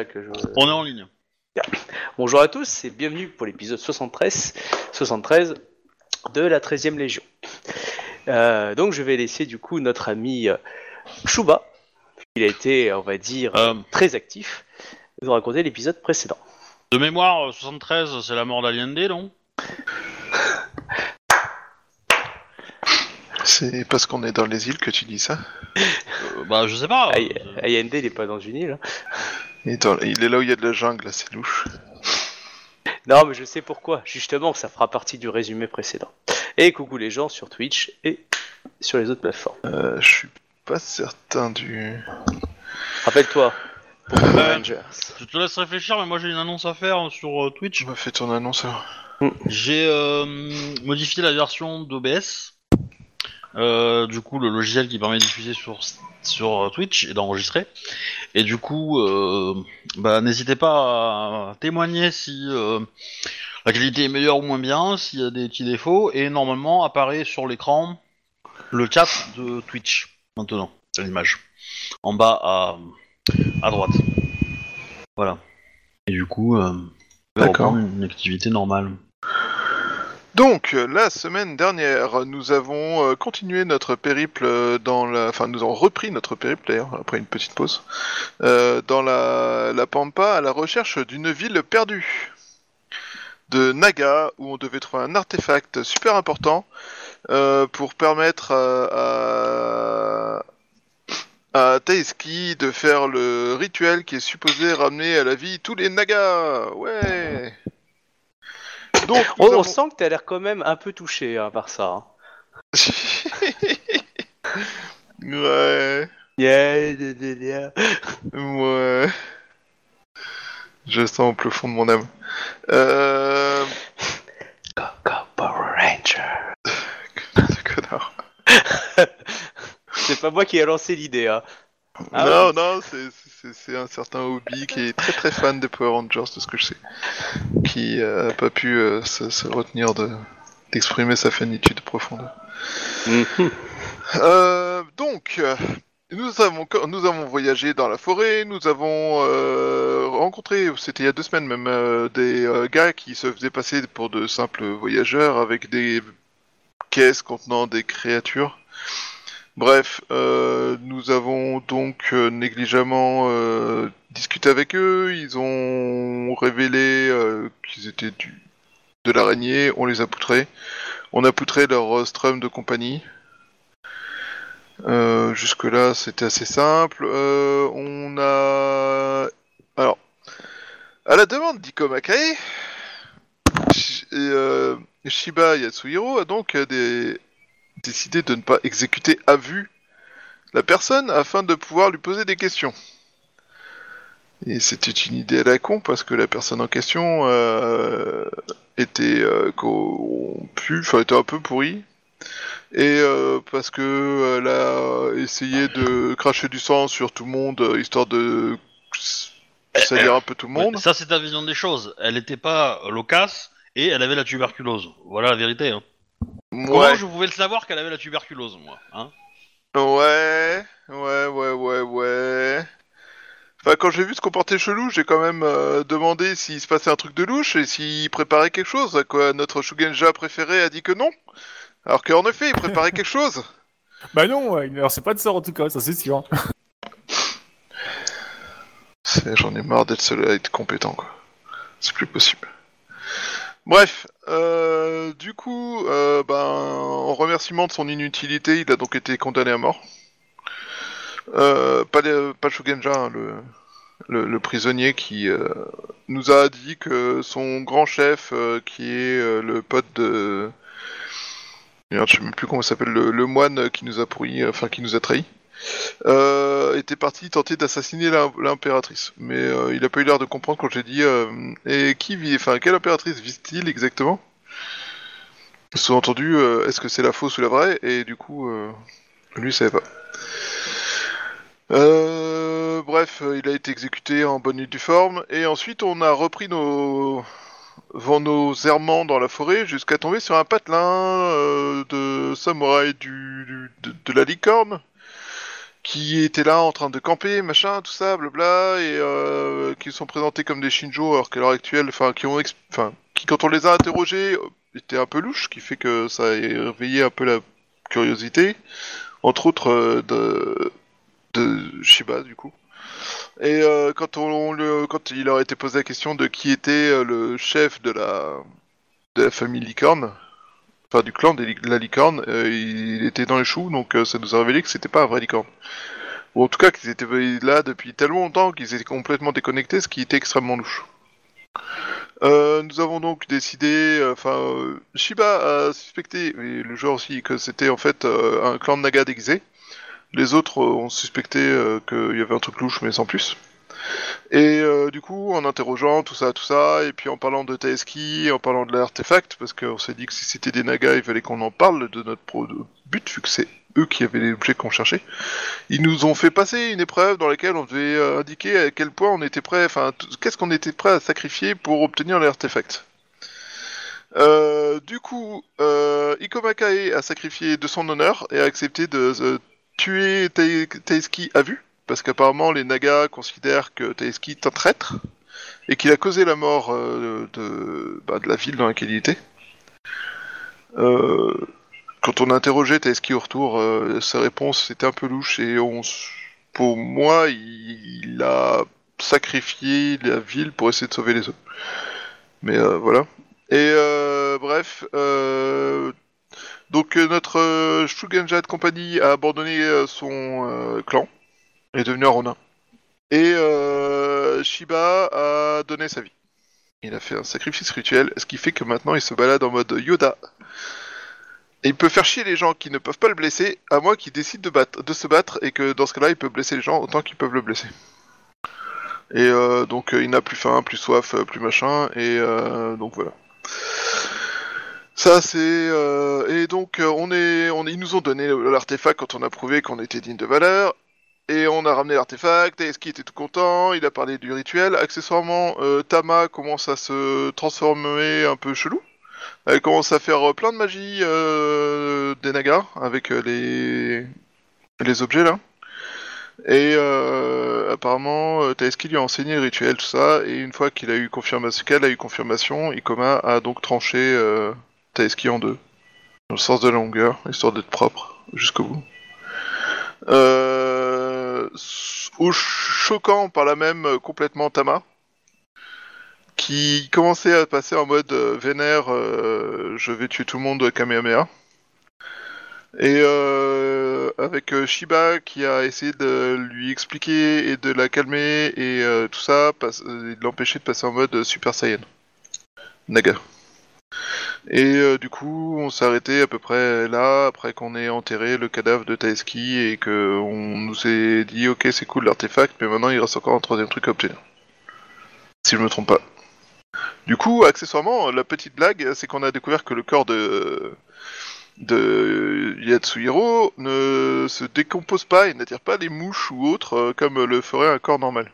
ça que je. On est en ligne. Bonjour à tous et bienvenue pour l'épisode 73, 73 de la 13e Légion. Euh, donc je vais laisser du coup notre ami euh, Chouba, il a été, on va dire, Euh, très actif, nous raconter l'épisode précédent. de mémoire, euh, 73, c'est la mort d'Allende, non? C'est parce qu'on est dans les îles que tu dis ça? Euh, Bah, je sais pas. Allende, il est pas dans une île. Il est, dans- il est là où il y a de la jungle, là, c'est louche. Non, mais je sais pourquoi. Justement, ça fera partie du résumé précédent. Et coucou les gens sur Twitch et sur les autres plateformes. Euh, je suis pas certain du. Rappelle-toi, pour Euh, Rangers. Je te laisse réfléchir, mais moi j'ai une annonce à faire sur euh, Twitch. Je me fais ton annonce alors. J'ai euh, modifié la version d'OBS. Euh, du coup, le logiciel qui permet de diffuser sur, sur Twitch et d'enregistrer. Et du coup, euh, bah, n'hésitez pas à témoigner si euh, la qualité est meilleure ou moins bien, s'il y a des petits défauts. Et normalement, apparaît sur l'écran le chat de Twitch maintenant, c'est l'image. En bas à, à droite. Voilà. Et du coup, euh, on une activité normale. Donc, euh, la semaine dernière, nous avons euh, continué notre périple euh, dans la. Enfin, nous avons repris notre périple d'ailleurs, après une petite pause, dans la, Pampa à la recherche d'une ville perdue. De Naga, où on devait trouver un artefact super important pour permettre à, à, Taeski de faire le rituel qui est supposé ramener à la vie tous les Nagas. Ouais. Donc, nous On, sent que t'as l'air quand même un peu touché hein, par ça. hein. ouais, Yeah, yeah, yeah, yeah. ouais. Je sens au plus fond de mon âme. Euh... Go, go, Power Ranger. C'est pas moi qui ai lancé l'idée. Hein. Ah non, ouais. non, c'est- c'est un certain Obi qui est très très fan des Power Rangers, de ce que je sais. Qui euh, a pas pu euh, se, se retenir de d'exprimer sa fanitude profonde. Mhm. Euh, donc, nous avons, nous avons voyagé dans la forêt, nous avons euh, rencontré, c'était il y a deux semaines même, euh, des euh, gars qui se faisaient passer pour de simples voyageurs avec des caisses contenant des créatures. Bref, euh, nous avons donc euh, négligemment euh, discuté avec eux, ils ont révélé qu'ils étaient du, de l'araignée, on les a poutrés. On a poutré leur strum de compagnie. Jusque-là, c'était assez simple. On a... Alors, à la demande d'Ikomakae, Shiba Yatsuhiro a donc des- décidé de ne pas exécuter à vue la personne afin de pouvoir lui poser des questions. Et c'était une idée à la con parce que la personne en question euh, était euh, corrompue, enfin était un peu pourrie. Et euh, parce que elle a essayé de cracher du sang sur tout le monde, histoire de salir un peu tout le monde. Ça, c'est ta vision des choses. Elle était pas loquace et elle avait la tuberculose. Voilà la vérité. Hein. Comment Ouais, je pouvais le savoir qu'elle avait la tuberculose, moi hein ouais, ouais, ouais, ouais, ouais. Enfin, quand j'ai vu se comporter chelou, j'ai quand même euh, demandé s'il se passait un truc de louche et s'il préparait quelque chose. À quoi notre Shugenja préféré a dit que non. Alors qu'en effet, il préparait quelque chose. Bah non, ouais, alors c'est pas de ça en tout cas, ça c'est sûr. C'est- J'en ai marre d'être seul à être compétent, quoi. C'est plus possible. Bref, euh, du coup, euh, ben, en remerciement de son inutilité, il a donc été condamné à mort. Euh, pas, Shugenja, hein, le, le, prisonnier qui euh, nous a dit que son grand chef, qui est le pote de... Merde, je sais même plus comment s'appelle, le, moine qui nous a pourri, enfin qui nous a trahis, euh, était parti tenter d'assassiner l'im- l'impératrice. Mais euh, il a pas eu l'air de comprendre quand j'ai dit euh, et qui vit, enfin quelle impératrice vise-t-il exactement? Sous-entendu, est-ce que c'est la fausse ou la vraie? Et du coup, lui il savait pas. Bref, il a été exécuté en bonne et due forme, et ensuite on a repris nos nos errements dans la forêt jusqu'à tomber sur un patelin de samouraï du, de la licorne qui étaient là en train de camper, machin, tout ça, blabla, et euh, qui sont présentés comme des Shinjo, alors qu'à l'heure actuelle, enfin, qui ont, enfin, qui quand on les a interrogés, euh, étaient un peu louches, qui fait que ça a réveillé un peu la curiosité, entre autres euh, de, de Shiba, du coup. Et quand on le, quand il leur a été posé la question de qui était le chef de la, de la famille licorne, enfin du clan de la licorne, euh, il était dans les choux, donc euh, ça nous a révélé que c'était pas un vrai licorne. Ou en tout cas qu'ils étaient là depuis tellement longtemps qu'ils étaient complètement déconnectés, ce qui était extrêmement louche. Euh, nous avons donc décidé, euh, enfin, euh, Shiba a suspecté, et le joueur aussi, que c'était en fait euh, un clan de Naga déguisé. Les autres euh, ont suspecté euh, qu'il y avait un truc louche, mais sans plus. Et euh, du coup, en interrogeant tout ça, tout ça, et puis en parlant de Taeski, en parlant de l'artefact, parce qu'on s'est dit que si c'était des Nagas, il fallait qu'on en parle de notre pro but, vu que c'est eux qui avaient les objets qu'on cherchait. Ils nous ont fait passer une épreuve dans laquelle on devait euh, indiquer à quel point on était prêt, enfin, qu'est-ce qu'on était prêt à sacrifier pour obtenir l'artefact. Euh, du coup, euh, Ikoma Kae a sacrifié de son honneur et a accepté de tuer Taeski à vue, parce qu'apparemment les Nagas considèrent que Taeski est un traître et qu'il a causé la mort euh, de, bah, de la ville dans laquelle il était. Euh, quand on a interrogé Taeski au retour, euh, sa réponse était un peu louche et on, pour moi, il, a sacrifié la ville pour essayer de sauver les autres. Mais voilà. Et bref, donc notre euh, Shugenja de compagnie a abandonné son clan et est devenu un Ronin. Et euh, Shiba a donné sa vie. Il a fait un sacrifice rituel, ce qui fait que maintenant il se balade en mode Yoda. Et il peut faire chier les gens qui ne peuvent pas le blesser, à moins qu'il décide de, battre, de se battre, et que dans ce cas-là, il peut blesser les gens autant qu'ils peuvent le blesser. Et euh, donc euh, il n'a plus faim, plus soif, euh, plus machin, et euh, donc voilà. Ça c'est euh, et donc euh, on est, on ils nous ont donné l'artefact quand on a prouvé qu'on était digne de valeur. Et on a ramené l'artefact, et était tout content, il a parlé du rituel. Accessoirement, euh, Tama commence à se transformer un peu chelou. Elle commence à faire euh, plein de magie euh, des nagas avec les les objets là. Et apparemment, Taeski lui a enseigné le rituel, tout ça, et une fois qu'il a eu confirmation, qu'elle a eu confirmation, Ikoma a donc tranché euh, Taeski en deux, dans le sens de la longueur, histoire d'être propre jusqu'au bout. Au choquant par là même euh, complètement Tama, qui commençait à passer en mode euh, vénère, euh, je vais tuer tout le monde Kamehameha. Et avec Shiba qui a essayé de lui expliquer et de la calmer et tout ça, et de l'empêcher de passer en mode Super Saiyan. Naga. Et euh, du coup, on s'est arrêté à peu près là, après qu'on ait enterré le cadavre de Taeski et que on nous ait dit ok c'est cool l'artefact, mais maintenant il reste encore un troisième truc à obtenir. Si je me trompe pas. Du coup, accessoirement, la petite blague, c'est qu'on a découvert que le corps de de Yatsuhiro ne se décompose pas et n'attire pas les mouches ou autres euh, comme le ferait un corps normal.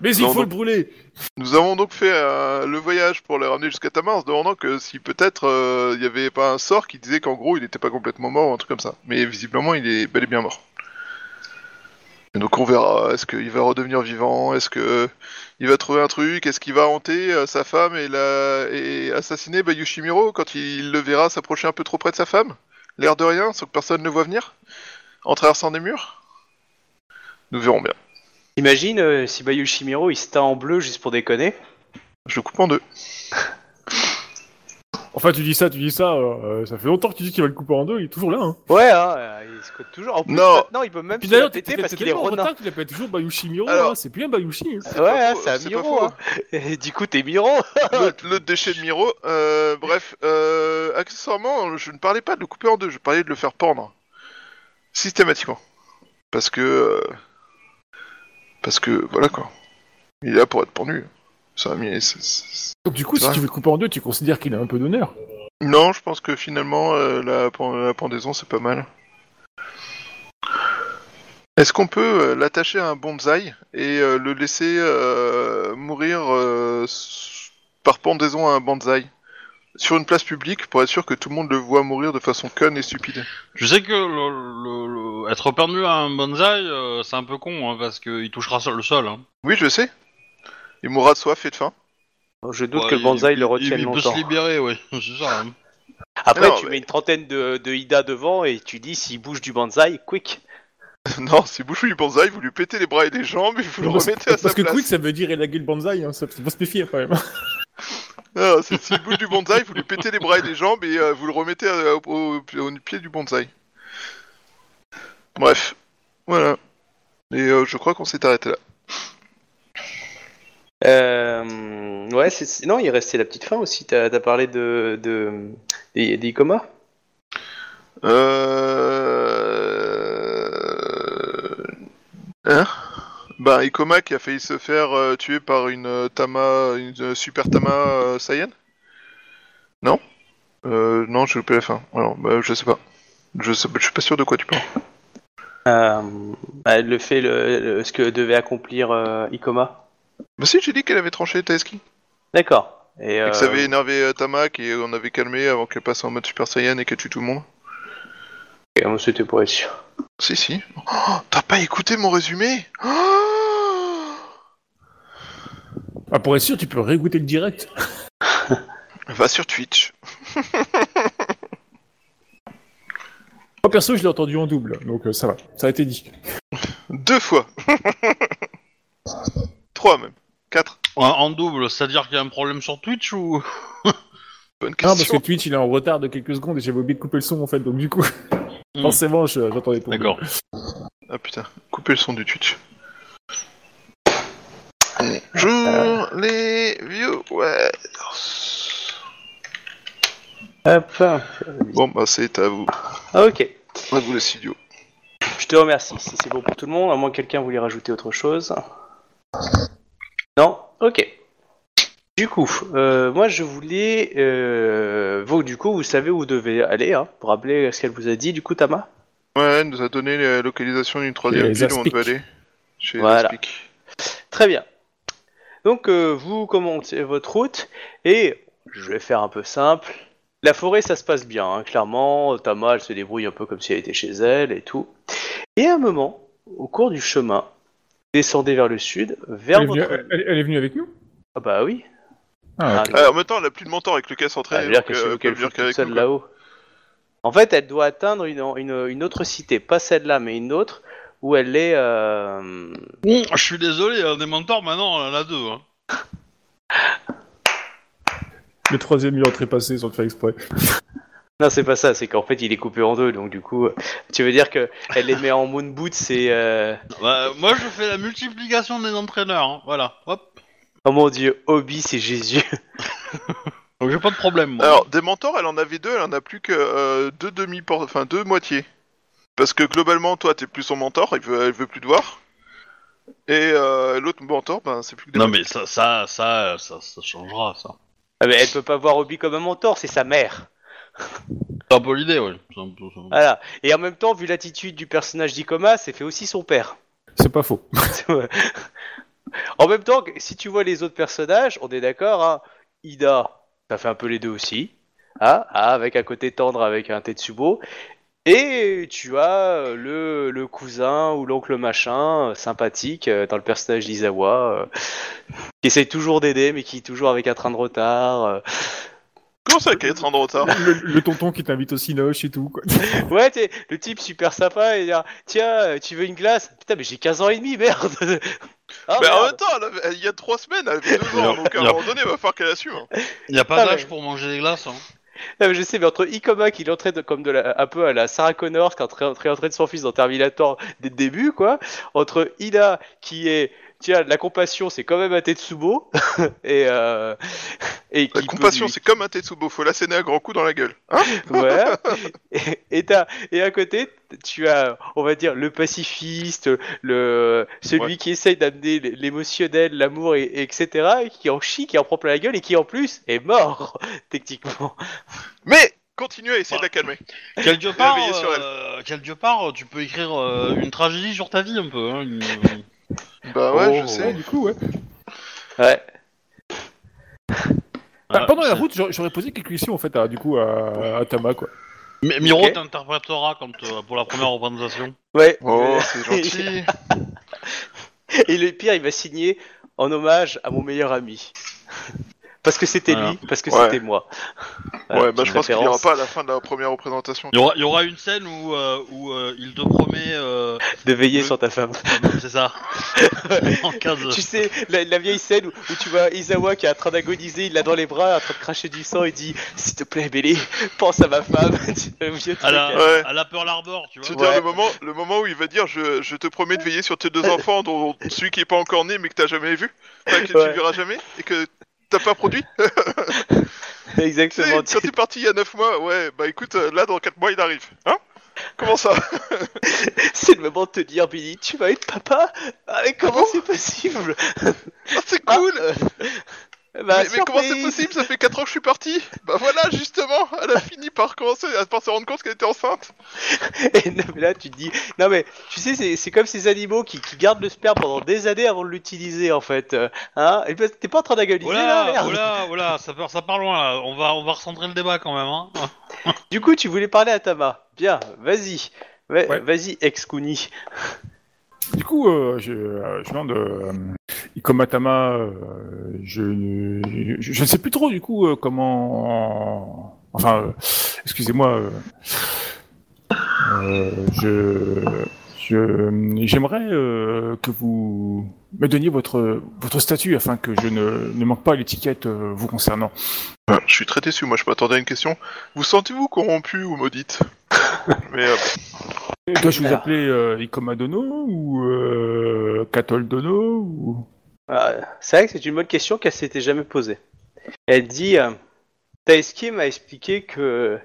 Mais il faut le brûler. Nous avons donc fait euh, le voyage pour le ramener jusqu'à Tamar en se demandant que si peut-être euh, il n'y avait pas un sort qui disait qu'en gros il n'était pas complètement mort ou un truc comme ça. Mais visiblement il est bel et bien mort. Et donc on verra, est-ce qu'il va redevenir vivant, est-ce que il va trouver un truc, est-ce qu'il va hanter euh, sa femme et, la... et assassiner Bayushimiro quand il le verra s'approcher un peu trop près de sa femme? L'air de rien, sans que personne ne le voit venir? En traversant des murs? Nous verrons bien. Imagine euh, si Bayu Shimiro il se teint en bleu juste pour déconner. Je le coupe en deux. Enfin, tu dis ça, tu dis ça, euh, ça fait longtemps que tu dis qu'il va le couper en deux, il est toujours là, hein. Ouais, hein, euh, il se code toujours. En plus, Non. maintenant il peut même Puis se la péter parce qu'il est retard qu'il appelle toujours Bayushi Miro, Alors- hein, c'est plus un Bayushi. hein. Ouais, hein, c'est un Miro. hein. Et du coup, t'es Miro. L'autre déchet de Miro. Euh, bref, euh, accessoirement, je ne parlais pas de le couper en deux, je parlais de le faire pendre. Systématiquement. Parce que... Parce que, voilà quoi. Il est là pour être pendu. Ça Donc du coup, si tu veux couper en deux, tu considères qu'il a un peu d'honneur. Non, je pense que finalement, euh, la, pen- la pendaison, c'est pas mal. Est-ce qu'on peut euh, l'attacher à un bonsaï et euh, le laisser mourir par pendaison à un bonsaï? Sur une place publique pour être sûr que tout le monde le voit mourir de façon conne et stupide. Tu sais que le, le- le- être perdu à un bonsaï, euh, c'est un peu con, hein, parce qu'il touchera sur le sol. Hein. Oui, je sais. Il mourra de soif et de faim. Je doute Ouais, que le bonsaï il- le il- retienne il, peut longtemps. se libérer, oui, c'est ça. hein. Après, Non, tu mais- mets une trentaine de, de Ida devant et tu dis s'il bouge du bonsaï, quick. non, si bouche du bonsaï, vous lui pétez les bras et les jambes et vous le Parce, remettez à sa parce que place. quick, ça veut dire élaguer le bonsaï, hein, ça faut se méfier quand même. Non, c'est s'il bouge du bonsaï, vous lui pétez les bras et les jambes et euh, vous le remettez euh, au, au- au pied du bonsaï. Bref, voilà. Et euh, je crois qu'on s'est arrêté là. Euh, ouais, c'est- c'est- non, il restait la petite fin aussi. T'as as parlé de, de des, des comas Euh... Hein? Bah, Ikoma qui a failli se faire euh, tuer par une euh, Tama, une euh, super Tama Saiyan? Non? Euh, Non, j'ai loupé la fin. Alors, bah, je sais pas. Je, sais, je suis pas sûr de quoi tu parles. euh, bah, Le fait, le, le- ce que devait accomplir euh, Ikoma. Mais si, j'ai dit qu'elle avait tranché Taeski. D'accord. Et, Et que ça avait énervé euh, Tama, qu'on avait calmé avant qu'elle passe en mode Super Saiyan et qu'elle tue tout le monde. ok, moi, c'était pour être sûr. Si, si. Oh, T'as pas écouté mon résumé? Oh Ah, pour être sûr, tu peux réécouter le direct. Va sur Twitch. Moi, perso, je l'ai entendu en double, donc euh, ça va. Ça a été dit. Deux fois. Trois même. Quatre. En, en double, c'est-à-dire qu'il y a un problème sur Twitch ou? Bonne Non, parce que question. Twitch, il est en retard de quelques secondes et j'avais oublié de couper le son, en fait, donc du coup, Hmm. forcément, je- j'entendais tout. D'accord. Ah putain, coupez le son du Twitch. Bonjour les viewers. Hop. Bon bah c'est à vous. Ah, ok. À vous les studios. Je te remercie. Si c'est bon pour tout le monde, à moins que quelqu'un voulait rajouter autre chose. Non? Ok. Du coup, euh, moi je voulais. Euh, vous, du coup, vous savez où vous devez aller, hein, pour rappeler ce qu'elle vous a dit, du coup, Tama? Ouais, elle nous a donné la localisation d'une troisième ville où on peut aller. Chez Voilà. Très bien. Donc, euh, vous commencez votre route et je vais faire un peu simple. La forêt, ça se passe bien, hein, clairement. Tama, elle se débrouille un peu comme si elle était chez elle et tout. Et à un moment, au cours du chemin, descendez vers le sud, vers Elle est, venue, elle- elle est venue avec nous? Ah bah oui. Ah, Ah. Ah, en même temps, elle a plus de mentor avec lequel Ça s'entraîner. veut dire qu'elle euh, se elle qu'elle venir fout qu'avec toute seule là-haut. En fait, elle doit atteindre une, une, une autre cité, pas celle-là, mais une autre, où elle est. euh, Bon, je suis désolé, hein, des mentors maintenant, on en a deux. Hein. Le troisième, il est trépassé sans le faire exprès. Non, c'est pas ça, c'est qu'en fait, il est coupé en deux, donc du coup, euh, tu veux dire que elle les met en moon boot, c'est. euh, Bah, moi, je fais la multiplication des entraîneurs. hein, Voilà, hop. Oh mon dieu, Obi, c'est Jésus. Donc j'ai pas de problème. Moi. Alors, des mentors, elle en avait deux, elle en a plus que euh, deux demi enfin deux moitiés. Parce que globalement, toi, t'es plus son mentor, elle veut, elle veut plus te voir. Et euh, l'autre mentor, ben, c'est plus que des non mais ça, ça, ça, ça, ça changera, ça. Ah, mais elle peut pas voir Obi comme un mentor, c'est sa mère. C'est un peu l'idée, ça. Voilà. Et en même temps, vu l'attitude du personnage d'Ikoma, c'est fait aussi son père. C'est pas faux. en même temps, si tu vois les autres personnages, on est d'accord, hein, Ida, ça fait un peu les deux aussi. Hein, ah, avec un côté tendre avec un Tetsubo. Et tu as le, le cousin ou l'oncle machin, euh, sympathique, euh, dans le personnage d'Izawa, euh, qui essaye toujours d'aider, mais qui est toujours avec un train de retard. euh. Comment ça, qu'elle est en retard Le, le tonton qui t'invite au cinoche et tout, quoi. Ouais, t'es le type super sympa, et dire Tiens, euh, tu veux une glace? Putain, mais j'ai 15 ans et demi, merde Ah, Mais en merde. même temps, elle avait- elle- il y a trois semaines, elle avait deux Il y a- ans, donc à un il moment donné, il va falloir qu'elle assume. hein. Y a pas Ah, d'âge pour manger des glaces. Hein. Je sais, mais entre Ikoma qui l'entraîne comme de la, un peu à la Sarah Connor, qui est en train, en train d'entraîner son fils dans Terminator dès le début, quoi. Entre Ida qui est, tiens, la compassion, c'est quand même un Tetsubo, et, euh, et La compassion, lui- c'est comme un Tetsubo, faut l'asséner un grand coup dans la gueule. Hein Ouais. et, et, et à côté, tu as, on va dire, le pacifiste, le celui Ouais. qui essaye d'amener l'émotionnel, l'amour, et, et etc., et qui en chie, qui en prend plein la gueule, et qui en plus est mort, techniquement. Mais continue à essayer de la calmer. Quelque part, veiller sur elle. euh, quelque part, tu peux écrire euh, une tragédie sur ta vie un peu. Hein, une- Bah ouais, Oh. je sais. du coup, ouais. Ouais. Bah, Ah, pendant la route, j'aurais posé quelques questions en fait à, du coup à, à Tama quoi. Mi- Miro t'interprétera quand, euh, pour la première représentation. Ouais. Oh, c'est gentil. Et le pire, il va signer en hommage à mon meilleur ami. Parce que c'était Voilà. lui, parce que Ouais. c'était moi. Voilà, ouais, bah je pense qu'il y aura pas à la fin de la première représentation. Il y aura, il y aura une scène où, euh, où euh, il te promet. euh, De veiller Le- sur ta femme. c'est ça. en cas de. Tu sais, la, la vieille scène où, où tu vois Isawa qui est en train d'agoniser, il l'a dans les bras, en train de cracher du sang, il dit S'il te plaît, Bélé, pense à ma femme. À la, truc. Ouais. à la Pearl Harbor, tu vois. C'est-à-dire Ouais. le moment, le moment où il va dire je, je te promets de veiller sur tes deux enfants, dont celui qui est pas encore né mais que t'as jamais vu, enfin, que Ouais. tu verras jamais et que t'as pas produit. Exactement. quand t'es parti il y a 9 mois, ouais, bah écoute, euh, là dans 4 mois il arrive. Hein? Comment ça? C'est le moment de te dire, Billy, tu vas être papa? Ah, mais comment bon? c'est possible? Ah, C'est Ah, cool euh, bah, mais, mais comment c'est possible? Ça fait 4 ans que je suis parti Bah voilà, justement, elle a fini par commencer à par se rendre compte qu'elle était enceinte. Et non, mais là, tu te dis, non mais, tu sais, c'est, c'est comme ces animaux qui, qui gardent le sperme pendant des années avant de l'utiliser, en fait. Euh, Hein Et puis, T'es pas en train d'agoniser, là, Voilà, merde voilà, voilà, ça part, ça part loin là. On va, on va recentrer le débat quand même. Hein. Du coup, tu voulais parler à Tama. Bien, vas-y. Va- Ouais. Vas-y, ex-Kuni. Du coup, euh, je, euh, je demande euh, Ikomatama, euh, je, je, je ne sais plus trop du coup euh, comment. Enfin, euh, excusez-moi. euh, euh, je, je, j'aimerais euh, que vous me donniez votre votre statut afin que je ne, ne manque pas à l'étiquette euh, vous concernant. Ah, je suis très déçu, moi je m'attendais à une question. Vous sentez-vous corrompu ou maudite? Mais euh, Dois-je vous Alors. appeler euh, Ikomadono ou euh, Katol Dono ou... Ah, c'est vrai que c'est une bonne question qu'elle s'était jamais posée. Elle dit euh, Taeski m'a expliqué que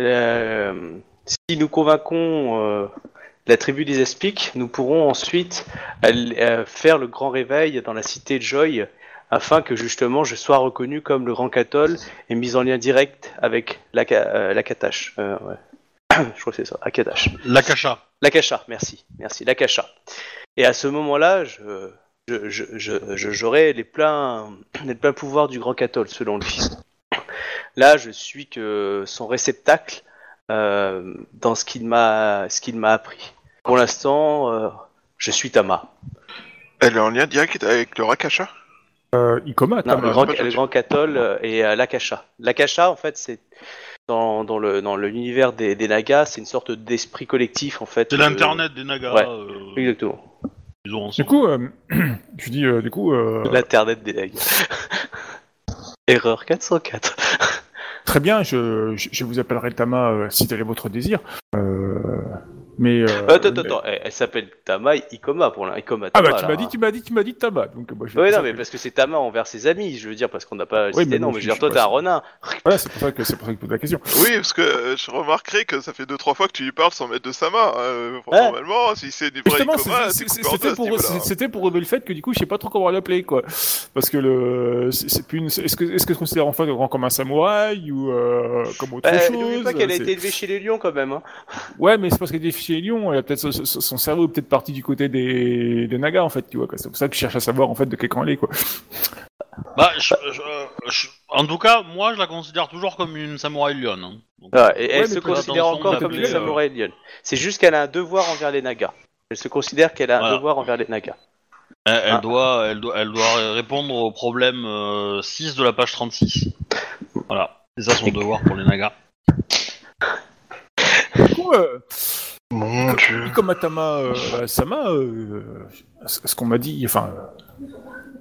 euh, si nous convainquons euh, la tribu des Aspics, nous pourrons ensuite aller, euh, faire le grand réveil dans la cité de Joy afin que justement je sois reconnu comme le grand Katol et mis en lien direct avec la, euh, la Katash. Euh, ouais. Je crois que c'est ça, Akatash. L'Akasha. L'Akasha, merci, merci, l'Akasha. Et à ce moment-là, je, je, je, je- je- j'aurai les pleins, les pleins pouvoirs du Grand Cathol, selon lui. Là, je suis que son réceptacle euh, dans ce qu'il m'a, ce qu'il m'a appris. Pour l'instant, euh, je suis Tama. elle est en lien direct avec le Rakasha? Euh, Ikoma, Non, Tama. le grand, le grand Cathol euh, et euh, l'Akasha. L'Akasha, en fait, c'est dans, dans le dans l'univers des, des Nagas, c'est une sorte d'esprit collectif, en fait. C'est de- l'internet des Nagas. Ouais. euh, Exactement. ils ont Du coup, euh, je dis, euh, du coup, euh, L'internet des Nagas. Erreur 404. très bien, je, je, je vous appellerai Tama euh, si tel est votre désir. Euh, mais, euh, attends, attends, mais- attends, elle, elle s'appelle Tama Ikoma pour l'instant. Ah Tama, bah tu m'as hein. dit, tu m'as dit, tu m'as dit Tama. Donc moi je vais Ouais, non, mais parce que c'est Tama envers ses amis, je veux dire, parce qu'on n'a pas Oui, cité mais non, mais je veux dire, toi t'es un renard. Voilà, c'est pour ça que c'est pour ça que je pose la question. Oui, parce que euh, je remarquerai que ça fait 2-3 fois que tu lui parles sans mettre de sa main. Euh, Ouais. Normalement, si c'est des vrais Ikoma, en deux c'était pour, c'était pour relever le fait que du coup, je sais pas trop comment l'appeler, quoi. Parce que le, c'est plus une, est-ce que, est-ce que je considère enfin grand comme un samouraï ou euh, comme autre Bah, chose? N'oublie pas qu'elle a été élevée chez les lions quand même. Hein. Ouais, mais c'est parce qu'elle est chez Lyon, elle a peut-être son, cerveau est peut-être parti du côté des, des Nagas en fait, tu vois. quoi. C'est pour ça que je cherche à savoir en fait de quel camp elle est, quoi. Bah, je- je- je- en tout cas, moi, je la considère toujours comme une samouraï lionne. hein. Donc, Ah, et elle se considère encore comme une euh, samouraï lion. C'est juste qu'elle a un devoir envers les Nagas. Elle se considère qu'elle a un devoir envers les Nagas. Elle, elle Ah. doit, elle, doit, elle doit répondre au problème euh, 6 de la page 36. Voilà, c'est ça son devoir pour les Nagas. Du coup, euh, Mon dieu. Ikomatama euh, Sama, euh, ce qu'on m'a dit, enfin, euh,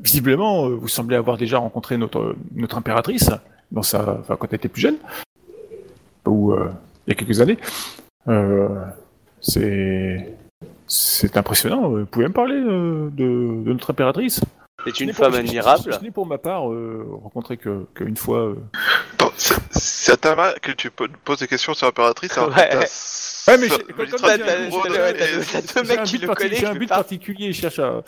visiblement, euh, vous semblez avoir déjà rencontré notre, notre impératrice dans sa, enfin, quand elle était plus jeune, ou euh, il y a quelques années. C'est, c'est impressionnant. Vous pouvez me parler de, de notre impératrice? C'est une femme je- je- admirable. Je, n'ai pour ma part euh, rencontré que qu'une fois. euh, Attends, c'est- à Tama que tu po- poses des questions sur l'impératrice. que Ouais. mais comme- T'as deux mecs un qui but le parti- connaissent. J'ai je un peux but pas- particulier, je cherche à.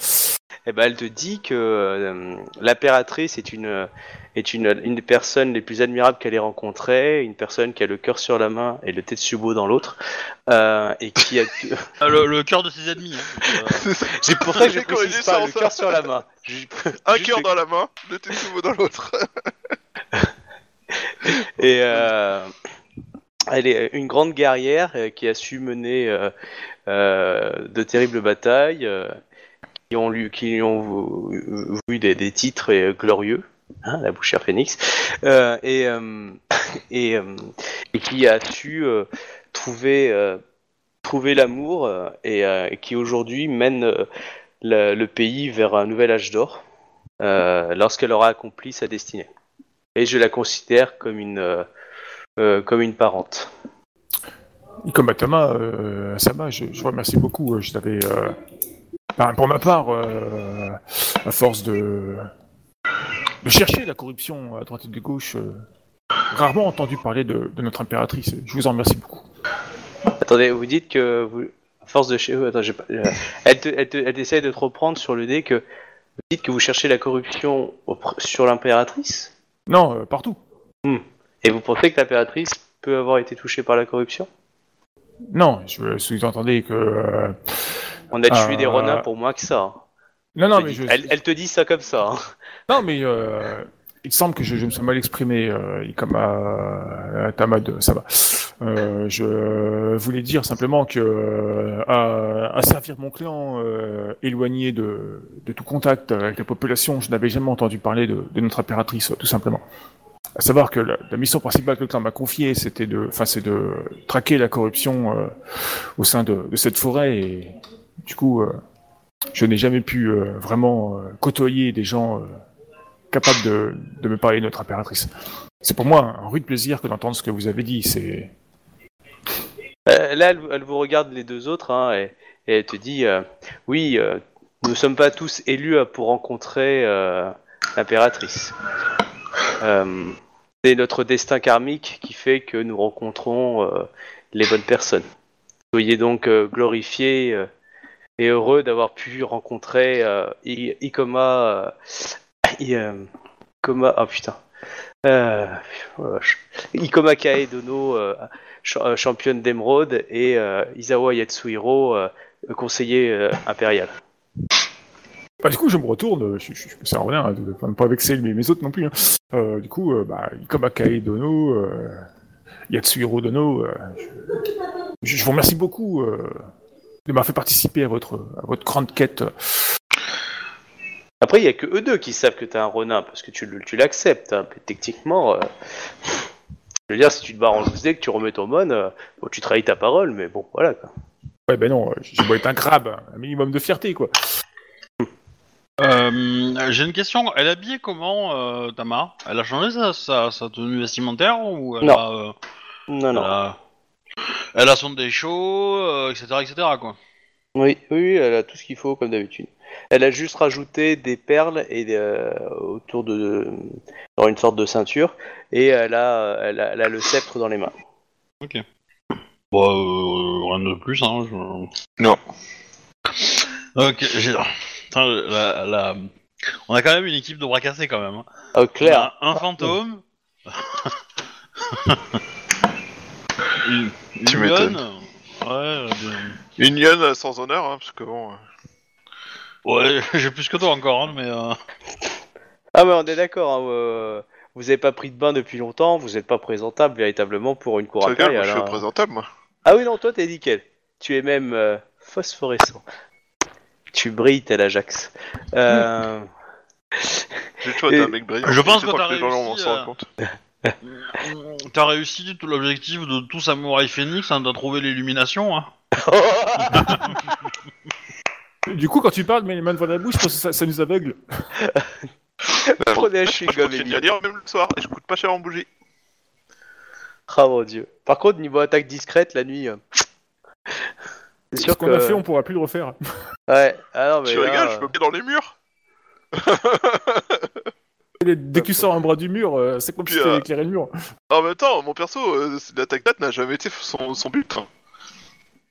Eh ben, elle te dit que euh, l'impératrice est une est une, une des personnes les plus admirables qu'elle ait rencontrées, une personne qui a le cœur sur la main et le Tetsubo dans l'autre, euh, et qui a. Euh, Le, le cœur de ses ennemis. hein. Euh, C'est pour ça que je précise pas le cœur sur la main. Un cœur dans la main, le Tetsubo dans l'autre. Et euh, elle est une grande guerrière euh, qui a su mener euh, euh, de terribles batailles, euh, qui ont, lu, qui ont vu des, des titres euh, glorieux, hein, la bouchère phénix, euh, et, euh, et, euh, et qui a su trouver, euh, l'amour euh, et, euh, et qui aujourd'hui mène euh, le, pays vers un nouvel âge d'or lorsqu'elle aura accompli sa destinée. Et je la considère comme une, comme une parente. Ikomatama, euh, Sama, je, je vous remercie beaucoup. Je t'avais, pour ma part, à force de, de chercher la corruption à droite et de gauche, rarement entendu parler de notre impératrice. Je vous en remercie beaucoup. Attendez, vous dites que vous, à force de chez attends, j'ai pas, euh, elle, te, elle, te, elle essaie de te reprendre sur le dé que vous dites que vous cherchez la corruption au pr- sur l'impératrice? Non, euh, partout. et vous pensez que l'impératrice peut avoir été touchée par la corruption? Non, je sous-entendais que. euh, On a tué Euh, des renins pour moins que ça. hein. Non, non, Je mais dis- je. elle, elle te dit ça comme ça. hein. Non, mais euh, il semble que je, je me sois mal exprimé, euh, Ikama Tamad, ça va. Euh, je voulais dire simplement que euh, à, à servir mon clan euh, éloigné de, de tout contact avec la population, je n'avais jamais entendu parler de, de notre impératrice, tout simplement. À savoir que la, la mission principale que le clan m'a confiée, c'était de, enfin, c'est de traquer la corruption euh, au sein de, de cette forêt et du coup, euh, je n'ai jamais pu vraiment côtoyer des gens capables de, de me parler de notre impératrice. C'est pour moi un rude plaisir que d'entendre ce que vous avez dit. C'est Euh, là, elle, vous regarde les deux autres hein, et, elle te dit euh, Oui, euh, nous ne sommes pas tous élus pour rencontrer l'impératrice. C'est notre destin karmique qui fait que nous rencontrons les bonnes personnes. Soyez donc glorifiés et heureux d'avoir pu rencontrer Ikoma. I- Ikoma. Oh putain. Euh, oh. Ikoma Kae Dono. euh, euh, championne d'émeraude, et euh, Isawa Yatsuhiro, conseiller impérial. Bah, du coup, je me retourne, je, je, sers rien, hein, de, enfin, pas vexer mes, mes autres non plus. Hein. Du coup, bah, Ikoma Kae Dono, Yatsuhiro Dono, je, vous remercie beaucoup de m'avoir fait participer à votre, à votre grande quête. Après, il y a que eux deux qui savent que t'es un Ronin, parce que tu, l'acceptes. hein, mais techniquement, euh, je veux dire, si tu te barres en loose deck, tu remets ton mon, euh, bon, tu trahis ta parole, mais bon, voilà. Quoi. Ouais, ben non, j'ai beau être un crabe, un minimum de fierté, quoi. Euh, J'ai une question. Elle est habillée comment, euh, Tama? Elle a changé sa, sa, sa tenue vestimentaire ou elle Non. a, euh, Non, elle non. a, elle a son déchaud, euh, etc., etc. Quoi? Oui, oui, elle a tout ce qu'il faut, comme d'habitude. Elle a juste rajouté des perles et euh, autour de, dans une sorte de ceinture, et elle a, elle a, elle a le sceptre dans les mains. Bon, euh, rien de plus, hein. je- Non. Ok, j'ai. Putain, la, la- On a quand même une équipe de bras cassés quand même. hein. Oh, On Claire, a un fantôme. une une Tu m'étonnes. Ouais, Une lionne sans honneur, hein, parce que bon. euh, ouais, j'ai plus que toi encore, hein, mais. euh, Ah mais on est d'accord, hein, euh, vous avez pas pris de bain depuis longtemps, vous n'êtes pas présentable véritablement pour une cour ta gueule, moi, impériale. je suis hein. présentable, moi. Ah oui non, toi t'es nickel. Tu es même euh, phosphorescent. Tu brilles tel Ajax. Euh, J'ai Et- été un mec brillant. Je pense que t'as réussi compte. T'as réussi tout l'objectif de tout samouraï phénix, hein, t'as trouvé l'illumination. Hein. Du coup, quand tu parles, mais les mains devant la bouche, je pense que ça, ça nous aveugle. Prenez un Je chewing-gum, Emile. à lire même le soir, et je coûte pas cher en bougie. Ah mon dieu. Par contre, niveau attaque discrète, la nuit... euh, C'est Ce sûr qu'on que... a fait, on pourra plus le refaire. Ouais, ah non mais Tu là, rigoles, euh, je peux pied dans les murs Dès que tu sors un bras du mur, euh, c'est comme si Puis, tu euh, éclairé le mur. En même temps, mon perso, euh, l'attaque date n'a jamais été son, son but. hein.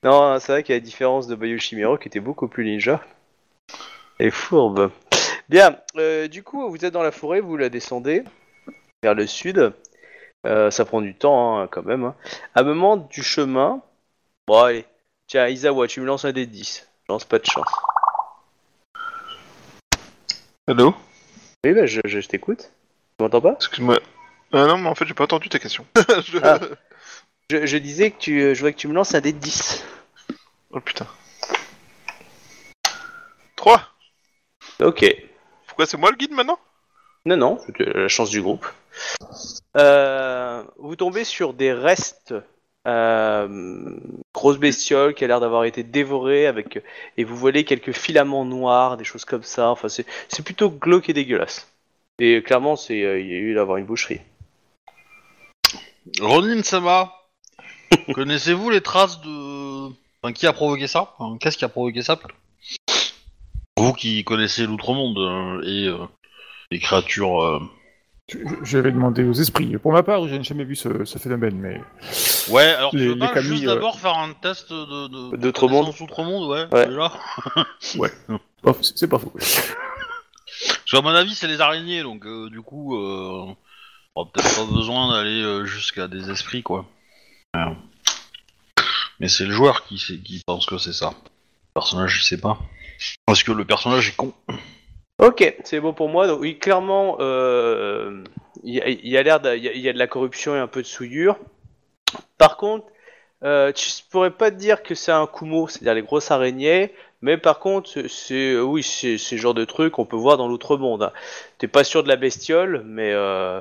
Non, c'est vrai qu'il y a la différence de Bayo Chimero qui était beaucoup plus ninja. Et fourbe. Bien, euh, du coup, vous êtes dans la forêt, vous la descendez vers le sud. Euh, ça prend du temps hein, quand même. hein. À un moment du chemin, bon allez, tiens Isawa, tu me lances un dé de 10. Je lance pas de chance. Allô? Oui, bah je, je t'écoute. Tu m'entends pas? Excuse-moi. Ah non, mais en fait, j'ai pas entendu ta question. Je- Ah. Je, je disais que tu, je voulais que tu me lances un dé de 10. Oh putain. 3 Ok. Pourquoi c'est moi le guide maintenant? Non, non, c'était la chance du groupe. Euh, vous tombez sur des restes. Euh, grosse bestiole qui a l'air d'avoir été dévorée avec et vous voyez quelques filaments noirs, des choses comme ça. Enfin, c'est c'est plutôt glauque et dégueulasse. Et clairement, c'est euh, il y a eu d'avoir une boucherie. Ronin Sama, connaissez-vous les traces de. Enfin, qui a provoqué ça? Qu'est-ce qui a provoqué ça Vous qui connaissez l'outre-monde euh, et euh, les créatures. Je, je vais demander aux esprits. Pour ma part, je n'ai jamais vu ce, ce phénomène, mais Ouais, alors tu Les- veux les pas juste euh, d'abord faire un test de. de D'outre-monde connaissance Outre-monde, ouais, Ouais. déjà. oh, c'est c'est pas faux. Parce qu'à mon avis, c'est les araignées, donc euh, du coup, euh, on aura peut-être pas besoin d'aller jusqu'à des esprits, quoi. Ouais. Mais c'est le joueur qui, sait- qui pense que c'est ça. Le personnage, il sait pas. Parce que le personnage est con. Ok, c'est bon pour moi. Donc, oui, clairement, euh, il y a, l'air il y a- de la corruption et un peu de souillure. Par contre, euh, tu pourrais pas te dire que c'est un kumo, c'est-à-dire les grosses araignées, mais par contre, c'est- oui, c'est le genre de truc qu'on peut voir dans l'autre monde. T'es pas sûr de la bestiole, mais euh,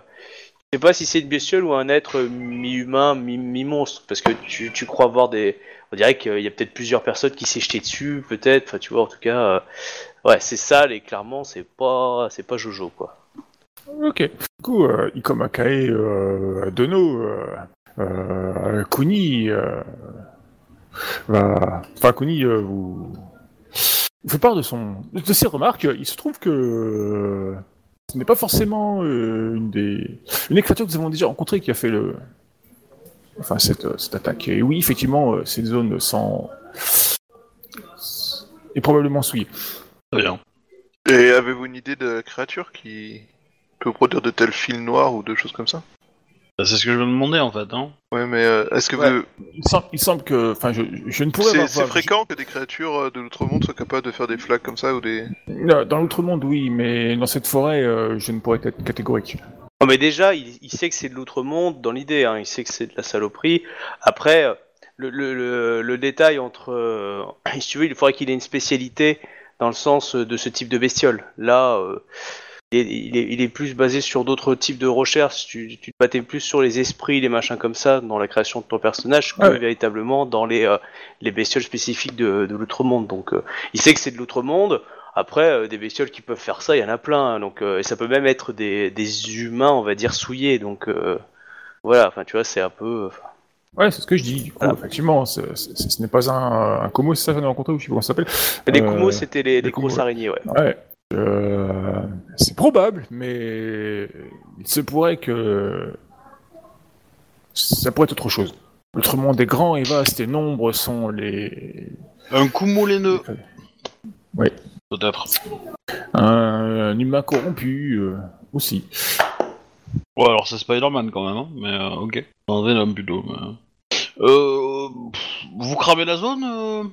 je sais pas si c'est une bestiole ou un être mi-humain, mi- mi-monstre, parce que tu, tu crois voir des, on dirait qu'il y a peut-être plusieurs personnes qui s'est jeté dessus, peut-être. Enfin, tu vois, en tout cas. euh, Ouais, c'est sale et clairement c'est pas c'est pas Jojo quoi. Ok. Du coup, euh, Ikoma Kae, euh, Dono, euh, Kuni. Enfin, Kuni vous... vous fait part de, son... de ses remarques. Il se trouve que ce n'est pas forcément une des... Une des créatures que nous avons déjà rencontrées qui a fait le... Enfin, cette, euh, cette attaque. Et oui, effectivement, euh, cette zone sans... est probablement souillée. Très bien. Et avez-vous une idée de la créature qui peut produire de tels fils noirs ou de choses comme ça? Bah, c'est ce que je me demandais en fait. Hein. Ouais, mais euh, est-ce que Ouais. vous... Il semble, il semble que... Enfin, je, je ne pourrais c'est fréquent que des créatures de l'outre-monde soient capables de faire des flaques comme ça ou des... Dans l'outre-monde, oui, mais dans cette forêt, euh, je ne pourrais être catégorique. Non mais déjà il, il sait que c'est de l'outre-monde dans l'idée, hein, il sait que c'est de la saloperie. Après euh, le, le, le, le détail entre euh, si tu veux il faudrait qu'il ait une spécialité dans le sens de ce type de bestiole. Là euh, il, est, il, est, il est plus basé sur d'autres types de recherches. Tu, tu te battais plus sur les esprits, les machins comme ça dans la création de ton personnage que Ouais. véritablement dans les euh, les bestioles spécifiques de, de l'outre-monde. Donc euh, il sait que c'est de l'outre-monde. Après, euh, des bestioles qui peuvent faire ça, il y en a plein. hein, donc, euh, et ça peut même être des, des humains, on va dire, souillés. Donc, euh, voilà, enfin, tu vois, c'est un peu. Ouais, c'est ce que je dis, du coup, Voilà. effectivement, ce n'est pas un, un Como, c'est ça qu'on a rencontré, ou je sais pas comment ça s'appelle. Les Euh, Kumo, c'était les, les les grosses ouais. araignées, ouais. Ouais. Euh, c'est probable, mais il se pourrait que ça pourrait être autre chose. Notre monde est grand et vaste et nombreux sont les... Un Kumo laineux, Ouais. Peut-être. Un, humain corrompu euh, aussi. Ouais, alors c'est Spider-Man quand même, hein, mais euh, ok. Un Venom plutôt. mais- Euh, pff, vous cramez la zone, euh,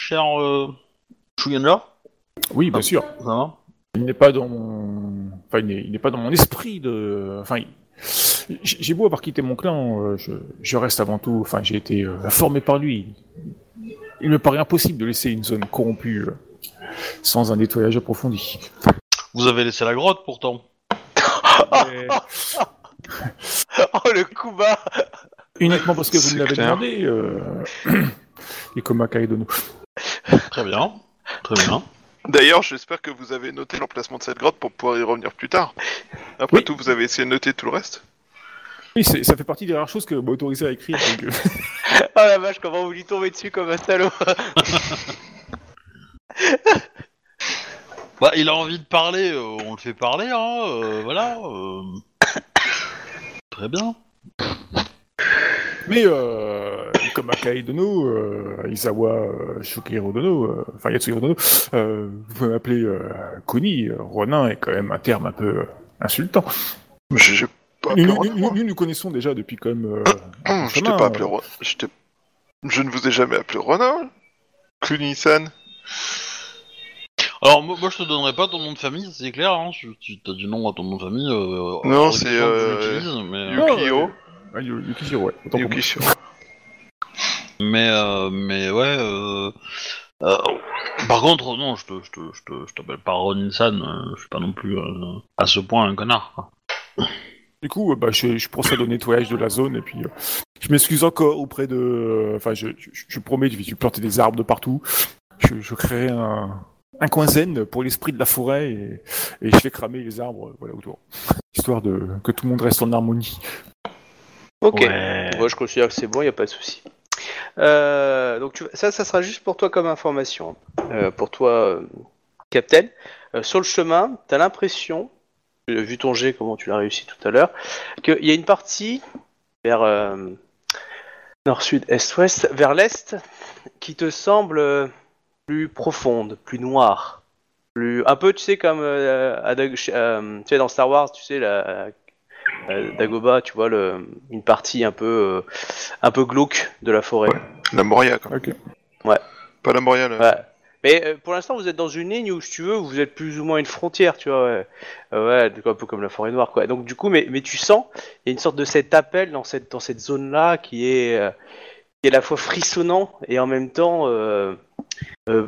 cher euh, Oui, bien Ah. sûr. Ça va Il n'est pas dans mon... Enfin, il n'est- il n'est pas dans mon esprit de... Enfin, il- j'ai j'ai beau avoir quitté mon clan, euh, je, je reste avant tout... Enfin, j'ai été euh, formé par lui. Il me paraît impossible de laisser une zone corrompue euh, sans un nettoyage approfondi. Vous avez laissé la grotte pourtant. Mais Oh, le Kuba uniquement parce que vous me l'avez demandé, euh... et comme Kaidono. Très bien. Très bien. D'ailleurs, j'espère que vous avez noté l'emplacement de cette grotte pour pouvoir y revenir plus tard. Après Oui. tout, vous avez essayé de noter tout le reste Oui, ça fait partie des rares choses que m'a autorisé à écrire. donc, euh, Oh la vache, comment vous lui tombez dessus comme un salaud Bah, il a envie de parler, euh, on le fait parler, hein, euh, voilà. euh. Très bien. Mais euh, comme Kaidono, euh, Isawa euh, Shukihiro Dono, euh, enfin Yatsuhiro Dono, euh, vous pouvez m'appeler euh, Kuni. euh, Ronin est quand même un terme un peu euh, insultant. J'ai pas Nous, appelé nous, Ronin, nous, moi. nous nous connaissons déjà depuis quand même. Euh, un Hum, Je t'ai chemin, pas euh, appelé Ronin. Je, t'ai- je ne vous ai jamais appelé Ronin. Kuni-san. Alors moi, moi, je te donnerai pas ton nom de famille, c'est clair. Hein. Tu, tu as du nom à ton nom de famille. Euh, Non, c'est, euh, je l'utilise, mais, Yukio. Ah, Yu- Yukishiro, ouais. autant pour moi. Yukishiro. mais, euh, mais ouais. Euh, euh, par contre, non, je te, je te, je te, je t'appelle pas Ronin-san. euh, je suis pas non plus euh, à ce point un connard. Quoi. Du coup, euh, bah, je, je procède au nettoyage de la zone et puis euh, je m'excuse encore auprès de. euh, Enfin, je, je, je promets, je vais planter des arbres de partout. Je, je créerai un, un coin zen pour l'esprit de la forêt et, et je vais cramer les arbres euh, voilà, autour. Histoire de que tout le monde reste en harmonie. Ok. Ouais. Moi, je considère que c'est bon, il n'y a pas de souci. Euh, donc tu- ça, ça sera juste pour toi comme information. Euh, pour toi, euh, Captain. Euh, sur le chemin, tu as l'impression, vu ton jet, comment tu l'as réussi tout à l'heure, qu'il y a une partie vers euh, nord, sud, est, ouest, vers l'est, qui te semble euh, plus profonde, plus noire. Plus, un peu, tu sais, comme euh, à Dag- euh, tu sais, dans Star Wars, tu sais, la, euh, Dagoba, tu vois, le, une partie un peu, euh, un peu glauque de la forêt. La Moria, quand même. Ok. Pas la Moria, là. Ouais. Mais euh, pour l'instant, vous êtes dans une ligne où, si tu veux, vous êtes plus ou moins une frontière, tu vois, ouais, Euh, ouais un peu comme la forêt noire, quoi. Donc du coup, mais, mais tu sens, il y a une sorte de cet appel dans cette, dans cette zone-là qui est, euh, qui est à la fois frissonnant et en même temps euh, euh,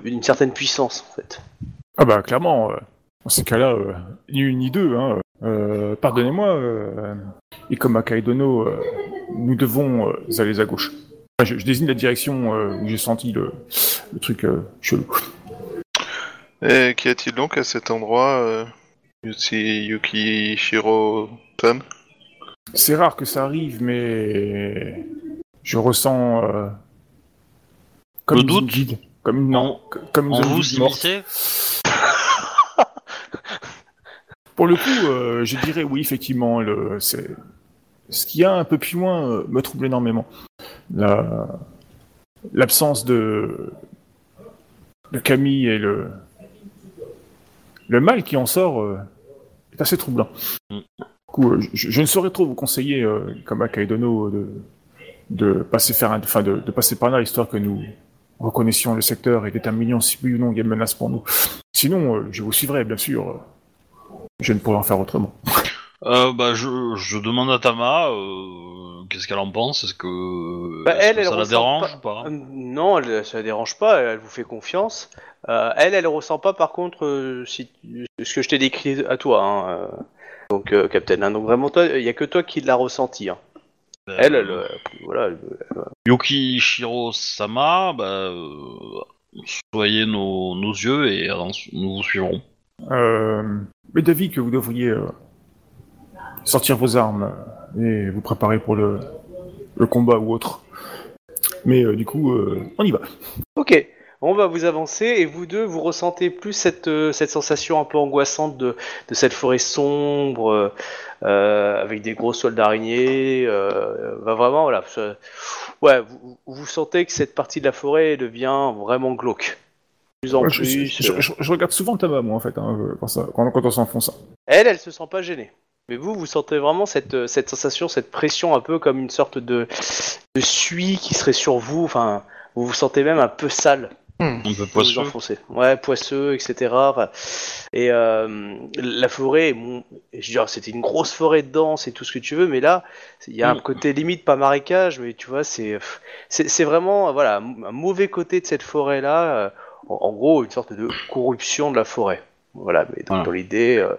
une certaine puissance, en fait. Ah bah clairement, euh, dans ces cas-là, euh, ni une ni deux. Hein, euh, Pardonnez-moi, euh, et comme à Kaidono, euh, nous devons euh, aller à gauche. Enfin, je, je désigne la direction euh, où j'ai senti le, le truc euh, chelou. Et qu'y a-t-il donc à cet endroit, euh, Yuki Yukishiro-tan C'est rare que ça arrive, mais je ressens euh, comme Le une doute vide, comme une non, comme En vous, s'immiscer Pour le coup, euh, je dirais oui, effectivement. Le, c'est... Ce qu'il y a un peu plus loin euh, me trouble énormément. La... L'absence de... de Camille et le... le mal qui en sort euh, est assez troublant. Mm. Du coup, euh, je, je ne saurais trop vous conseiller, euh, comme à Kaidono, de, de, passer faire un... enfin, de, de passer par là, histoire que nous reconnaissions le secteur et déterminions si oui ou non il y a une menace pour nous. Sinon, euh, je vous suivrai, bien sûr. Je ne pourrais en faire autrement. Euh, bah, je, je demande à Tama euh, qu'est-ce qu'elle en pense? Est-ce que, Bah, est-ce elle, que elle ça la dérange pas- ou pas? Non, elle, ça la dérange pas, elle vous fait confiance. Euh, elle, elle ressent pas par contre si, ce que je t'ai décrit à toi. hein, euh, donc, euh, Captain. hein. donc vraiment, il y a que toi qui l'as ressenti. hein. Euh, Elle, elle, euh, voilà. elle- Yuki Shiro Sama, bah, euh, soyez nos, nos yeux et euh, nous vous suivrons. Euh, mais d'avis que vous devriez euh, sortir vos armes euh, et vous préparer pour le, le combat ou autre. Mais euh, du coup, euh, on y va. Ok, on va vous avancer et vous deux, vous ressentez plus cette, euh, cette sensation un peu angoissante de, de cette forêt sombre euh, euh, avec des gros sols d'araignées. Euh, bah, vraiment, voilà. ouais, vous, vous sentez que cette partie de la forêt devient vraiment glauque. Plus en Ouais, plus. je- je- je regarde souvent Tama, moi, en fait, hein, quand, ça, quand, quand on s'enfonce. Elle, elle se sent pas gênée. Mais vous, vous sentez vraiment cette, cette sensation, cette pression un peu comme une sorte de, de suie qui serait sur vous. Enfin, vous vous sentez même un peu sale. Un peu poisseux. Ouais, poisseux, etc. Et euh, la forêt, bon, je veux dire, c'était une grosse forêt dense et tout ce que tu veux, mais là, il y a un Mm. côté limite pas marécage, mais tu vois, c'est c'est c'est vraiment voilà un mauvais côté de cette forêt là. en, en gros, une sorte de corruption de la forêt. Voilà, mais donc, Voilà. dans l'idée, euh,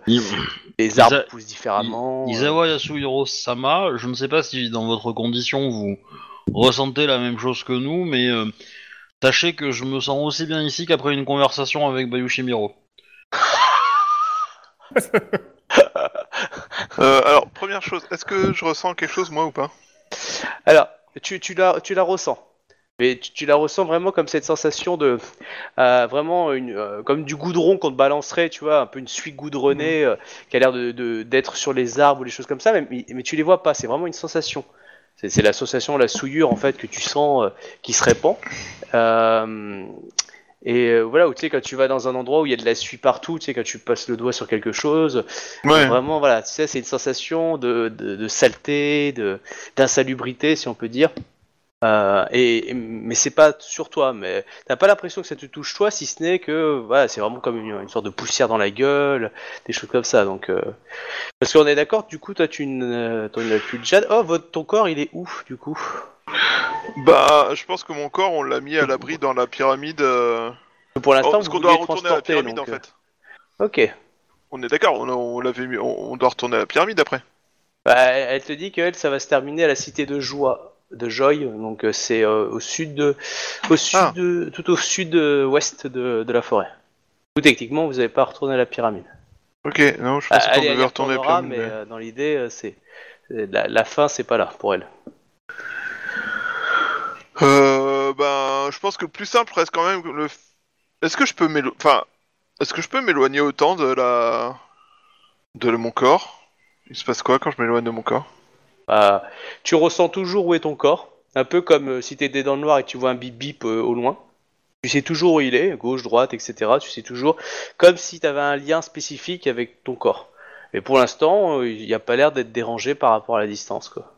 les arbres Isa- poussent différemment. euh, Isawa Yasuhiro Sama, je ne sais pas si dans votre condition vous ressentez la même chose que nous, mais euh, sachez que je me sens aussi bien ici qu'après une conversation avec Bayushi Miro. Euh, alors, première chose, est-ce que je ressens quelque chose, moi, ou pas? Alors, tu, tu, la, tu la ressens. Mais tu, tu la ressens vraiment comme cette sensation de. euh, vraiment une, euh, comme du goudron qu'on te balancerait, tu vois, un peu une suie goudronnée euh, qui a l'air d'être de, d'être sur les arbres ou des choses comme ça, mais, mais, mais tu les vois pas, c'est vraiment une sensation. C'est l'association, la souillure en fait que tu sens euh, qui se répand. Euh, et euh, voilà, où tu sais, quand tu vas dans un endroit où il y a de la suie partout, tu sais, quand tu passes le doigt sur quelque chose, Ouais. Vraiment, voilà, tu sais, c'est une sensation de, de, de saleté, de d'insalubrité, si on peut dire. Euh, et, et- mais c'est pas sur toi, mais t'as pas l'impression que ça te touche toi, si ce n'est que voilà, c'est vraiment comme une, une sorte de poussière dans la gueule, des choses comme ça. Donc, euh, parce qu'on est d'accord, du coup, toi tu ne as plus de jade. Oh, votre, ton corps, il est où, du coup? Bah, je pense que mon corps, on l'a mis à l'abri dans la pyramide. euh, Pour oh, l'instant, parce vous qu'on doit retourner à la pyramide donc, en euh, fait. Ok. On est d'accord, on, on l'avait mis, on, on doit retourner à la pyramide après. Bah, elle elle te dit qu'elle, ça va se terminer à la cité de Joie, de Joy, donc euh, c'est euh, au sud de, au sud Ah. de, tout au sud-ouest de, de la forêt. Ou techniquement, vous n'avez pas retourné à la pyramide. Ok, non, je pensais Ah, qu'on devait retourner à la pyramide. mais mais- euh, dans l'idée, c'est la, la fin, c'est pas là pour elle. Euh, ben, je pense que le plus simple reste quand même le. Est-ce que je peux enfin, est-ce que je peux m'éloigner autant de la, de mon corps? Il se passe quoi quand je m'éloigne de mon corps? Tu ressens toujours où est ton corps, un peu comme euh, si tu étais dans le noir et tu vois un bip bip euh, au loin. Tu sais toujours où il est, gauche, droite, etc. Tu sais toujours, comme si tu avais un lien spécifique avec ton corps. Mais pour l'instant, euh, il n'y a pas l'air d'être dérangé par rapport à la distance. Quoi.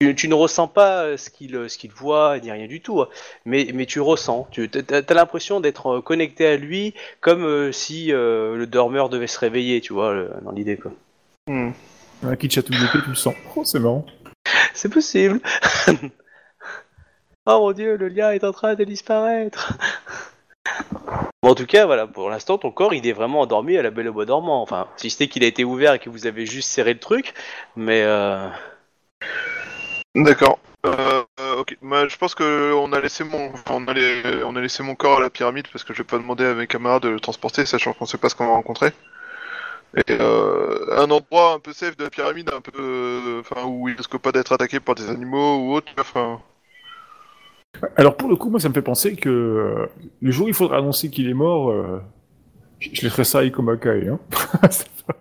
Tu, ne ressens pas ce qu'il voit, ni rien du tout. hein. Mais, tu ressens. Tu as, l'impression d'être connecté à lui, comme si le dormeur devait se réveiller, tu vois, dans l'idée. Hmm. Un qui te chatouille l'épée, tu le sens. Oh, c'est marrant. C'est possible. oh mon dieu, le lien est en train de disparaître. Bon, en tout cas, voilà, pour l'instant, ton corps, il est vraiment endormi à la belle au bois dormant. Enfin, si c'était qu'il a été ouvert et que vous avez juste serré le truc, mais euh... D'accord. Euh, ok. Bah, je pense que on a laissé mon, on a, on a laissé mon corps à la pyramide parce que je vais pas demander à mes camarades de le transporter, sachant qu'on sait pas ce qu'on va rencontrer. Et euh, un endroit un peu safe de la pyramide, un peu, euh, enfin où il risque pas d'être attaqué par des animaux ou autre. Enfin, Alors pour le coup, moi, ça me fait penser que euh, le jour où il faudra annoncer qu'il est mort, euh, je laisserai ça à Iko Makai, Hein.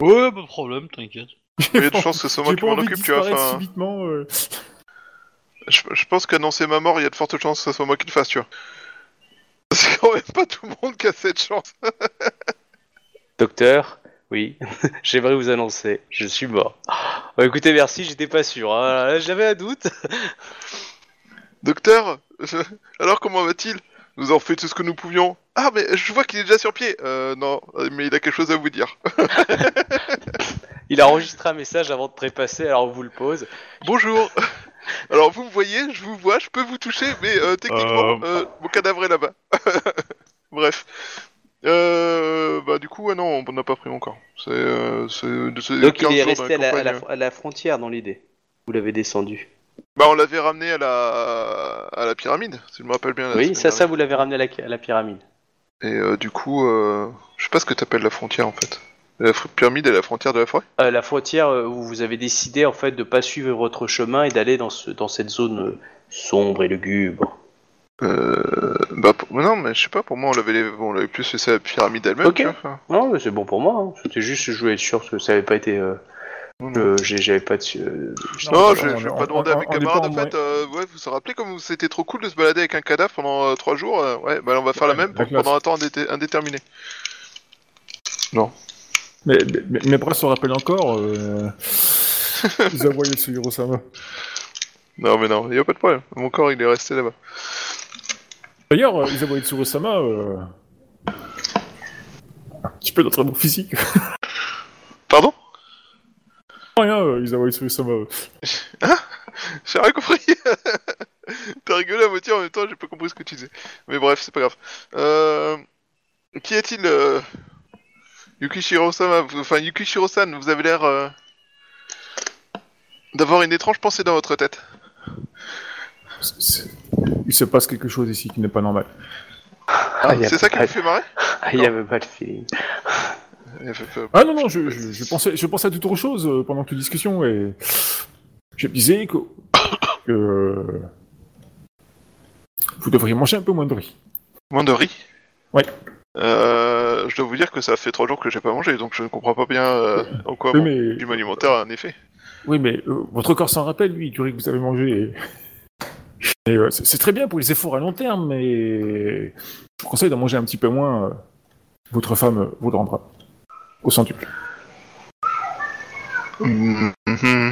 Ouais, pas de problème, t'inquiète. il y a de chances que ce soit moi qui m'en occupe, tu vois. Enfin, subitement. euh. je, je pense qu'annoncer ma mort, il y a de fortes chances que ce soit moi qui le fasse, tu vois. C'est quand même pas tout le monde qui a cette chance. docteur, oui, j'aimerais vous annoncer, je suis mort. Bon, écoutez, merci, j'étais pas sûr. hein. J'avais un doute. Docteur, je- alors comment va-t-il? Nous avons fait tout ce que nous pouvions. Ah, mais je vois qu'il est déjà sur pied. Euh, non, mais il a quelque chose à vous dire. Il a enregistré un message avant de trépasser, alors on vous le pose. Bonjour. Alors vous me voyez, je vous vois, je peux vous toucher, mais euh, techniquement, euh, mon cadavre est là-bas. Bref. Euh, bah du coup, ouais, non, on n'a pas pris mon corps. C'est, euh, c'est, c'est Donc 15 il est resté à la à la- campagne. à la frontière dans l'idée. Vous l'avez descendu. Bah on l'avait ramené à la à la pyramide, si je me rappelle bien. la Oui, ça, ça, vous l'avez ramené à la, à la pyramide. Et euh, du coup, euh, je sais pas ce que t'appelles la frontière en fait. La pyramide est la frontière de la forêt? Euh, la frontière euh, où vous avez décidé en fait de pas suivre votre chemin et d'aller dans, ce, dans cette zone sombre et lugubre. Euh, bah pour- non, mais je sais pas. Pour moi, on l'avait les- on l'avait plus laissé à la pyramide elle-même. Ok. tu vois, enfin. Non, mais c'est bon pour moi. hein. C'était juste, je voulais être sûr que ça avait pas été. euh, euh, j'ai- J'avais pas de. euh, Non, Non, on- je, vais pas demander à mes camarades. pas En en fait, euh, ouais, vous vous rappelez comme c'était trop cool de se balader avec un cadavre pendant euh, trois jours euh, Ouais, bah on va faire la même la pour- classe. pendant un temps indé- indéterminé. Mais, mais- mes bras se rappellent encore. Euh... Ils ont envoyé sur Hirosama. Non, mais non, y a pas de problème. Mon corps, il est resté là-bas. D'ailleurs, euh, Isawa Itsurosama, euh... un petit peu d'entraînement physique. Pardon? Rien, euh, Isawa Itsurosama. J'ai rien compris. T'as rigolé à moitié en même temps, j'ai pas compris ce que tu disais. Mais bref, c'est pas grave. Euh... Qui est-il euh... Yukishiro-sama, enfin Yukishiro-san, vous avez l'air euh, d'avoir une étrange pensée dans votre tête. C'est- c'est- Il se passe quelque chose ici qui n'est pas normal. Ah, y a c'est ça qui vous fait marrer Ah, il y avait pas de feeling. Ah non, non, je, je, je pensais, je pensais à toute autre chose euh, pendant toute discussion et je me disais que, que vous devriez manger un peu moins de riz. Moins de riz Ouais. Euh, je dois vous dire que ça fait trois jours que j'ai pas mangé, donc je ne comprends pas bien euh, en quoi Oui, mon mais, régime alimentaire a un effet. oui, mais euh, votre corps s'en rappelle, lui, du riz que vous avez mangé. Et, euh, c'est très bien pour les efforts à long terme, mais je vous conseille d'en manger un petit peu moins. euh, votre femme euh, vous le rendra au centuple. Mhm. Euh,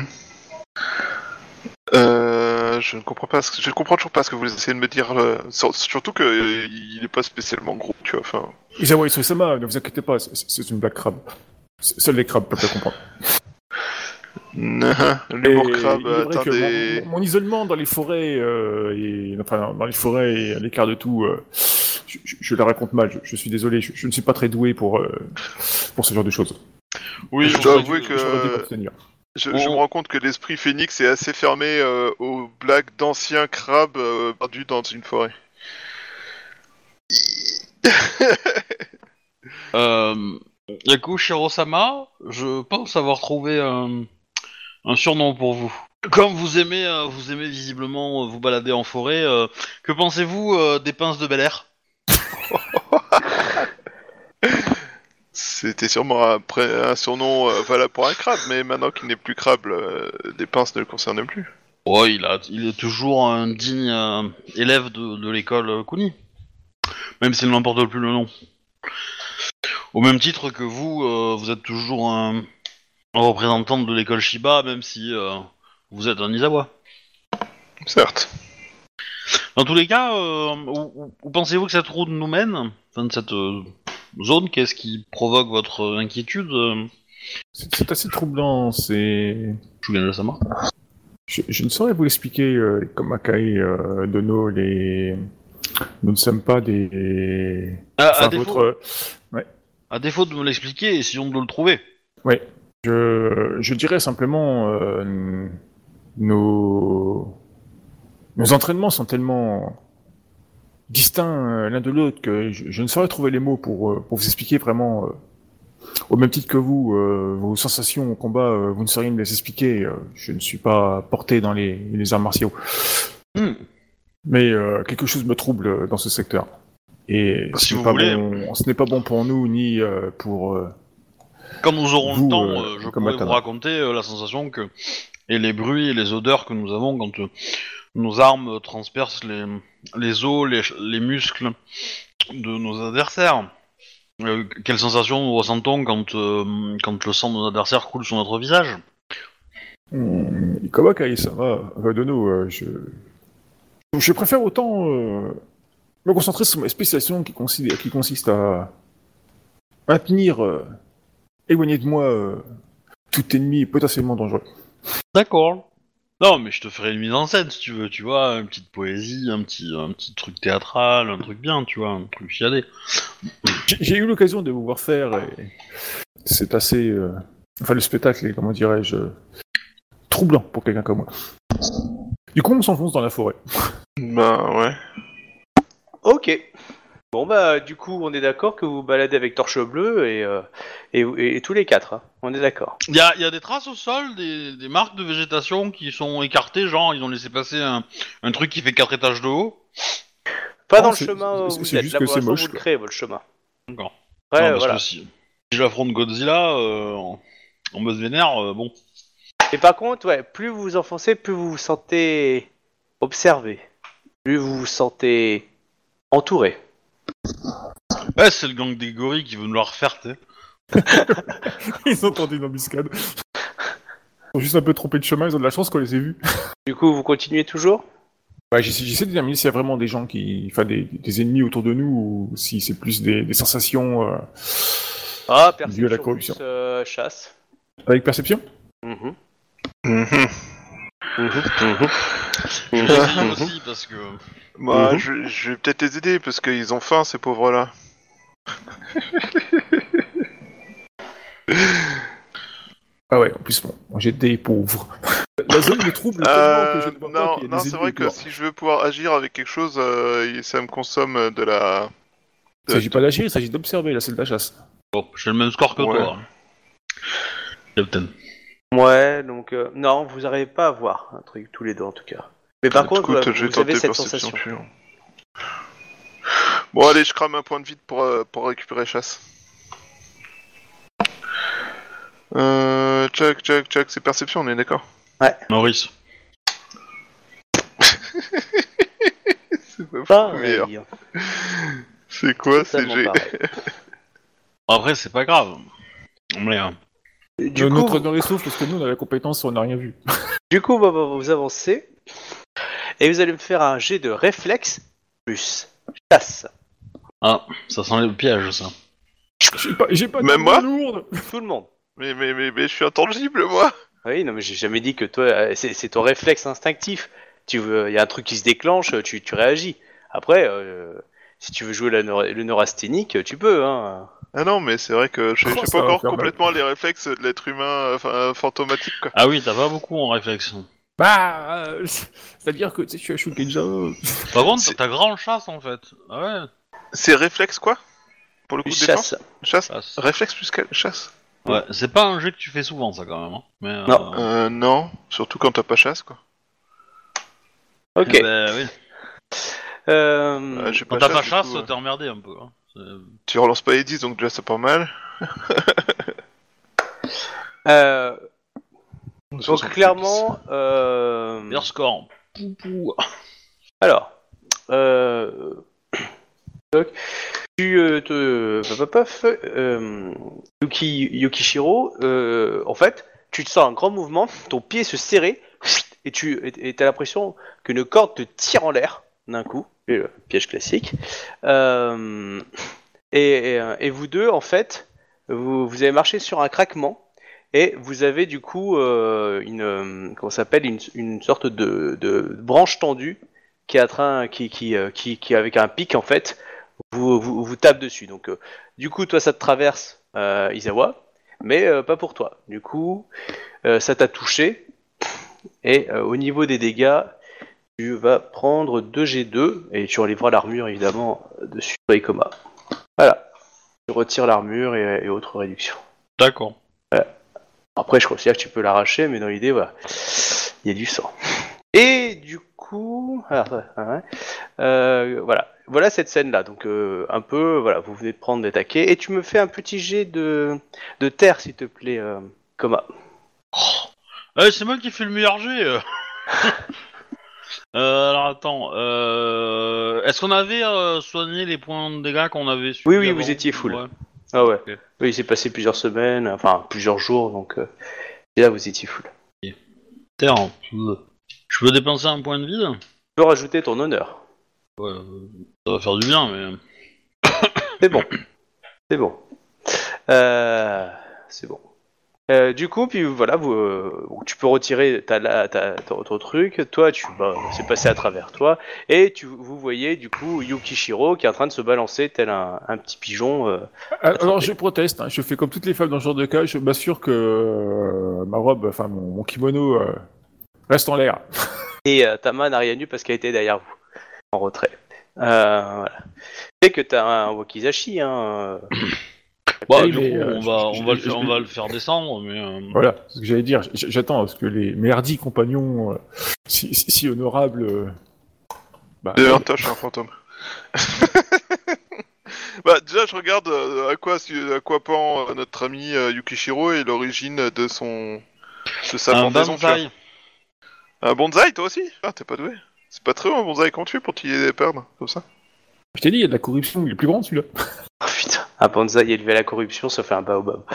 euh, je ne comprends pas. Ce que, je ne comprends toujours pas ce que vous essayez de me dire. sur- surtout que euh, il est pas spécialement gros, tu vois. Enfin, Isawa Isoi-sama, ne vous inquiétez pas, c'est- une blague crabe. C'est- Seuls les crabes peuvent le comprendre. Est vrai atteint des. mon, mon isolement dans les forêts, euh, et, enfin, dans les forêts et à l'écart de tout, euh, je, je- je la raconte mal. Je, je suis désolé, je, je ne suis pas très doué pour euh, pour ce genre de choses. Oui, Je on dois avouer que-. Je, me rends compte que l'esprit phénix est assez fermé euh, aux blagues d'anciens crabes euh, perdus dans une forêt. Euh, Yaku Shirosama, je pense avoir trouvé un, un surnom pour vous. Comme vous aimez, euh, vous aimez visiblement euh, vous balader en forêt, euh, que pensez-vous euh, des pinces de Bel Air? C'était sûrement un, pré- un surnom euh, valable pour un crabe, mais maintenant qu'il n'est plus crabe, euh, des pinces ne le concernent plus. Oh, il, a, il est toujours un digne euh, élève de, de l'école euh, Kuni, même s'il n'emporte plus le nom. Au même titre que vous, euh, vous êtes toujours un, un représentant de l'école Shiba, même si euh, vous êtes un Izawa. Certes. Dans tous les cas, euh, où, où- où pensez-vous que cette route nous mène? Enfin, de cette euh, zone, qu'est-ce qui provoque votre inquiétude? C'est c'est assez troublant. C'est Shugen-sama Je, je ne saurais vous l'expliquer, euh, comme Akai euh, Dono, les... nous ne sommes pas des... à, à Enfin, défaut, votre... à défaut de me l'expliquer, essayons de le trouver. Oui, je, je dirais simplement, euh, nos... nos entraînements sont tellement distincts euh, l'un de l'autre que je, je ne saurais trouver les mots pour, euh, pour vous expliquer vraiment, euh, au même titre que vous, euh, vos sensations au combat, vous ne sauriez me les expliquer. je ne suis pas porté dans les, les arts martiaux. Hmm. Mais quelque chose me trouble dans ce secteur. Et Si ce n'est pas bon, pas pour nous ni pour. Quand nous aurons Vous, le temps, euh, euh, je pourrai vous raconter euh, la sensation que et les bruits et les odeurs que nous avons quand euh, nos armes transpercent les, les os, les, les muscles de nos adversaires. Euh, quelle sensation nous ressentons quand, euh, quand le sang de nos adversaires coule sur notre visage? Ça va. Euh, Dono, euh, je... je préfère autant euh, me concentrer sur ma spécialisation qui, consiste- qui consiste à maintenir éloigné de moi euh, tout ennemi potentiellement dangereux. D'accord. Non, mais je te ferai une mise en scène si tu veux, tu vois, une petite poésie, un petit, un petit truc théâtral, un truc bien, tu vois, un truc chiadé. J'ai eu l'occasion de vous voir faire et c'est assez. euh, Enfin, le spectacle est, comment dirais-je, troublant pour quelqu'un comme moi. Du coup, on s'enfonce dans la forêt. Ben ouais. Ok. Bon bah du coup on est d'accord que vous vous baladez avec torche bleue et, euh, et, et- et tous les quatre. hein. On est d'accord. Il y a, il y a des traces au sol, des, des marques de végétation qui sont écartées, genre ils ont laissé passer un, un truc qui fait 4 étages de haut. Pas Non, dans le chemin où c'est- vous c'est êtes. juste Là que c'est moche, vous le créez votre chemin. D'accord. Ouais Non, parce voilà. que si, si j'affronte Godzilla euh, en, en mode vénère, euh, bon. Et par contre, ouais, plus vous vous enfoncez, plus vous vous sentez observé. Plus vous vous sentez entouré. Ouais, c'est le gang des gorilles qui veut nous la refaire, sais. Ils ont tenté une embuscade. Ils sont juste un peu trompés de chemin, ils ont de la chance qu'on les ait vus. Du coup, vous continuez toujours? Ouais, j'essaie de déterminer s'il y a vraiment des gens qui. Enfin, des, des ennemis autour de nous ou si c'est plus des, des sensations euh, Ah, Dû à la perception corruption. plus, euh, chasse. avec perception? Mhm. Mhm. J'essaye aussi parce que. Moi, Mhm. je, je vais peut-être les aider parce qu'ils ont faim, ces pauvres-là. Ah ouais, en plus, bon, moi, j'ai des pauvres. La zone me trouble tellement que je Euh, ne vois pas non, qu'il y a non des c'est ennemis vrai que si je veux pouvoir agir avec quelque chose, euh, il- ça me consomme de la. Il s'agit pas d'agir, il s'agit d'observer, là, c'est de la chasse. Bon, j'ai le même score que Ouais. toi. hein. Captain. Ouais, donc euh, non, vous n'arrivez pas à voir un truc tous les deux en tout cas. Mais par contre, Écoute, ouais, je vais vous avez tenter cette sensation. pure. Bon, allez, je crame un point de vide pour, euh, pour récupérer chasse. Euh, check, check, check, c'est perception, on est d'accord? Maurice. C'est pas Pareil. meilleur. C'est quoi C'est G? Après, c'est pas grave. Mais, euh, Du coup, notre vous- dans les souffles, parce que nous, on a la compétence, on n'a rien vu. Du coup, bah, bah, vous avancez. Et vous allez me faire un jet de réflexe plus chasse. Ah, ça sent le piège, ça. J'ai pas, j'ai pas de Même moi lourde. Tout le monde. Mais, mais, mais, mais je suis intangible, moi Oui, non, mais j'ai jamais dit que toi, euh, c'est c'est ton réflexe instinctif. Tu veux, il y a un truc qui se déclenche, tu, tu réagis. Après, euh, si tu veux jouer la le neurasthénique, tu peux. Hein. Ah non, mais c'est vrai que je Oh, j'ai ça pas encore complètement les réflexes de l'être humain enfin, euh, fantomatique, quoi. Ah oui, t'as pas beaucoup en réflexion. Bah, euh, c'est-à-dire que tu sais, je suis un Shukenja. Par contre, C'est- t'as grand chasse en fait. Ah ouais. C'est réflexe quoi? Pour le coup de défense chasses. Chasse chasse. Réflexe plus que chasse Ouais, c'est pas un jeu que tu fais souvent, ça quand même. Hein. Mais, euh, Non. Euh, non, surtout quand t'as pas chasse, quoi. Ok. eh ben, oui. Euh, Euh, Quand t'as pas chasse, t'es emmerdé un peu. Hein. Tu relances pas les 10, donc déjà c'est pas mal. euh, donc 70. clairement, euh, Meilleur score. Pou, pou. alors, euh, tu euh, te, paf, paf, paf, euh, Yuki, Yukishiro, euh, en fait, tu te sens un grand mouvement, ton pied se serrer, et tu et t'as l'impression qu'une corde te tire en l'air d'un coup, piège classique. Euh, euh, et vous deux, en fait, vous, vous avez marché sur un craquement. Et vous avez du coup euh, une comment s'appelle une, une sorte de, de branche tendue qui en train qui qui, qui qui avec un pic en fait vous vous, tape dessus. Donc du coup toi ça te traverse Isawa, mais pas pour toi. Du coup ça t'a touché et au niveau des dégâts tu vas prendre 2 G2 et tu relèveras l'armure évidemment dessus sur Ikoma. Voilà. Tu retires l'armure et, et autres réductions. D'accord. Après, je considère que tu peux l'arracher, mais dans l'idée, voilà. Il y a du sang. Et du coup, ah, ouais. Euh, voilà, voilà cette scène-là. Donc euh, un peu, voilà, vous venez de prendre des taquets, et tu me fais un petit jet de de terre, s'il te plaît, euh, Coma. Eh, c'est moi qui fais le meilleur jet. euh. Alors attends, euh... est-ce qu'on avait euh, soigné les points de dégâts qu'on avait Oui, oui, vous étiez full. Ouais. Ah ouais. Oui, il s'est passé plusieurs semaines, enfin plusieurs jours, donc euh, et là vous étiez full. Terre. Je peux dépenser un point de vide Tu peux rajouter ton honneur. Ouais, ça va faire du bien, mais... C'est bon. C'est bon. C'est bon. Euh, du coup, puis voilà, vous, euh, tu peux retirer ta, la- ta- ton, ton truc. Toi, tu, bah, c'est passé à travers toi, et tu, vous voyez du coup Yukishiro qui est en train de se balancer tel un, un petit pigeon. euh. Alors je proteste, hein, je fais comme toutes les femmes dans ce genre de cas, je m'assure que euh, ma robe, enfin mon, mon kimono euh, reste en l'air. et euh, ta main n'a rien eu parce qu'elle était derrière vous, en retrait. Euh, voilà. C'est que t'as un wakizashi, hein. euh. Bah, du coup, euh, on, va, je- on, va le faire, on va le faire descendre, mais... euh, Voilà, c'est ce que j'allais dire. J'attends parce que les merdis compagnons euh, si, si- si honorables. euh, bah, De un fantôme. bah, déjà, je regarde euh, à quoi, à quoi pend euh, notre ami euh, Yukishiro et l'origine de son. de sa un bonsaï. Un bonsaï, toi aussi? Ah, t'es pas doué. C'est pas très bon, un bonsaï qu'on tue pour t'y perdre, comme ça. Je t'ai dit, il y a de la corruption, il est plus grand celui-là. Oh putain, un bonsaï élevé à la corruption, ça fait un baobab.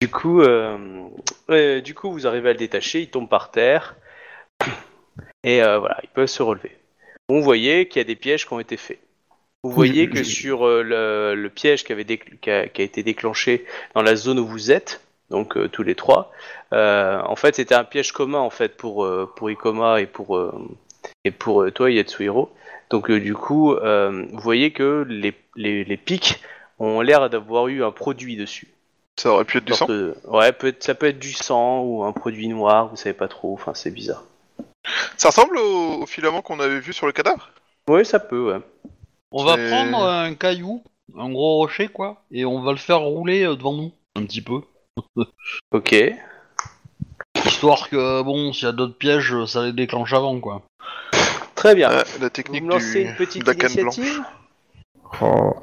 Du coup, euh, du coup, vous arrivez à le détacher, il tombe par terre, et euh, voilà, il peut se relever. Vous voyez qu'il y a des pièges qui ont été faits. Vous voyez que sur euh, le, le piège qui, avait qui, a, qui a été déclenché dans la zone où vous êtes, donc tous les trois, en fait, c'était un piège commun en fait pour pour Ikoma et pour et pour toi Yatsuhiro. Donc euh, du coup, euh, vous voyez que les, les, les pics ont l'air d'avoir eu un produit dessus. Ça aurait pu être du sang. Ouais, peut ça peut être du sang ou un produit noir, vous savez pas trop. Enfin, c'est bizarre. Ça ressemble au, au filament qu'on avait vu sur le cadavre Oui, ça peut. Ouais. On va C'est- prendre un caillou, un gros rocher, quoi, et on va le faire rouler euh, devant nous, un petit peu. Ok. Histoire que, bon, s'il y a d'autres pièges, euh, ça les déclenche avant, quoi. Très bien. Ah, La vous technique me lancez du une petite de la canne blanche. initiative? Oh.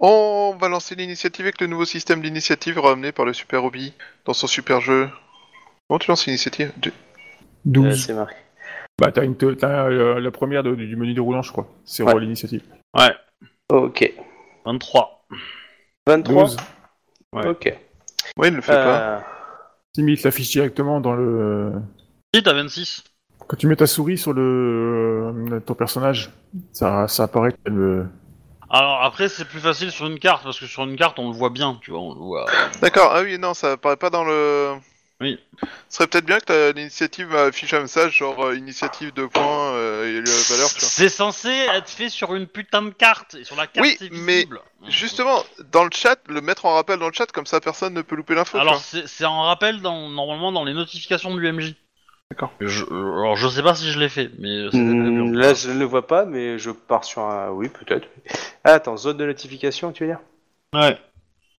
On va lancer l'initiative avec le nouveau système d'initiative ramené par le Super Hobby dans son super jeu. Comment tu lances l'initiative Du- Euh, 12. c'est marqué. bah, t'as, une, te- t'as euh, la première de- du menu déroulant, je crois. C'est Ouais. l'initiative. Ouais, Ok. 23. 23. 12. Ouais. Ok. Ouais, il le fait pas. Euh, Timmy il l'affiche directement dans le. Si, t'as 26. Quand tu mets ta souris sur le euh, ton personnage, ça, ça apparaît le. Alors après, c'est plus facile sur une carte parce que sur une carte, on le voit bien, tu vois. On le voit. D'accord, ah oui, non, ça apparaît pas dans le. Oui. Ce serait peut-être bien que ta- l'initiative affiche un message genre euh, initiative de points euh, et la valeur, tu vois. C'est censé être fait sur une putain de carte et sur la carte Oui, c'est mais visible. Justement, dans le chat, le mettre en rappel dans le chat, comme ça personne ne peut louper l'info. tu Alors vois. c'est c'est en rappel dans, normalement dans les notifications de l'UMJ. D'accord. Je, alors je sais pas si je l'ai fait, mais c'était Hmm, là, je ne le vois pas, mais je pars sur un. Oui, peut-être. Ah, attends, zone de notification, tu veux dire? Ouais.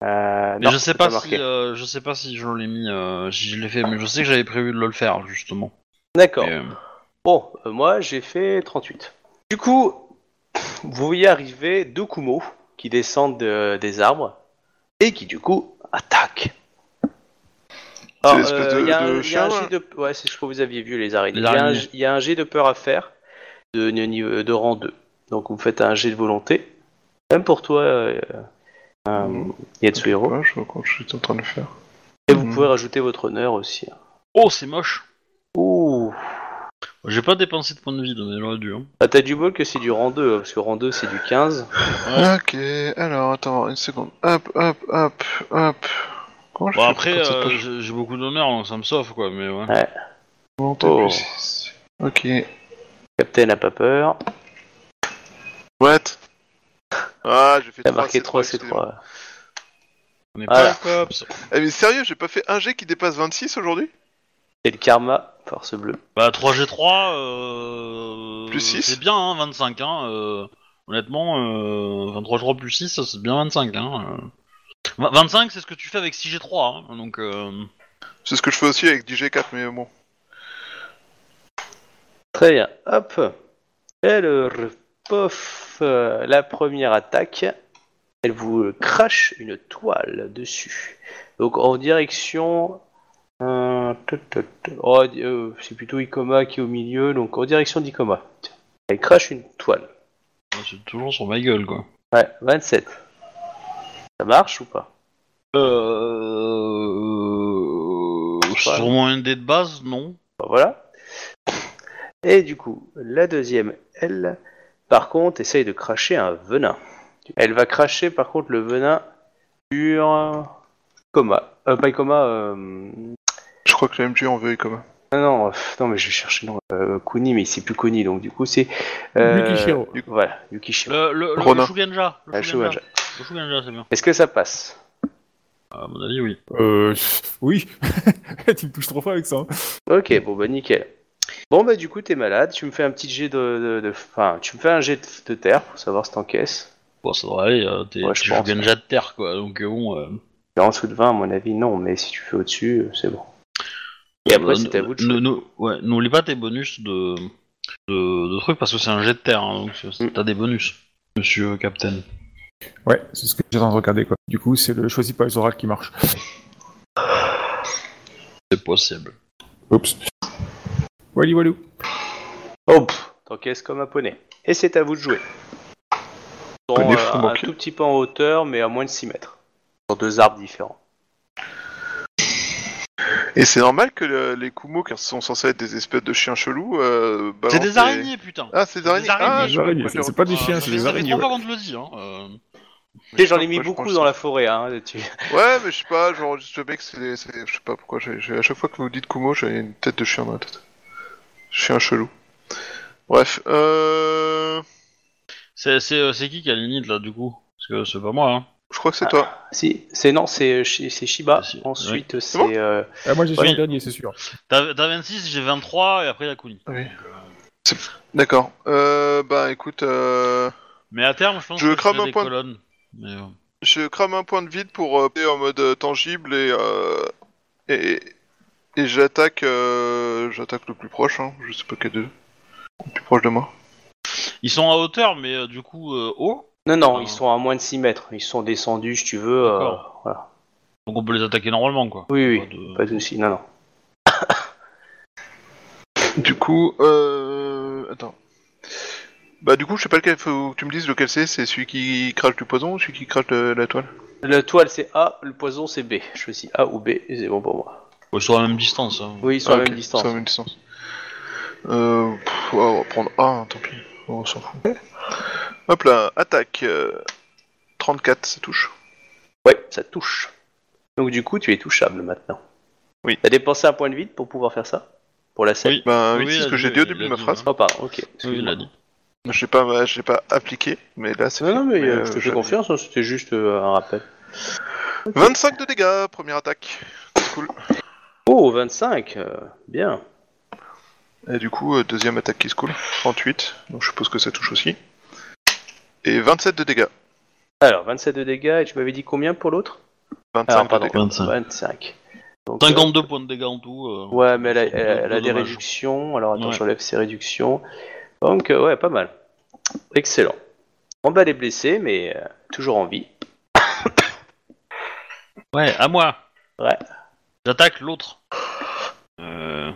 euh, Mais non, je sais c'est pas, marqué. si euh, je sais pas si je l'ai mis, euh, si je l'ai fait, mais je sais que j'avais prévu de le faire justement. D'accord. Et, euh, Bon, euh, moi, j'ai fait 38. Du coup, vous voyez arriver deux Kumo qui descendent de- des arbres et qui, du coup, attaquent. Euh, de- il y a de un- il y a un là jet de... Ouais, c'est ce que vous aviez vu, les araignées. Il y un- araignées. Il y, a un jet de peur à faire de, de niveau- de rang 2. Donc, vous faites un jet de volonté. Même pour toi, euh, euh, Mhm. Yatsuhiro. Je vois je suis en train de le faire. Et vous Mhm. pouvez rajouter votre honneur aussi. Oh, c'est moche. Ouh J'ai pas dépensé de points de vie, mais j'aurais dû. Hein. Ah, T'as du bol que c'est du rang 2, parce que rang 2 c'est du 15. Ok, alors attends une seconde. Hop, hop, hop, hop. Bon après, cette euh, j'ai j'ai beaucoup d'honneur, donc ça me sauve quoi, mais ouais. Volonté Oh. plus six. Ok. Captain n'a pas peur. What? Ah, j'ai fait T'as 3 marqué C3, 3 excusez-moi. C3. On est Voilà. pas cops. Eh mais sérieux, j'ai pas fait un G qui dépasse 26 aujourd'hui? C'est le karma, force bleue. Bah 3G3, euh... Plus six? c'est bien, hein, 25. Hein, euh, Honnêtement, euh... 23 plus 6, c'est bien 25. Hein, euh. Vingt- 25, c'est ce que tu fais avec 6G3. Hein, donc, euh... C'est ce que je fais aussi avec DJ4, mais bon. Très bien, hop. Alors, pof, euh, la première attaque, elle vous crache une toile dessus. Donc en direction... euh. Oh, euh, c'est plutôt Ikoma qui est au milieu, donc en direction d'Ikoma. Elle crache une toile. c'est toujours sur ma gueule quoi. Ouais, 27. Ça marche ou pas? Euh... Sur mon ND de base, non. Bah, Voilà. Et du coup, la deuxième, elle, par contre, essaye de cracher un venin. Elle va cracher, par contre, le venin sur Coma. Euh, pas Coma, euh... Je crois que la MG en veut comme. Non, non, euh, non, mais je vais chercher non, euh, Kuni, mais c'est plus Kuni, donc du coup, c'est... Euh... Yukishiro. Yu- Voilà, Yukishiro. Le, le, le, Ronin. le Shuganja. Le Ah. C'est bien. Est-ce que ça passe? À mon avis, oui. Euh, oui. tu me touches trop fort avec ça. hein. Ok, bon bah nickel. Bon bah du coup t'es malade, tu me fais un petit jet de... de- de- Enfin, tu me fais un jet de, de terre pour savoir si t'encaisses. Bon, ça devrait aller. Euh, T'es Ouais, je pense, Shuganja de terre, quoi. Donc, euh, bon. Euh... En dessous de 20, à mon avis, non, mais si tu fais au-dessus, euh, c'est bon. Et après, euh, c'est à vous de ouais, N'oublie pas tes bonus de, de, de trucs parce que c'est un jet de terre. Hein, donc c'est- Mm. t'as des bonus, monsieur Captain. Ouais, c'est ce que j'ai en train de regarder quoi. Du coup, c'est le choisi par les oracles qui marche. C'est possible. Oups. Wally walou. Oh, pff, t'encaisses comme un poney. Et c'est à vous de jouer. Ils sont, Poney euh, un tout petit peu en hauteur, mais à moins de 6 mètres. Sur deux arbres différents. Et c'est normal que le- les Kumo, qui sont censés être des espèces de chiens chelous, euh, C'est des des- araignées, putain. Ah, c'est des araignées. Araignées. Ah, Des araignées, c'est pas des chiens, Ah, c'est des ça fait araignées. trois ouais. fois qu'on te le dit. Hein. euh. Tu sais, j'en ai mis beaucoup dans ça. la forêt. Hein, tu- Ouais, mais je sais pas, genre, je mec, c'est, des- c'est- je sais pas pourquoi, j'ai, j'ai- à chaque fois que vous dites Kumo, j'ai une tête de chien dans la tête. Chien chelou. Bref, euh... C'est c'est, euh, c'est qui qui a l'init là, du coup? Parce que c'est pas moi. Hein. Je crois que c'est Ah. toi. Si, c'est non, c'est Shi- c'est Shiba. C'est- Ensuite, c'est. bon euh, Ah, moi, j'ai Oui. en dernier, c'est sûr. T'as t'as 26, j'ai 23 et après la Kuni. Oui. D'accord. Euh, bah écoute, euh... Mais à terme, je pense Je que crame un des point de- colonnes. Mais, euh, je crame un point de vide pour euh, en mode euh, tangible et euh, et, et j'attaque euh, j'attaque le plus proche, hein. je sais pas quel d'eux. Le plus proche de moi. Ils sont à hauteur, mais euh, du coup euh, haut? Non, non, ils sont à moins de 6 mètres. Ils sont descendus, si tu veux. euh, D'accord. voilà. Donc on peut les attaquer normalement, quoi. Oui, oui, Pas de- pas de soucis. Non, non. Du coup, euh... attends. Bah du coup, je sais pas lequel faut que tu me dises lequel c'est, c'est celui qui crache du poison ou celui qui crache de la toile? Le toile, c'est A. Le poison, c'est B. Je choisis A ou B. et C'est bon pour moi. Ouais, Ils sont à la même distance. Hein. Oui, ils sont à Ah, la ok, même distance. c'est à la même distance. Euh, pff, ouais, on va prendre A, hein, tant pis. On s'en fout. Hop là, attaque. euh, 34, ça touche. Ouais, ça touche. Donc du coup, tu es touchable maintenant. Oui. T'as dépensé un point de vide pour pouvoir faire ça? Pour la scène? Oui. Ben oui, Oui, c'est ce que j'ai dit, au il début de ma dit, phrase. hein. Oh, pardon, ok. Oui, il excuse-moi. l'a dit. Je l'ai pas, je l'ai pas appliqué, mais là c'est Non, fait. non, mais, euh, euh, je te fais j'avais- confiance, hein, c'était juste euh, un rappel. 25 de dégâts, première attaque. Cool. Oh, 25, euh, bien. Et du coup, euh, deuxième attaque qui se coule. 38, donc je suppose que ça touche aussi. Et 27 de dégâts. Alors, 27 de dégâts, et tu m'avais dit combien pour l'autre? 25 Alors, de pardon, dégâts. 25. 25. Donc, euh, 52 points de dégâts en tout. euh, Ouais, mais elle a, elle a- elle a c'est des réductions. Alors attends, Ouais. j'enlève ces réductions. Donc, euh, ouais, pas mal. Excellent. On bat les blessés, mais euh, toujours en vie. Ouais, à moi. Ouais. J'attaque l'autre. Euh,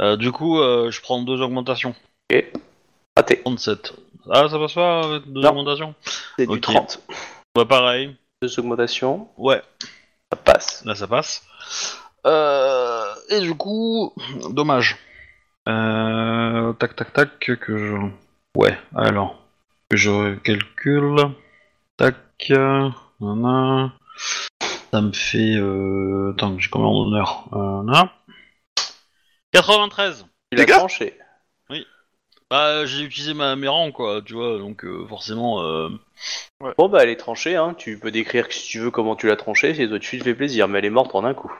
euh, du coup, euh, je prends deux augmentations. Raté. 37. Ah, ça passe pas avec deux Non. augmentations C'est du Ok. 30. Bah pareil. Deux augmentations, Ouais, ça passe. là ça passe. Euh, et du coup, dommage. Euh, tac tac tac que je. Ouais, alors que je calcule. Tac. nanana. Ça me fait. Euh... Attends, j'ai combien d'honneur euh, là 93 Tu l'as Dégâts tranché. Bah, j'ai utilisé ma, mes rangs, quoi, tu vois, donc euh, forcément. Euh... Bon, bah, elle est tranchée, hein. Tu peux décrire si tu veux comment tu l'as tranchée, si toi tu te fait plaisir, mais elle est morte en un coup.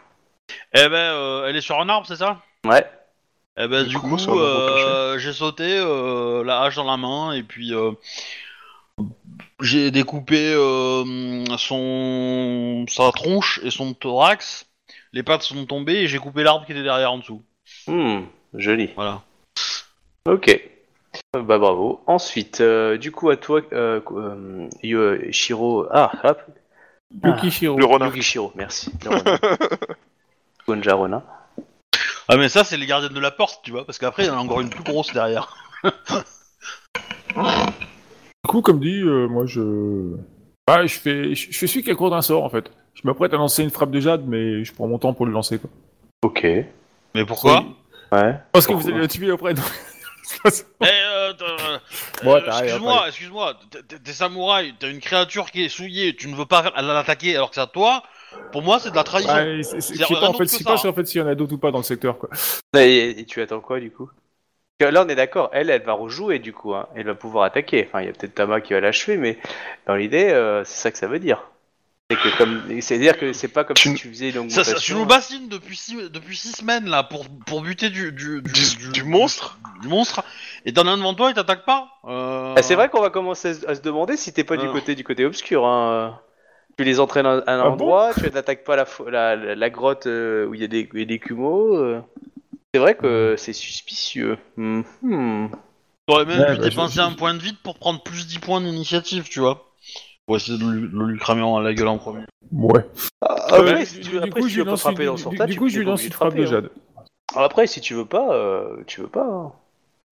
Eh ben, euh, elle est sur un arbre, c'est ça? Ouais. Eh ben, Du du coup, coup, euh, j'ai sauté, euh, la hache dans la main, et puis euh, j'ai découpé euh, son sa tronche et son thorax. Les pattes sont tombées et j'ai coupé l'arbre qui était derrière en dessous. Hmm, joli. Voilà. Ok. Bah bravo. Ensuite, euh, du coup à toi, euh, euh, Shiro. Ah, hop. Yukishiro. Renard. Yukishiro, merci. Le renard. Gonja Ronin. Ah, mais ça, c'est les gardiens de la porte, tu vois, parce qu'après, il y en a encore une plus grosse derrière. Du coup, comme dit, euh, moi je. Ah, je fais, je, je fais celui qui a cours d'un sort en fait. Je m'apprête à lancer une frappe de jade, mais je prends mon temps pour le lancer quoi. Ok. Mais pourquoi? Ouais. Parce que vous allez la tuer après. donc- Eh, euh, t'as- euh, Bon, euh, t'as rien, excuse-moi, excuse-moi, t'es- t'es- t'es samouraï, t'as une créature qui est souillée, tu ne veux pas l'attaquer alors que c'est à toi. Pour moi, c'est de la trahison. Ouais, c'est- pas en fait, ça, pas hein. si en fait s'il y en a d'autres ou pas dans le secteur quoi. Et, et tu attends quoi du coup? Là on est d'accord, elle, elle va rejouer du coup, hein. elle va pouvoir attaquer. Enfin, il y a peut-être Tama qui va l'achever, mais dans l'idée, euh, c'est ça que ça veut dire. C'est que comme, c'est-à-dire que c'est pas comme Tu- si tu faisais une Ça, ça, tu nous bassines depuis six, depuis six semaines là pour, pour buter du, du, Du- du monstre? du, monstre et t'en as un devant toi il t'attaque pas? Euh... Ah, c'est vrai qu'on va commencer à se- demander si t'es pas du Ah. côté du côté obscur. Hein. Tu les entraînes à un bon endroit, tu n'attaques pas la, la, la, la grotte euh, où il y a des, y a des cumos. euh. C'est vrai que c'est suspicieux. Hmm. Hmm. T'aurais même Ouais, pu bah, dépenser je- un point de vide pour prendre plus 10 points d'initiative tu vois pour essayer de lui, de lui cramer en la gueule en premier. Ouais. Ah, Euh, après, si tu après, coup, si je tu veux pas frapper une- dans son du- tas, du tu coup, je lui lance une frappe de frapper, hein. jade. Alors après, si tu veux pas, euh, tu veux pas. hein.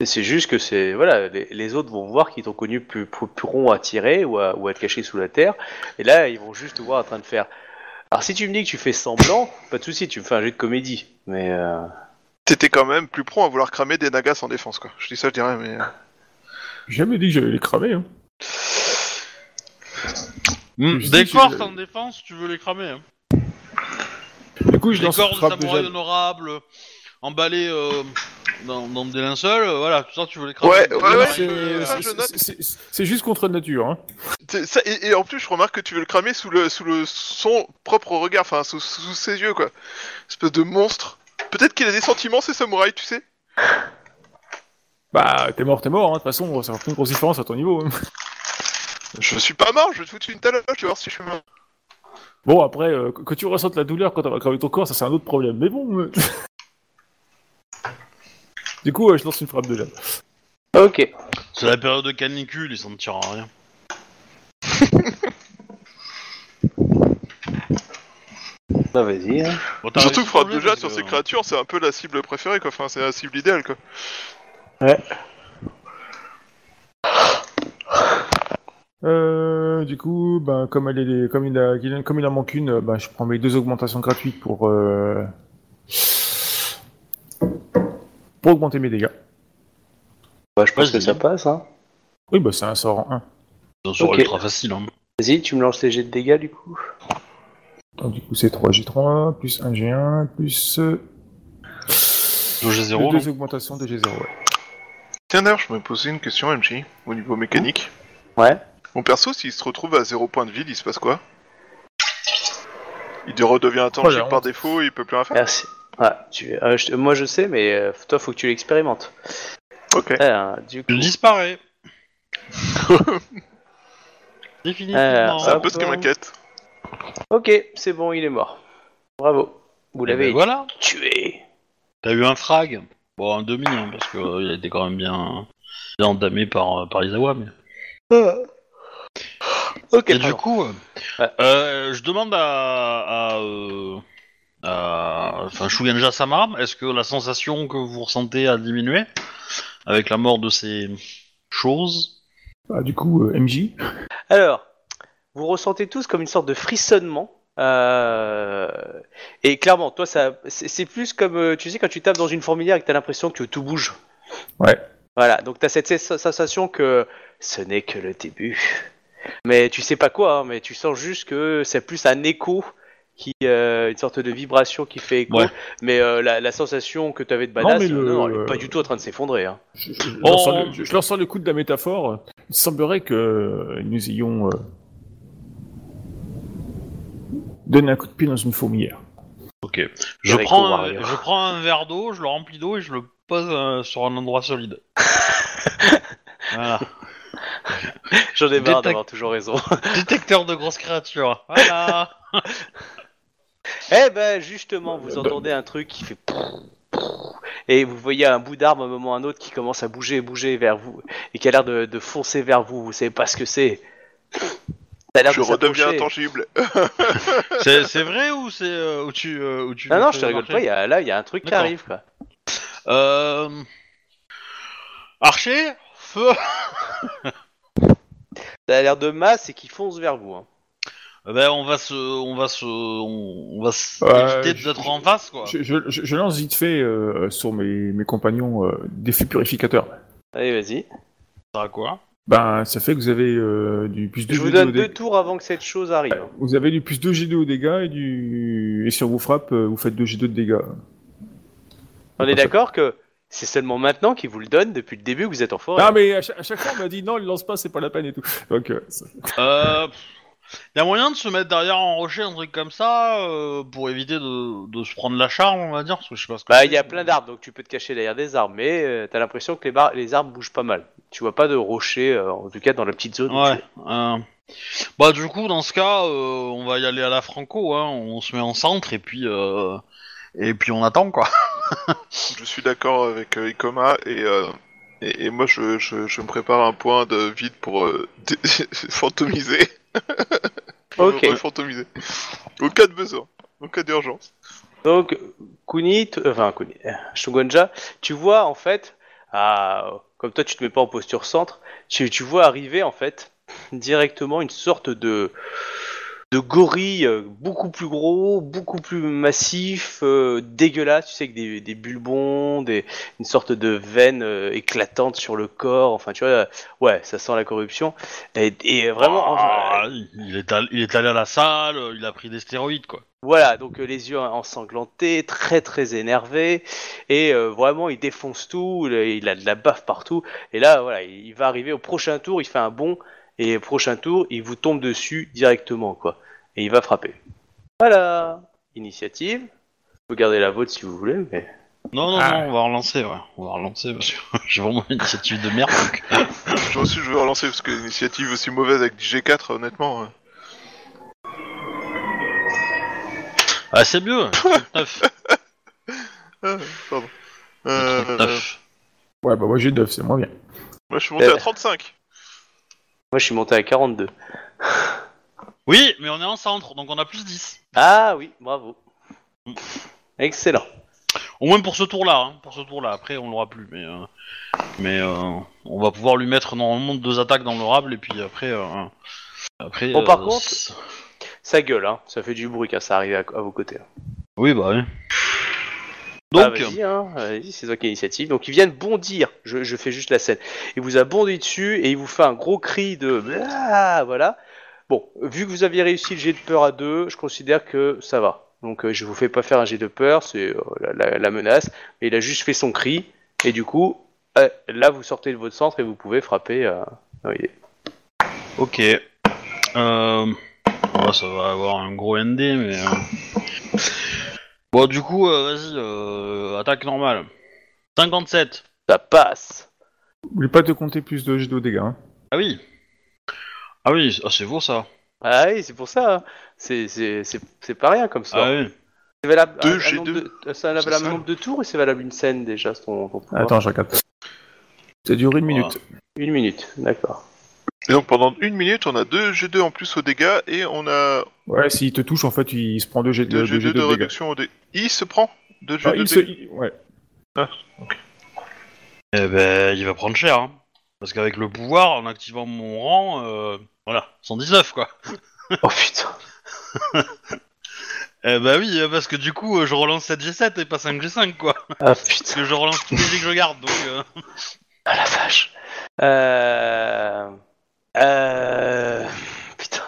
C'est juste que c'est voilà, les, les autres vont voir qu'ils t'ont connu plus, plus, plus rond à tirer ou à, ou à te cacher sous la terre, et là ils vont juste te voir en train de faire. Alors si tu me dis que tu fais semblant, pas de souci, tu me fais un jeu de comédie, mais euh, T'étais quand même plus prompt à vouloir cramer des nagas en défense, quoi. Je dis ça, je dirais, mais... euh, J'ai jamais dit que j'allais les cramer. Hein. Je Des corps en défense tu veux les cramer. Hein. Du coup, je Des lance corps de samouraï jade. honorables emballés euh, dans, dans des linceuls euh, voilà tout ça tu veux les cramer. Ouais, ouais, ouais, c'est- je- ça, c'est- je note. c'est- c'est- C'est juste contre nature. Hein. C'est- ça- et, et en plus, je remarque que tu veux le cramer sous le, sous le son propre regard, enfin, sous, sous ses yeux, quoi. Espèce de monstre. Peut-être qu'il a des sentiments, ces samouraïs, tu sais Bah, t'es mort, t'es mort. hein. De toute façon, ça va faire une grosse différence à ton niveau. hein. Je suis pas mort, je vais te foutre une taloche, tu vas voir si je suis mort. Bon, après, euh, que tu ressentes la douleur quand on va cramer ton corps, ça c'est un autre problème. Mais bon. euh. du coup, euh, je lance une frappe de jade. ok. C'est la période de canicule, ils s'en tirent à rien. Bah vas-y. hein. Bon, t'as Surtout que frappe de jade parce sur ces que- créatures, c'est un peu la cible préférée, quoi. Enfin, c'est la cible idéale, quoi. Euh, du coup, ben, comme, elle est, comme, il a, comme il en manque une, euh, ben, je prends mes deux augmentations gratuites pour, euh, pour augmenter mes dégâts. Bah, je pense que ça passe. Hein. Oui, bah c'est un sort en 1. C'est un sort Ok. ultra facile. Hein. Vas-y, tu me lances les jets de dégâts du coup. Donc du coup c'est 3G3, plus 1G1, plus euh, 2G0. deux augmentations de G0. Ouais. Tiens d'ailleurs, je me posais une question, MJ, au niveau mécanique. Ouais. Mon perso, s'il se retrouve à 0 point de vie, il se passe quoi? Il redevient intangible Oh, la par défaut il peut plus rien faire? Merci. Ouais, tu... euh, je- Moi je sais, mais euh, toi faut que tu l'expérimentes. Ok. Alors, du coup, Je disparais. Définitivement. Euh, C'est un peu ce qui m'inquiète. ok, c'est bon, il est mort. Bravo. Vous Eh l'avez ben voilà. tué. T'as eu un frag. Bon, un demi, hein, parce que euh, il a été quand même bien, bien entamé par, euh, par Izawa. Mais... Ok, Et du pardon. coup, euh, Ouais. euh, je demande à, à, euh, à- enfin, Shuganja Sama, est-ce que la sensation que vous ressentez a diminué avec la mort de ces choses? Bah, du coup euh, MJ. Alors, vous ressentez tous comme une sorte de frissonnement. euh, Et clairement, toi, ça, c'est c'est plus comme, euh, tu sais, quand tu tapes dans une fourmilière et que t'as l'impression que tout bouge. Ouais. Voilà, donc t'as cette sens- sensation que ce n'est que le début. Mais tu sais pas quoi, hein, mais tu sens juste que c'est plus un écho, qui, euh, une sorte de vibration qui fait écho. Ouais. Mais euh, la, la sensation que t'avais de badass, mais le- non, non, elle est pas du tout en train de s'effondrer. Hein. Je, je- Oh. sors le, je- je leur sors le coup de la métaphore. Il semblerait que euh, nous ayons euh, donné un coup de pied dans une fourmilière. Ok. Je prends, un, je prends un verre d'eau, je le remplis d'eau et je le pose euh, sur un endroit solide. voilà. J'en ai marre Détec- d'avoir toujours raison. Détecteur de grosses créatures. Voilà. Eh ben justement, vous entendez un truc qui fait et vous voyez un bout d'arbre à un moment ou à un autre qui commence à bouger et bouger vers vous et qui a l'air de, de foncer vers vous. Vous savez pas ce que c'est. Ça a l'air Je de redeviens s'approcher. intangible. c'est c'est vrai ou c'est euh, où tu euh, où tu Non non, je te rigole pas. Il y a, là, il y a un truc qui arrive quoi. Euh... Archer, feu. Ça a l'air de masse et qui fonce vers vous. hein. Eh ben on va se, on va se, on, va se Ouais, éviter je- d'être en face quoi. Je, je- je- je lance vite fait euh, sur mes, mes compagnons euh, des feux purificateurs. Allez, vas-y. Ça quoi? Ben, ça fait que vous avez euh, du plus 2 Je vous G2 donne deux tours avant que cette chose arrive. Vous avez du plus 2 G2 au dégâts et du et si on vous frappe, euh, vous faites 2 G2 de dégâts. On est d'accord que c'est seulement maintenant qu'il vous le donne depuis le début que vous êtes en forêt. Ah mais à chaque, à chaque fois on m'a dit non, il lance pas, c'est pas la peine et tout. Donc euh, Euh, y a moyen de se mettre derrière un rocher, un truc comme ça, euh, pour éviter de, de se prendre la charme, on va dire, parce que je sais pas ce que Bah, c'est. il y a plein d'arbres, donc tu peux te cacher derrière des arbres, mais euh, t'as l'impression que les, bar- les arbres bougent pas mal. Tu vois pas de rochers, euh, en tout cas dans la petite zone. Ouais. euh, Bah du coup, dans ce cas, euh, on va y aller à la franco, hein. On se met en centre et puis euh, et puis on attend quoi. Je suis d'accord avec euh, Ikoma et, euh, et, et moi je, je, je me prépare un point de vide pour euh, fantomiser. Ok. Fantomiser. Au cas de besoin, au cas d'urgence. Donc, Kuni, t- enfin Kuni, euh, Shogunja, tu vois en fait, à- comme toi tu te mets pas en posture centre, tu, tu vois arriver en fait directement une sorte de de gorille euh, beaucoup plus gros, beaucoup plus massif, euh, dégueulasse, tu sais, avec des, des bulbons, des, une sorte de veine euh, éclatante sur le corps, enfin tu vois, euh, ouais, ça sent la corruption. Et, et vraiment, Ah, il, est allé, il est allé à la salle, euh, il a pris des stéroïdes quoi. Voilà, donc euh, les yeux ensanglantés, très très énervé, et euh, vraiment il défonce tout, il a- il a de la baffe partout, et là voilà, il va arriver au prochain tour, il fait un bond, et prochain tour, il vous tombe dessus directement, quoi, et il va frapper. Voilà, initiative, vous pouvez garder la vôtre si vous voulez, mais... Non non Ah. non, on va relancer, ouais. On va relancer parce que j'ai vraiment une initiative de merde. donc. Moi aussi je veux relancer parce que l'initiative aussi mauvaise avec du G4 honnêtement. hein. Ah c'est mieux. 39. Ah, pardon. Euh, 39. ouais bah moi j'ai 9, c'est moins bien. moi je suis monté Euh. à 35. Moi je suis monté à 42. Oui, mais on est en centre, donc on a plus 10. Ah oui, bravo. Excellent. Au moins pour ce tour-là, hein, pour ce tour-là. Après, on l'aura plus, mais euh, mais euh, on va pouvoir lui mettre normalement deux attaques dans l'orable et puis après euh, après. Bon, par euh, contre- Ça gueule, hein, ça fait du bruit quand ça arrive à, à vos côtés. hein. Oui, bah oui. Ah, Donc, vas-y, hein, vas-y, c'est toi qui as l'initiative. Donc il vient de bondir, je, je fais juste la scène. Il vous a bondi dessus et il vous fait un gros cri de Ah, voilà. Bon, vu que vous aviez réussi le jet de peur à deux, je considère que ça va. Donc euh, je vous fais pas faire un jet de peur, c'est euh, la, la- la menace, mais il a juste fait son cri et du coup, euh, là vous sortez de votre centre et vous pouvez frapper. Euh... non, il est- ok. Euh... ouais, ça va avoir un gros ND, mais. Bon, du coup, euh, vas-y, euh, attaque normale. 57. Ça passe. N'oublie pas de compter plus de, de dégâts. hein. Ah oui. Ah oui, ah, c'est beau ça. Ah oui, c'est pour ça. hein. C'est c'est- c'est- c'est pas rien comme ça. Ah oui. C'est valable, Deux un- un G2. nombre de- c'est valable un ça. nombre de tours ou c'est valable une scène déjà ton, ton pouvoir Attends, je regarde. Ça dure une minute. Une minute, d'accord. Et donc pendant une minute, on a deux G2 en plus aux dégâts et on a Ouais, s'il te touche, en fait, il se prend 2 G2 deux deux G2 G2 de de dégâts. réduction aux dégâts. Il se prend deux Ah, G2 il de se... dégâts. il- Ouais. Eh ben, il va prendre cher, hein. Parce qu'avec le pouvoir, en activant mon rang, euh, voilà, 119 quoi. Oh putain. Eh ben oui, parce que du coup, euh, je relance 7G7 et pas 5G5 quoi. Ah Parce putain. que je relance tous les jets que je garde, donc... euh, Ah la vache. Euh... Euh... Putain.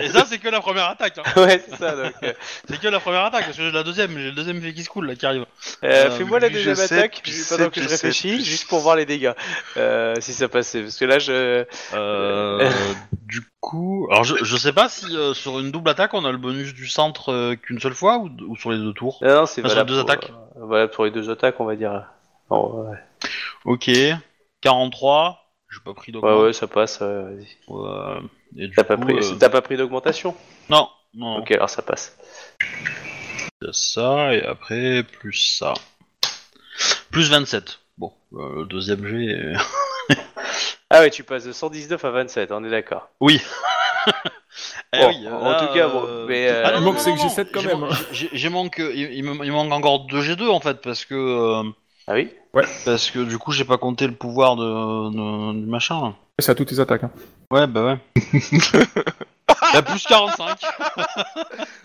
Et, ça, c'est que la première attaque, hein. Ouais, c'est ça. Donc, euh, C'est que la première attaque, parce que j'ai la deuxième, j'ai le deuxième fait qui se coule là qui arrive. euh, Euh, Fais-moi la deuxième sais, attaque puis pendant que je je sais, réfléchis, juste pour voir les dégâts. Euh, si ça passait. Parce que là, je. Euh, du coup, alors je, je sais pas si euh, sur une double attaque on a le bonus du centre euh, qu'une seule fois ou, ou sur les deux tours? Non, non, c'est sur valable. les deux pour, attaques. euh, valable pour les deux attaques, on va dire. Non, ouais. Ok, 43, j'ai pas pris ouais, d'augmentation. ouais, ça passe. ouais, vas-y. Euh, et du T'as pas coup, pris, euh, t'as pas pris d'augmentation? Non, non, Ok, alors ça passe. il y a ça et après plus ça. Plus 27. Bon, euh, le deuxième G. est- Ah ouais, tu passes de 119 à 27, on est d'accord. Oui. Eh Bon, oui, en là, tout cas, bon, euh, mais, euh, ah Il manque non, 5 non, G7 quand j'ai même, man- hein. j'ai- J'ai manque, il, il me, il manque encore 2 G2 en fait parce que euh, Ah oui? Parce que du coup j'ai pas compté le pouvoir de, de- du machin. Là. C'est à toutes tes attaques. hein. Ouais bah ouais. bah, plus 45.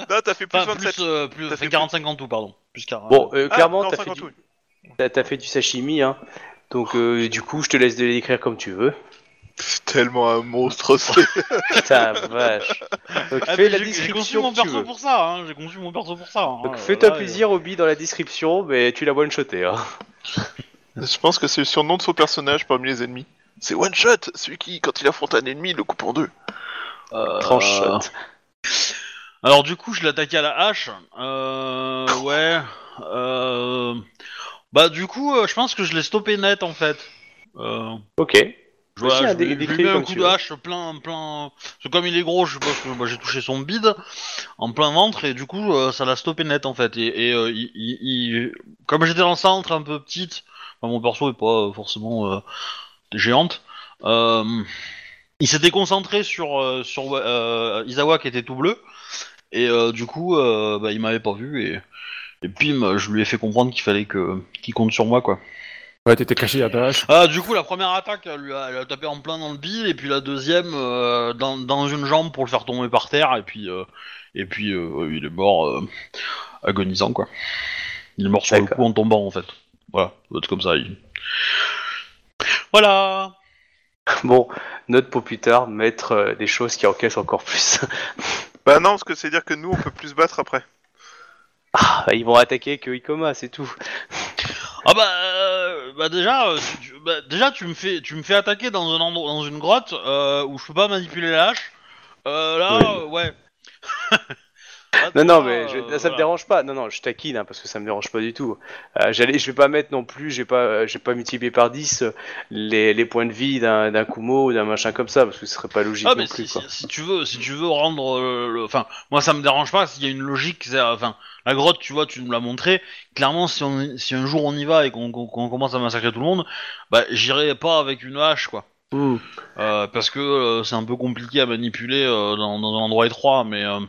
Là, t'as fait plus Enfin, 27. plus, euh, plus T'as fait fait 45 en tout pardon. Plus 40. Bon, euh, Ah, clairement, non, t'as fait, 50, du... t'as- t'as fait du sashimi, hein. Donc, euh, du coup, je te laisse de l'écrire comme tu veux. C'est tellement un monstre, c'est... Putain, vache. Donc, Ah, fais la j'ai- J'ai conçu description mon que tu perso veux. pour ça. Hein. J'ai conçu mon perso pour ça. hein. Donc, Euh, fais-toi là, plaisir, Obi, dans la description, mais tu l'as one-shoté, hein. Je pense que c'est le surnom de son personnage parmi les ennemis. C'est One Shot, celui qui, quand il affronte un ennemi, il le coupe en deux. euh, Tranche shot. Alors du coup, je l'ai attaqué à la hache. Euh, ouais. Euh, bah du coup, euh, je pense que je l'ai stoppé net en fait. Euh, Ok. Je hein, je lui- je lui mets un coup de hache plein, plein. Parce que comme il est gros, je suppose que bah, j'ai touché son bide en plein ventre et du coup, euh, ça l'a stoppé net en fait. Et, et, euh, il, il- il- comme j'étais dans le centre, un peu petite, enfin, mon perso est pas euh, forcément euh, géante. Euh, il s'était concentré sur euh, sur euh, Izawa qui était tout bleu et euh, du coup euh, bah, il m'avait pas vu et et puis bah, je lui ai fait comprendre qu'il fallait que qu'il compte sur moi quoi. Ouais, t'étais caché à ta hache. Ah du coup la première attaque elle lui a, elle a tapé en plein dans le bide et puis la deuxième euh, dans, dans une jambe pour le faire tomber par terre et puis euh, et puis euh, il est mort euh, agonisant quoi. Il est mort sur le coup en tombant en fait. Voilà, être comme ça. il- Voilà. Bon, note pour plus tard, mettre euh, des choses qui encaissent encore plus. Bah non, parce que c'est dire que nous, on peut plus se battre après. ah, ils vont attaquer que Ikoma, c'est tout. Ah bah, euh, bah déjà, euh, tu- bah, déjà tu me fais, tu me fais attaquer dans un endroit, dans une grotte euh, où je peux pas manipuler la hache. Euh, là, euh, ouais. Non, non, mais je- ça me dérange pas. Non, non, je taquine hein, parce que ça me dérange pas du tout. Euh, j'allais, je vais pas mettre non plus, j'ai pas, euh, j'ai pas multiplié par 10 euh, les, les points de vie d'un, d'un Kumo ou d'un machin comme ça parce que ce serait pas logique Ah non mais plus. si, quoi. si, si tu veux, si tu veux rendre, euh, le- enfin, moi ça me dérange pas s'il y a une logique. c'est- Enfin, la grotte, tu vois, tu nous l'as montré. Clairement, si on, si un jour on y va et qu'on qu'on- qu'on commence à massacrer tout le monde, bah j'irai pas avec une hache quoi. Hmm. Euh, parce que euh, c'est un peu compliqué à manipuler euh, dans, dans un endroit étroit, mais euh,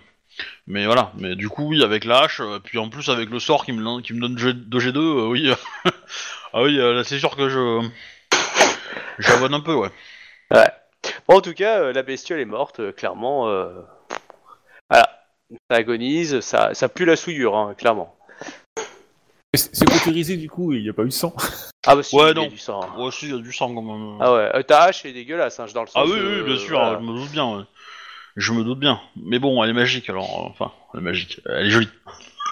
mais voilà. Mais du coup, oui, avec la hache, euh, puis en plus avec le sort qui me qui me donne G- 2G2, euh, oui, ah oui, euh, là c'est sûr que je j'abonne un peu, ouais. Bon, en tout cas, euh, la bestiole est morte, euh, clairement. euh, Voilà, ça agonise, ça, ça pue la souillure, hein, clairement. C'est cautérisé du coup, et il n'y a pas eu de sang. Ah bah si, Ouais, il y a non. du sang. hein. Ouais, si, il y a du sang quand même. Ah ouais, euh, ta hache est dégueulasse, hein, je dans le sens. Ah oui, oui, bien sûr, voilà. je me doute bien. ouais. Je me doute bien. Mais bon, elle est magique alors. euh, Enfin, elle est magique. Elle est jolie.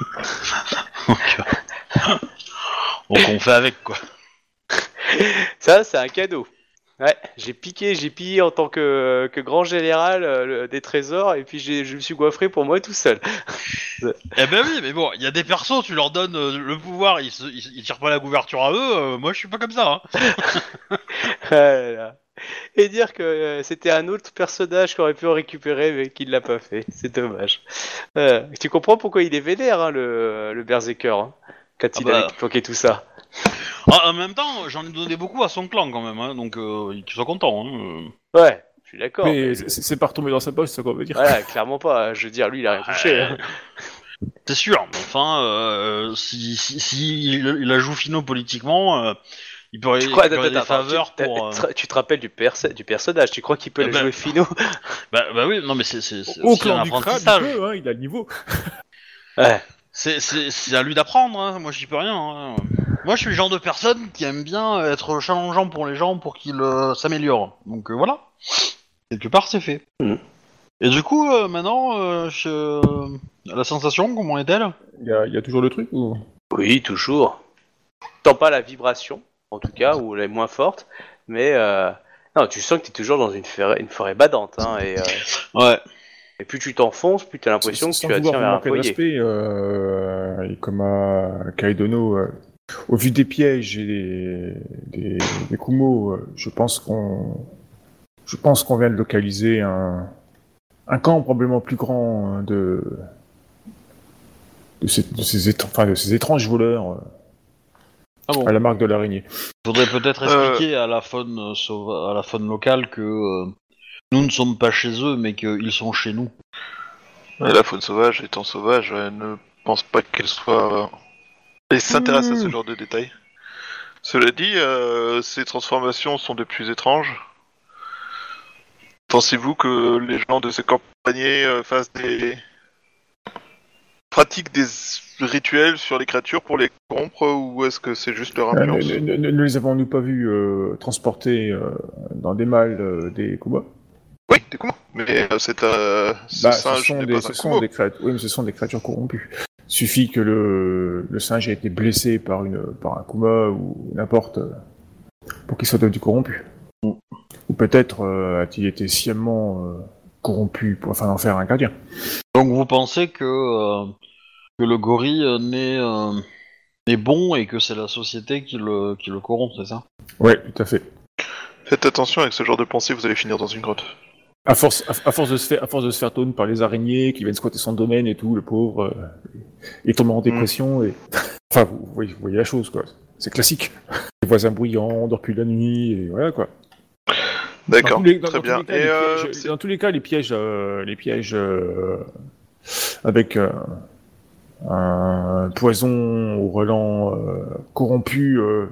Donc, euh, donc on fait avec quoi. Ça, c'est un cadeau. Ouais, j'ai piqué, j'ai pillé en tant que, que grand général euh, le- des trésors et puis j'ai- je me suis coiffré pour moi tout seul. Eh ben oui, mais bon, il y a des persos, tu leur donnes euh, le pouvoir, ils, se- ils, ils tirent pas la couverture à eux. euh, moi, je suis pas comme ça. Hein. Ah là là. Et dire que euh, c'était un autre personnage qui aurait pu en récupérer mais qui ne l'a pas fait. C'est dommage. Euh, tu comprends pourquoi il est vénère, hein, le, le Berserker, hein, quand Ah il bah. a évoqué tout ça. Ah, en même temps, j'en ai donné beaucoup à son clan quand même, hein, donc euh, qu'ils soient contents. Hein. Ouais, je suis d'accord. Mais mais- c'est- pas retombé dans sa poche, c'est ça qu'on veut dire. Voilà, clairement pas. Je veux dire, lui, il a rien touché. hein. C'est sûr. mais Enfin, euh, si, si, si il, il la joue finot politiquement, euh, il peut Tu crois, attends, des attends, faveurs tu, pour. euh, tu te rappelles du, perso- du personnage Tu crois qu'il peut Ah le bah. jouer finaux? Bah, bah oui, non mais c'est Au clan du crabe, il apprentissage. peut, hein, il a le niveau. Ouais. C'est c'est c'est à lui d'apprendre. Hein. Moi, j'y peux rien. hein. Moi, je suis le genre de personne qui aime bien être challengeant pour les gens pour qu'ils euh, s'améliorent. Donc euh, voilà. Quelque part, c'est fait. Mhm. Et du coup, euh, maintenant, euh, je- la sensation, comment est-elle? Il y, a, il y a toujours le truc ou? Oui, toujours. Tant pas la vibration, en tout cas, ou elle est moins forte, mais euh, non, tu sens que tu es toujours dans une forêt, une forêt badante, hein, et, euh, Ouais. et plus tu t'enfonces, plus tu as l'impression que tu attires vers un foyer. respect, euh, et comme à Kaidono, euh, au vu des pièges et des, des, des Kumo, euh, je pense qu'on je pense qu'on vient de localiser un, un camp probablement plus grand euh, de de ces, de ces, étr- enfin, de ces étranges voleurs euh, Ah bon. à la marque de l'araignée. Faudrait peut-être Euh. expliquer à la faune euh, sauva- à la faune locale que euh, nous ne sommes pas chez eux, mais qu'ils sont chez nous. La faune sauvage étant sauvage, elle ne pense pas qu'elle soit. Elle s'intéresse à ce genre de détails. Cela dit, euh, ces transformations sont des plus étranges. Pensez-vous que les gens de ces campagnes fassent des. Pratiquent des rituels sur les créatures pour les corrompre ou est-ce que c'est juste leur Euh, influence ne, ne- ne- ne les avons-nous pas vus euh, transporter euh, dans des malles euh, des Kumo Oui, des Kumo. Mais euh, c'est un. ce sont, des, pas ce un sont Kumo. des créatures. Oui, mais ce sont des créatures corrompues. Suffit que le, le singe ait été blessé par une par un kuma ou n'importe euh, pour qu'il soit devenu corrompu. Ou peut-être euh, a-t-il été sciemment euh, corrompu pour enfin en faire un gardien. Donc vous pensez que euh, que le gorille euh, n'est euh, n'est bon et que c'est la société qui le qui le corrompt, c'est ça? Ouais, tout à fait. Faites attention avec ce genre de pensée, vous allez finir dans une grotte. À force, à, à force de se faire, à force de se faire par les araignées qui viennent squatter son domaine et tout, le pauvre, euh, il tombe en dépression et, enfin, vous, vous voyez, vous voyez la chose quoi. C'est classique. Les voisins bruyants, on dort plus la nuit et voilà quoi. D'accord, tous très dans tous bien. les cas, Et les euh, pièges- dans tous les cas, les pièges, euh, les pièges euh, avec euh, un poison au relent euh, corrompu euh,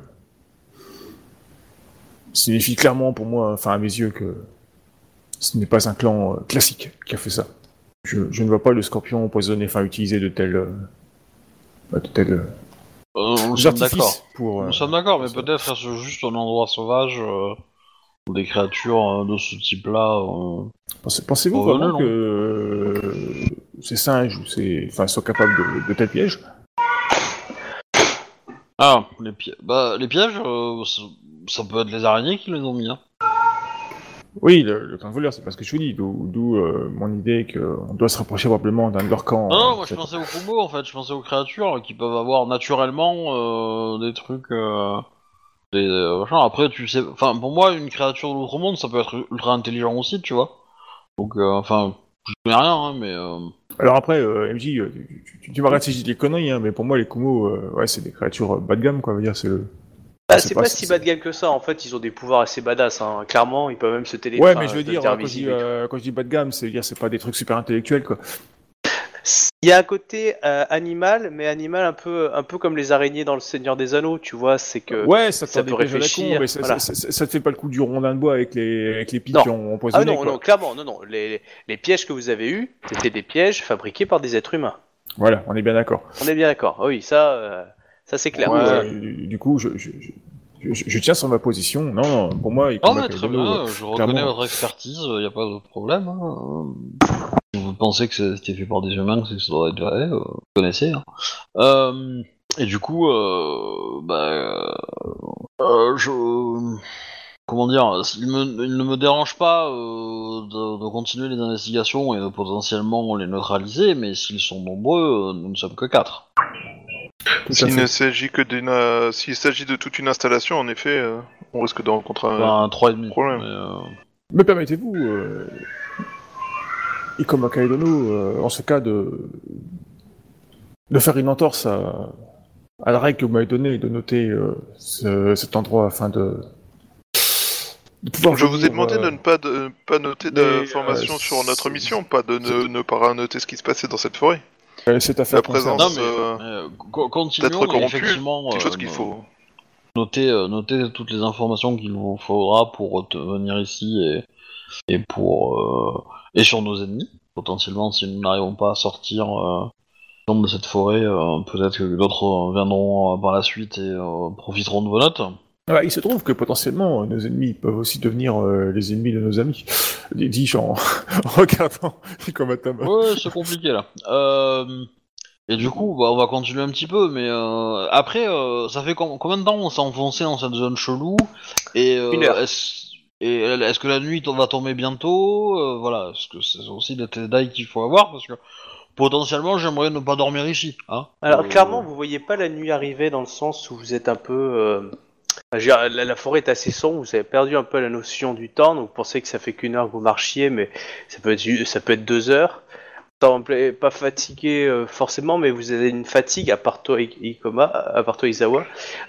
signifie clairement pour moi, enfin à mes yeux, que ce n'est pas un clan euh, classique qui a fait ça. Je, je ne vois pas le scorpion empoisonné, enfin utiliser de tels, euh, bah, de tels euh, euh, Nous sommes d'accord. pour. Nous sommes d'accord, mais peut-être est-ce juste un endroit sauvage euh, des créatures euh, de ce type-là. Pensez- Pensez-vous Oh, vraiment que euh, ces singes ou ces, enfin, soient capables de, de tels pièges? Ah, les, pi- bah, les pièges, euh, ça, ça peut être les araignées qui les ont mis. Hein. Oui, le, le clan voleur, c'est pas ce que je vous dis, d'où d'où, euh, mon idée qu'on doit se rapprocher probablement d'un de leurs camps. Non, non, euh, moi je pensais aux combos en fait, je pensais aux créatures qui peuvent avoir naturellement euh, des trucs. Euh, des, euh. Après, tu sais. Enfin, pour moi, une créature de l'autre monde, ça peut être ultra intelligent aussi, tu vois. Donc, euh, enfin, je connais rien, hein, mais. euh, Alors après, euh, MJ, tu, tu, tu m'arrêtes si je dis des conneries, hein, mais pour moi, les Kumo, euh, ouais, c'est des créatures bas de gamme, quoi. veut dire, c'est le. Bah, c'est pas- pas, si bas de gamme que ça, en fait, ils ont des pouvoirs assez badass, hein. clairement, ils peuvent même se téléphoner. Ouais, mais je veux dire, quand je, dis, euh, quand je dis bas de gamme, c'est dire, c'est pas des trucs super intellectuels, quoi. Il y a un côté euh, animal, mais animal un peu, un peu comme les araignées dans le Seigneur des Anneaux, tu vois, c'est que... ouais, ça, ça peut con, réfléchir, mais ça, voilà. ça, ça- ça te fait pas le coup du rondin de bois avec les, avec les pics Non. qui ont Ah non, quoi. non, clairement, non, non, les, les pièges que vous avez eus, c'était des pièges fabriqués par des êtres humains. Voilà, on est bien d'accord. On est bien d'accord, Ah oui, ça, euh, Ça c'est clair. Ouais. Euh, du, du coup, je, je, je, je- je tiens sur ma position. Non, pour moi, Non, Ikoma mais très bien, euh, je reconnais votre expertise, il n'y a pas de problème. hein. Si vous pensez que c'était fait par des humains, c'est que ça doit être vrai, euh, vous connaissez. hein. Euh, et du coup, euh, bah, je... Comment dire il, me- il ne me dérange pas de, de continuer les investigations et de potentiellement les neutraliser, mais s'ils sont nombreux, nous ne sommes que quatre. S'il ne s'agit que d'une, euh, s'il s'agit de toute une installation, en effet, euh, on risque de rencontrer un. Enfin, problème. mais, euh, Me permettez-vous, euh, Ikoma Kaidono, euh, en ce cas, de, de faire une entorse à, à la règle que vous m'avez donnée et de noter euh, ce- cet endroit afin de, de pouvoir Je vous ai venir, demandé euh, de ne pas, de, pas noter mais, d'informations euh, sur notre mission, pas de ne, ne pas noter ce qui se passait dans cette forêt. Euh, cette affaire la présence- concerne- Non, mais euh, euh, co- continuons, d'être corrompu, et effectivement, Quelque euh, chose qu'il no- faut. Noter, euh, noter toutes les informations qu'il vous faudra pour te- venir ici et, et pour euh, et sur nos ennemis. Potentiellement, si nous n'arrivons pas à sortir euh, de cette forêt, euh, peut-être que d'autres euh, viendront euh, par la suite et euh, profiteront de vos notes. Ah, il se trouve que potentiellement nos ennemis peuvent aussi devenir euh, les ennemis de nos amis. Dis-je en, en regardant. Ouais, c'est compliqué là. Euh, et du coup, bah, on va continuer un petit peu, mais euh, après, euh, ça fait com- combien de temps on s'est enfoncé dans cette zone chelou? Et euh, Une heure. Est-ce que la nuit va tomber bientôt? Euh, Voilà, est-ce que c'est aussi des détails qu'il faut avoir parce que potentiellement, j'aimerais ne pas dormir ici. Hein Alors Euh, clairement, vous voyez pas la nuit arriver dans le sens où vous êtes un peu. La, la forêt est assez sombre, vous avez perdu un peu la notion du temps, donc vous pensez que ça fait qu'une heure que vous marchiez, mais ça peut être, ça peut être deux heures. Vous pas fatigué euh, forcément, mais vous avez une fatigue, à part toi, Ikoma, à part toi, Izawa,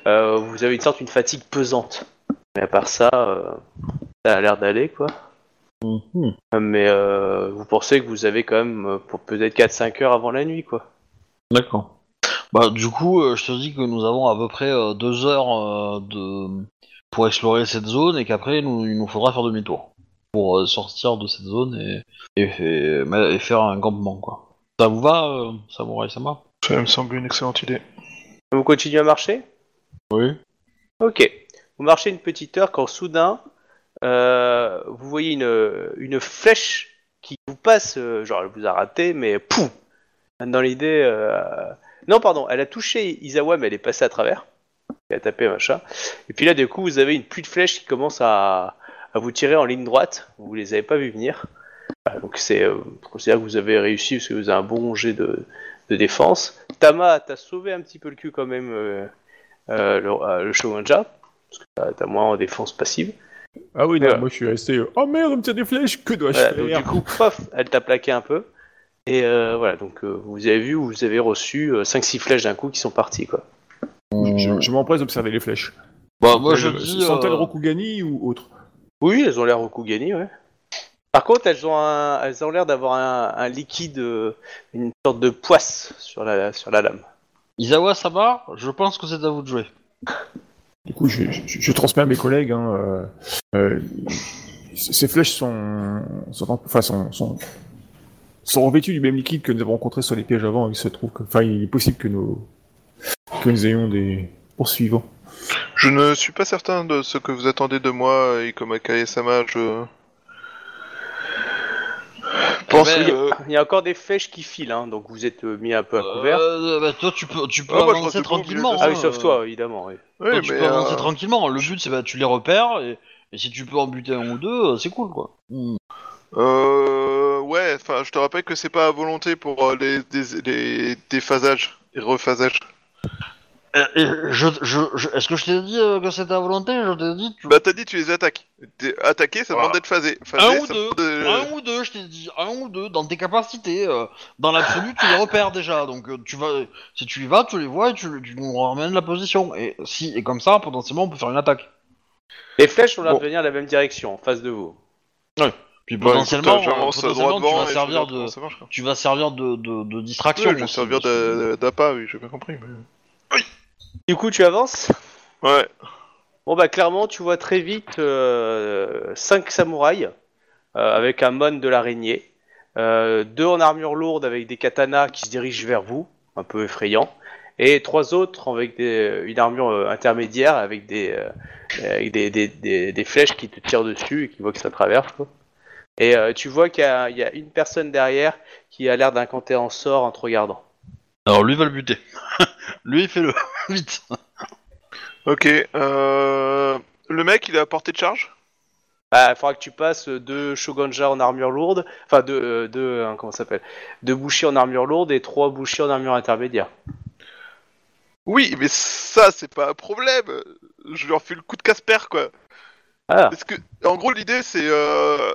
euh, vous avez une sorte une fatigue pesante. Mais à part ça, euh, ça a l'air d'aller, quoi. mhm. Mais vous pensez que vous avez quand même pour peut-être 4-5 heures avant la nuit, quoi. D'accord. Bah, du coup, euh, je te dis que nous avons à peu près euh, deux heures euh, de... pour explorer cette zone et qu'après, nous, il nous faudra faire demi-tour pour euh, sortir de cette zone et, et, et- mais- et faire un campement, quoi. Ça vous va, euh, Samurai Sama? Ça me semble une excellente idée. Vous continuez à marcher? Oui. Ok. Vous marchez une petite heure quand soudain, euh, vous voyez une, une flèche qui vous passe, euh, genre elle vous a raté, mais pouf Dans l'idée... Non, pardon, elle a touché Isawa, mais elle est passée à travers. Elle a tapé machin. Et puis là, du coup, vous avez une pluie de flèches qui commence à, à vous tirer en ligne droite. Vous les avez pas vu venir. Donc c'est, euh, je considère que vous avez réussi parce que vous avez un bon jet de, de défense. Tama, t'as sauvé un petit peu le cul quand même, euh, euh, le, le Shogunja, parce que t'as- moins en défense passive. Ah oui, non, moi je suis resté. Oh merde, on me tire des flèches, que dois-je Voilà, donc faire du coup, paf, elle t'a plaqué un peu. Et euh, voilà, donc euh, vous avez vu, vous avez reçu 5-6 flèches d'un coup qui sont parties, quoi. Je, je- je m'empresse d'observer les flèches. Bah, moi, je Euh, dis... Sont-elles euh, Rokugani ou autre? Oui, elles ont l'air Rokugani, ouais. Par contre, elles ont, un- elles ont l'air d'avoir un, un liquide, euh, une sorte de poisse sur la, sur la lame. Isawa Sama, je pense que c'est à vous de jouer. Du coup, je, je- je transmets à mes collègues. Hein, euh, euh, ces flèches sont, sont, en- enfin, sont, sont, sont revêtues du même liquide que nous avons rencontré sur les pièges avant. Il se trouve que, enfin, il est possible que nous, que nous ayons des poursuivants. Je ne suis pas certain de ce que vous attendez de moi, Ikoma Kae-sama. Je pense Eh ben, que... Il y a- il y a encore des flèches qui filent, hein, donc vous êtes euh, mis un peu à couvert. Euh, bah, toi, tu peux, tu peux Ah, avancer tranquillement. ah oui, sauf euh, toi, évidemment. Oui. Oui, toi, tu mais, peux avancer euh, tranquillement. Le but, c'est bah, tu les repères et, et si tu peux en buter un ou deux, euh, c'est cool, quoi. Hmm. Euh, ouais, enfin, je te rappelle que c'est pas à volonté pour euh, les, des- les déphasages et rephasages. Euh, et je, je, je- Est-ce que je t'ai dit euh, que c'était à volonté? Je t'ai dit. tu- Bah, t'as dit tu les attaques. T'es- Attaquer, ça demande d'être phasé. Phasé, un ou deux, de- un ou deux, je t'ai dit, un ou deux, dans tes capacités. euh, dans l'absolu, tu les repères déjà. Donc, euh, tu vas, si tu y vas, tu les vois et tu, tu nous ramènes la position. Et si, et comme ça, potentiellement, on peut faire une attaque. Les flèches ont l'air Bon. de venir de la même direction, en face de vous. Puis Bah, potentiellement, écoute, euh, tu vas servir de, ça marche, tu vas servir de, de, de Oui, distraction. je vais aussi, servir d'appât, oui, j'ai bien compris. mais- Du coup, tu avances? Ouais. Bon bah clairement tu vois très vite 5 samouraïs euh, avec un mon de l'araignée, euh, deux en armure lourde avec des katanas qui se dirigent vers vous, un peu effrayant, et trois autres avec des, une armure euh, intermédiaire avec des, euh, avec des, des, des, des flèches qui te tirent dessus et qui voient que ça traverse. quoi. Et euh, tu vois qu'il y, a- il y a une personne derrière qui a l'air d'incanter en sort en te regardant. Alors lui va le buter. lui, fais-le. Vite. Ok. Euh... Le mec, il est à portée de charge? Bah, il faudra que tu passes deux shogunja en armure lourde, enfin deux, euh, deux hein, comment ça s'appelle, deux bouchers en armure lourde et trois bouchers en armure intermédiaire. Oui, mais ça, c'est pas un problème. Je leur fais le coup de Casper, quoi. Ah, Parce que, en gros, l'idée, c'est euh,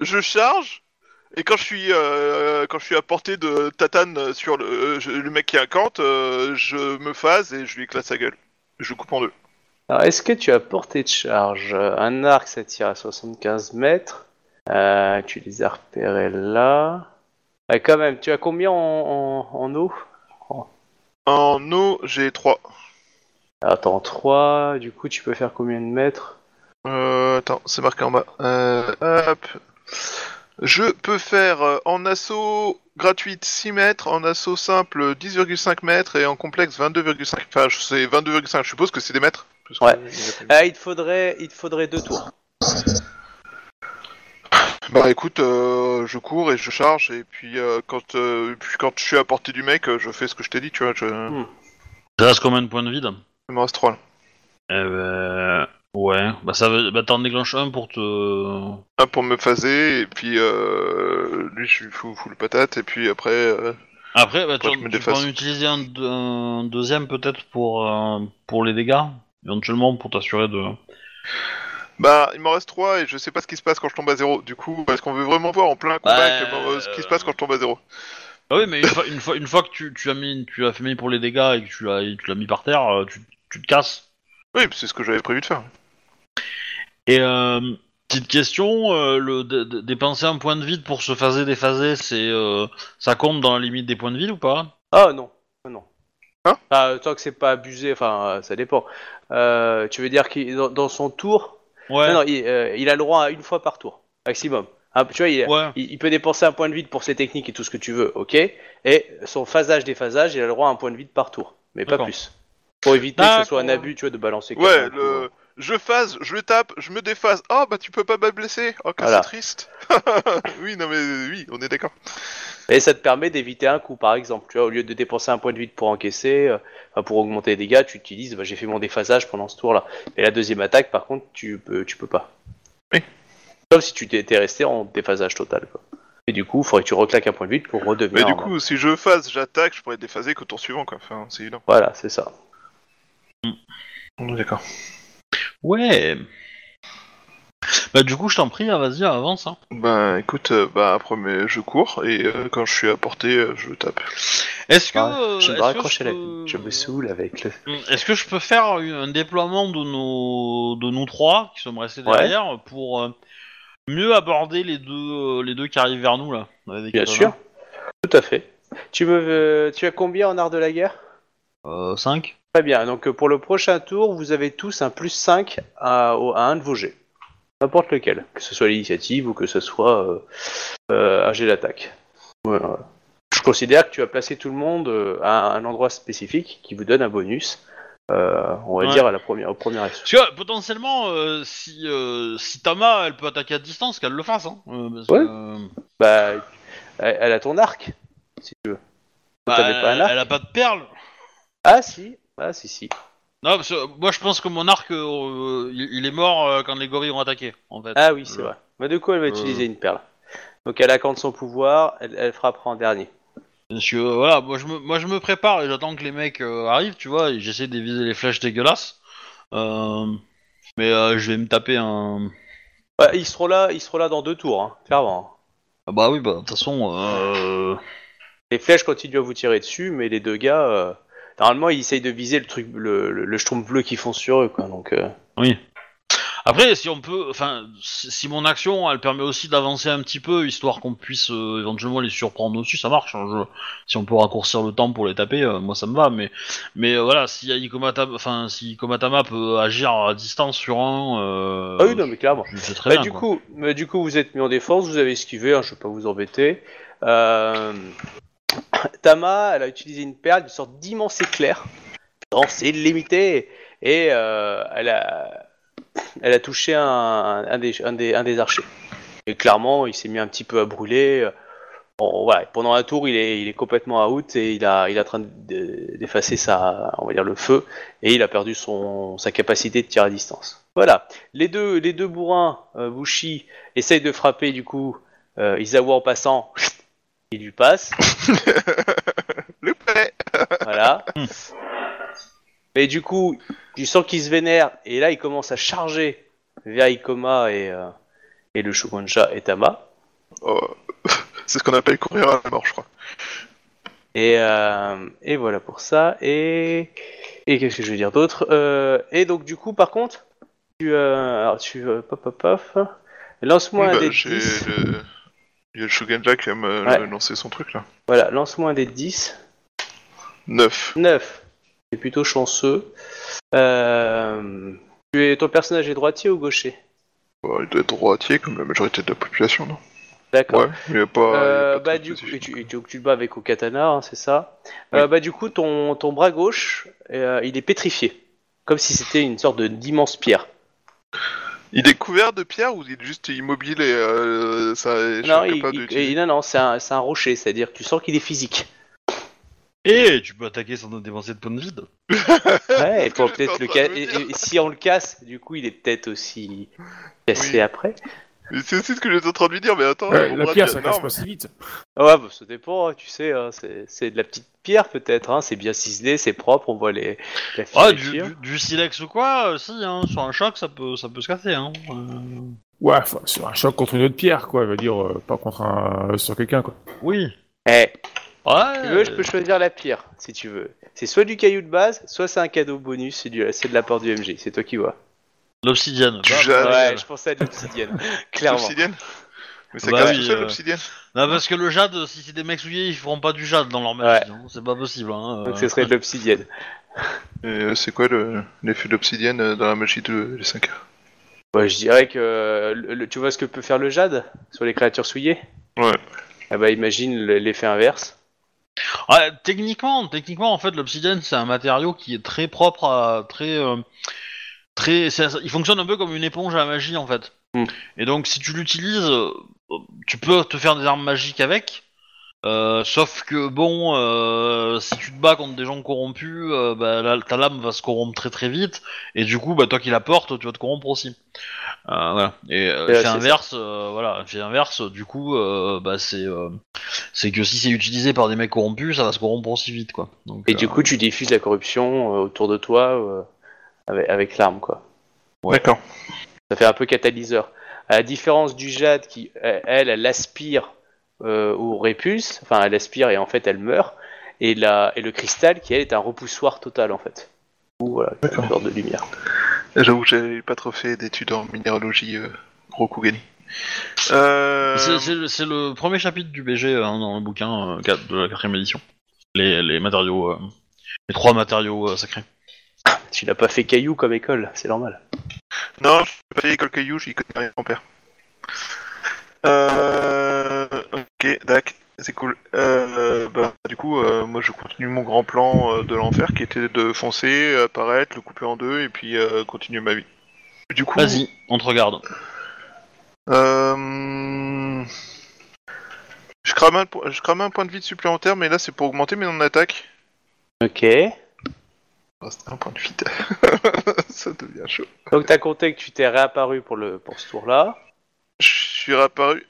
je charge et quand je suis euh, quand je suis à portée de tatane sur le, euh, le mec qui incante, euh, je me phase et je lui éclate sa gueule. Je le coupe en deux. alors est-ce que tu as portée de charge? Un arc, ça tire à 75 mètres. Euh, tu les as repérés là. Quand même, tu as combien en, en, en eau? En eau, j'ai 3. Attends, 3, du coup tu peux faire combien de mètres? Euh, attends, c'est marqué en bas. Euh, hop. Je peux faire euh, en assaut gratuite 6 mètres, en assaut simple 10,5 mètres et en complexe 22,5. Enfin, c'est 22,5. Je suppose que c'est des mètres. parce que- Ouais. Ah, il te faudrait, il te faudrait deux tours. Bah écoute, euh, je cours et je charge et puis, euh, quand, euh, puis quand je suis à portée du mec, euh, je fais ce que je t'ai dit, tu vois. Je... Ça reste combien de points de vide Il me reste 3 là. Eh ben... Ouais. Bah ça veut... Bah t'en déclenches un pour te... Un pour me phaser et puis euh, lui je lui fous, fous le patate et puis après... euh, Après, bah, tu, Moi, je me tu peux en utiliser un, deux- un deuxième peut-être pour, euh, pour les dégâts, éventuellement pour t'assurer de... Bah il m'en reste 3 et je sais pas ce qui se passe quand je tombe à 0. Du coup, est-ce qu'on veut vraiment voir en plein combat Bah, que- euh, ce qui se passe quand je tombe à 0 Ah oui, mais une fois, une fois, une fois que tu, tu as mis, tu as fait mis pour les dégâts et que tu l'as, tu l'as mis par terre, euh, tu, tu te casses. Oui, c'est ce que j'avais prévu de faire. Et euh, petite question, euh, le d- d- dépenser un point de vide pour se phaser déphaser, c'est, euh, ça compte dans la limite des points de vide ou pas? Ah non, Ah, non. Hein? Ah, tant que c'est pas abusé, enfin euh, ça dépend. Euh, tu veux dire qu'il dans, dans son tour, Ouais. non, non, il, euh, il a le droit à une fois par tour, maximum. Ah, tu vois, il, Ouais. il, il peut dépenser un point de vide pour ses techniques et tout ce que tu veux, ok? Et son phasage déphasage, il a le droit à un point de vide par tour, mais pas plus. Pour éviter que ce soit un abus, tu vois, de balancer. Ouais. Je phase, je le tape, je me déphase. Oh bah tu peux pas me blesser. Oh que Voilà. c'est triste. oui, non mais oui, on est d'accord. Et ça te permet d'éviter un coup, par exemple. Tu vois, au lieu de dépenser un point de vide pour encaisser, euh, pour augmenter les dégâts, tu utilises, bah, j'ai fait mon déphasage pendant ce tour-là. Et la deuxième attaque, par contre, tu peux, tu peux pas. Oui. Sauf si tu t'étais resté en déphasage total. Quoi. Et du coup, il faudrait que tu reclaques un point de vide pour redevenir. Mais du en- coup, si je phase, j'attaque, je pourrais déphasé qu'au tour suivant quoi. Enfin, c'est évident. Voilà, c'est ça. On est d'accord. Ouais. Bah du coup, je t'en prie, hein, vas-y, avance. Hein. Bah écoute, euh, bah après mais je cours et euh, quand je suis à portée, euh, je tape. Est-ce que, je me est-ce que raccroche à la vie. Je me saoule avec le. Est-ce que je peux faire un déploiement de nos, de nous trois qui sommes restés Ouais. derrière pour euh, mieux aborder les deux, euh, les deux qui arrivent vers nous là avec Bien sûr. Tout à fait. Tu me, tu as combien en art de la guerre? Euh, 5 Très bien. Donc euh, pour le prochain tour, vous avez tous un plus 5 à, un de vos jets. N'importe lequel. Que ce soit l'initiative ou que ce soit euh, euh, un jet d'attaque. Je considère que tu as placé tout le monde euh, à un endroit spécifique qui vous donne un bonus. on va Ouais. dire à la première, au premier action. Parce que potentiellement, euh, si, euh, si Tama elle peut attaquer à distance, qu'elle le fasse. Hein, euh, parce que, Ouais. euh, Bah, elle, elle a ton arc, si tu veux. bah, T'avais pas un arc elle a pas de perles. Ah si, ah si si. Non, parce que moi je pense que mon arc, euh, il, il est mort euh, quand les gorilles ont attaqué, en fait. Ah oui, c'est Euh, vrai. Bah du coup, elle va euh. utiliser une perle? Donc elle accorde son pouvoir, elle, elle frappera en dernier. Parce que euh, voilà, moi je me, moi je me prépare et j'attends que les mecs euh, arrivent, tu vois, et j'essaie d'éviter les flèches dégueulasses. Euh, mais euh, je vais me taper un. Ouais, ils seront là, ils seront là dans deux tours, hein, clairement. Ah bah oui, bah de toute façon. Euh... Les flèches continuent à vous tirer dessus, mais les deux gars, euh, normalement, ils essayent de viser le truc, le, le, le schtroumpf bleu qui fonce sur eux, quoi. Donc, euh, Oui. Après, si on peut, enfin, si, si mon action, elle permet aussi d'avancer un petit peu, histoire qu'on puisse euh, éventuellement les surprendre aussi, ça marche. hein, je- si on peut raccourcir le temps pour les taper, euh, moi ça me va. Mais, mais euh, voilà, si Ikomatama, enfin, si Ikomatama peut agir à distance sur un, euh, ah oui, non, mais clairement. c'est très Bah, bien. du quoi. coup, mais du coup, vous êtes mis en défense, vous avez esquivé, hein, je vais pas vous embêter. Euh, Tama, elle a utilisé une perle, une sorte d'immense éclair. C'est limité. Et euh, elle, a, touché un, des, archers. Et clairement, il s'est mis un petit peu à brûler. Pendant un tour, il est, complètement out et il, a, est en train de- d'effacer le feu et il a perdu sa capacité de tir à distance. Voilà, les deux, bourrins, euh, Bushi, essayent de frapper du coup euh, Izawa en passant. Il lui passe, Le palais voilà. Mais du coup, tu sens qu'il se vénère et là il commence à charger vers Ikoma et, euh, et le Shugonja et Tama. Oh, C'est ce qu'on appelle courir à la mort, je crois. Et, euh, et voilà pour ça. Et, et qu'est-ce que je vais dire d'autre Euh, Et donc du coup, par contre, tu, euh, alors, tu euh, pop pop pop. Lance-moi Oui, un bah, dé de j'ai 10. le... Il y a le Shugenja qui va me Ouais. lancer son truc là. Voilà, lance-moi un dé de 10. 9. 9. C'est plutôt chanceux. Euh, tu es, ton personnage est droitier ou gaucher? Bon, il doit être droitier comme la majorité de la population, non? D'accord. Ouais, mais il n'y a pas. il y a Euh, pas de bah truc du coup, spécifique. tu, et tu, tu le bats avec au katana, hein, c'est ça. Euh, bah du coup, ton, ton bras gauche, euh, il est pétrifié, comme si c'était une sorte de d'immense pierre. Il est couvert de pierre ou il est juste immobile et euh, ça est Non, il, capable il- et- non, non, c'est un, c'est un rocher, c'est-à-dire que tu sens qu'il est physique. Et tu peux attaquer sans dépenser de points de vide. Ouais, il faut J'étais peut-être en le train de me Et, dire. et si on le casse, du coup, il est peut-être aussi cassé Oui. après. Mais C'est aussi ce que j'étais en train de lui dire, mais attends, Ouais, la pierre, ça casse pas si vite. Ouais, bah, ça dépend, hein, tu sais, hein, c'est c'est de la petite pierre peut-être, hein, c'est bien ciselé, c'est propre, on voit les, la Ah, du, filature. du, du silex ou quoi, euh, si, hein, sur un choc, ça peut, ça peut se casser. Hein. Euh, Ouais, enfin, sur un choc contre une autre pierre, quoi. Je veux dire, euh, pas contre un. sur quelqu'un, quoi. Oui. Eh, Ouais. tu veux, je peux choisir la pierre, si tu veux. C'est soit du caillou de base, soit c'est un cadeau bonus, c'est du- c'est de la part du MG, c'est toi qui vois. L'obsidienne. Du Bah, jade. bah, Ouais, bah. je pensais à de l'obsidienne, clairement. L'obsidienne Mais ça Bah casse oui, tout seul euh, l'obsidienne Non, parce que le jade, si c'est des mecs souillés, ils feront pas du jade dans leur magie. hein. C'est pas possible. Hein. Donc euh. ce serait de l'obsidienne. Et euh, c'est quoi le- l'effet de l'obsidienne euh, dans la magie de les 5 heures? Ouais, je dirais que euh, le- le- tu vois ce que peut faire le jade sur les créatures souillées? Ouais. Ah bah imagine le- l'effet inverse. Ouais, techniquement, techniquement, en fait, l'obsidienne, c'est un matériau qui est très propre à très, euh, très. c'est- Il fonctionne un peu comme une éponge à la magie, en fait. Mm. Et donc, si tu l'utilises, euh, tu peux te faire des armes magiques avec. euh, sauf que bon, euh, si tu te bats contre des gens corrompus, euh, bah, la- ta lame va se corrompre très très vite, et du coup, bah, toi qui la portes, tu vas te corrompre aussi. Voilà. Et c'est inverse, voilà, effet inverse, du coup, bah, c'est c'est que si c'est utilisé par des mecs corrompus, ça va se corrompre aussi vite, quoi. Donc, Et du coup, tu diffuses la corruption autour de toi avec, avec l'arme, quoi. D'accord. Ça fait un peu catalyseur. À la différence du jade qui, elle, elle aspire euh, ou répulse, enfin, elle aspire et en fait, elle meurt. Et, la, et le cristal qui, elle, est un repoussoir total, en fait. Ou voilà, une sorte de lumière. J'avoue que j'avais pas trop fait d'études en minéralogie, euh, gros coup gagné. Euh... C'est le- premier chapitre du BG hein, dans le bouquin euh, de la quatrième édition. Les, les matériaux, euh, les trois matériaux euh, sacrés. Tu n'as pas fait caillou comme école, c'est normal. Non, je pas fait l'école caillou, j'y connais rien, mon père. Euh... Ok, dac, c'est cool. Euh, bah, du coup, euh, moi je continue mon grand plan euh, de l'enfer qui était de foncer, apparaître, le couper en deux et puis euh, continuer ma vie. Du coup, Vas-y, on te regarde. euh... je, crame un, po- je crame un point de vie supplémentaire, mais là c'est pour augmenter mes non attaque. Ok. C'est un point de vie. Ça devient chaud. Donc, t'as compté que tu t'es réapparu pour, le, pour ce tour-là. Je suis réapparu.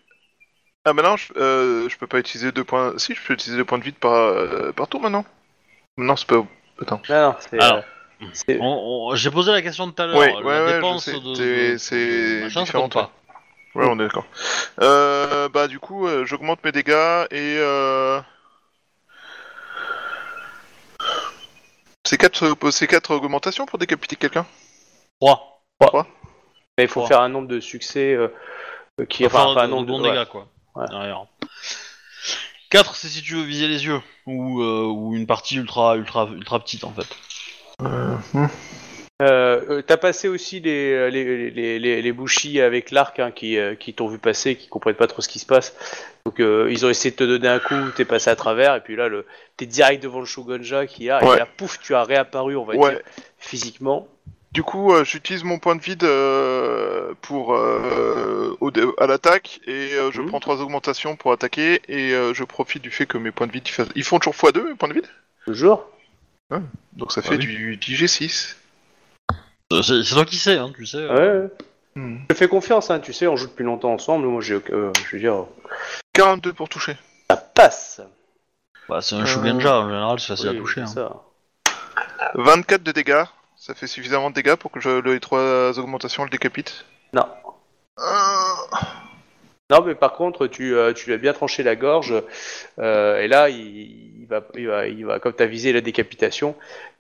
Ah maintenant, je, euh, je peux pas utiliser deux points. Si, je peux utiliser deux points de vide par, euh, par tour maintenant. Non, c'est pas. Attends. Non, non, c'est. Alors, c'est- On- on- J'ai posé la question tout à l'heure. Ouais, la ouais, dépense je sais. de, C'est- de- c'est machin, ça différent, compte pas. Ouais, on est d'accord. Euh, bah du coup, euh, j'augmente mes dégâts et c'est quatre, euh, c'est quatre augmentations pour décapiter quelqu'un? 3. Mais il faut Trois. faire un nombre de succès euh, euh, qui. Enfin, un de, nombre de bons ouais. dégâts, quoi. Ouais. Derrière. 4, c'est si tu veux viser les yeux. Ou, euh, ou une partie ultra, ultra, ultra petite, en fait. Euh, hmm. Euh, euh, T'as passé aussi les, les, les, les, les bouchis avec l'arc hein, qui, euh, qui t'ont vu passer, qui comprennent pas trop ce qui se passe. Donc euh, ils ont essayé de te donner un coup, t'es passé à travers, et puis là le, t'es direct devant le Shogunja qui a, Ouais. et là pouf, tu as réapparu, on va Ouais. dire, physiquement. Du coup, euh, j'utilise mon point de vide euh, pour euh, au à l'attaque et euh, je Mhm. prends trois augmentations pour attaquer et euh, je profite du fait que mes points de vide ils, font toujours x2 mes points de vide? Toujours. Donc ça Bah fait oui. du, du G6. Euh, C'est toi qui sais, hein, tu sais. Ouais, euh. ouais. Hmm. Je te fais confiance, hein, tu sais, on joue depuis longtemps ensemble. Moi, j'ai, euh, je veux dire, 42 pour toucher. ça passe. Bah, c'est un Euh, Shugenja, en général, c'est facile Oui, à toucher. c'est hein. ça. 24 de dégâts. Ça fait suffisamment de dégâts pour que je, les trois augmentations le décapitent. Non. Euh, Non, mais par contre, tu, euh, tu lui as bien tranché la gorge, euh, et là, il, il va, il va, il va, comme tu as visé la décapitation,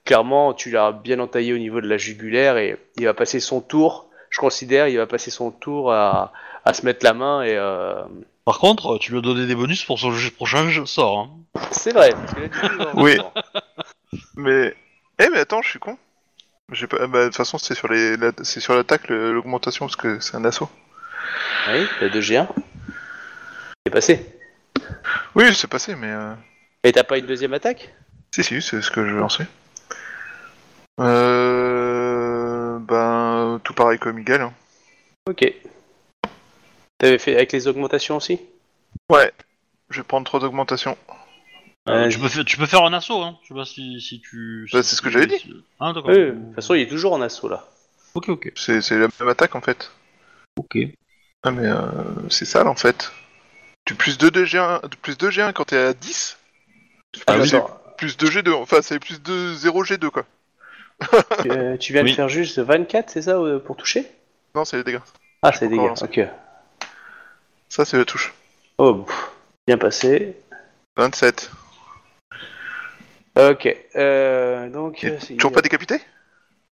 clairement, tu l'as bien entaillé au niveau de la jugulaire, et il va passer son tour, je considère, il va passer son tour à, à se mettre la main, et euh, Par contre, tu lui as donné des bonus pour son jeu- prochain sort. Hein. c'est vrai. Parce que là, Oui. Mais. Eh, mais attends, je suis con. J'ai pas... bah, de toute façon, c'est sur les... la- c'est sur l'attaque l'augmentation parce que c'est un assaut. Oui, la 2G1. C'est passé. Oui, c'est passé, mais. Euh... Et t'as pas une deuxième attaque? Si, si, c'est ce que je lançais. Euh. Ben. Tout pareil comme Miguel. hein. Ok. T'avais fait avec les augmentations aussi? Ouais. Je vais prendre trois augmentations. Euh, Ouais. tu, peux faire, tu peux faire un assaut, hein. Je sais pas si, si tu. Bah, c'est ce que j'avais dit. si- Ah, d'accord. Oui, de toute façon, il est toujours en assaut là. Ok, ok. C'est c'est la même attaque en fait. Ok. Ah, mais euh, c'est sale en fait. Tu plus 2 de G1, plus 2 G1 quand t'es à 10 Ah, Plus- d'accord. Plus 2 G2, enfin c'est plus de 0 G2 quoi. Tu, euh, tu viens Oui. de faire juste 24, c'est ça, euh, pour toucher? Non, c'est les dégâts. Ah, c'est des encore dégâts, ok. Ça, c'est la touche. Oh, pff, bien passé. 27. Ok, euh, donc... Toujours pas décapité?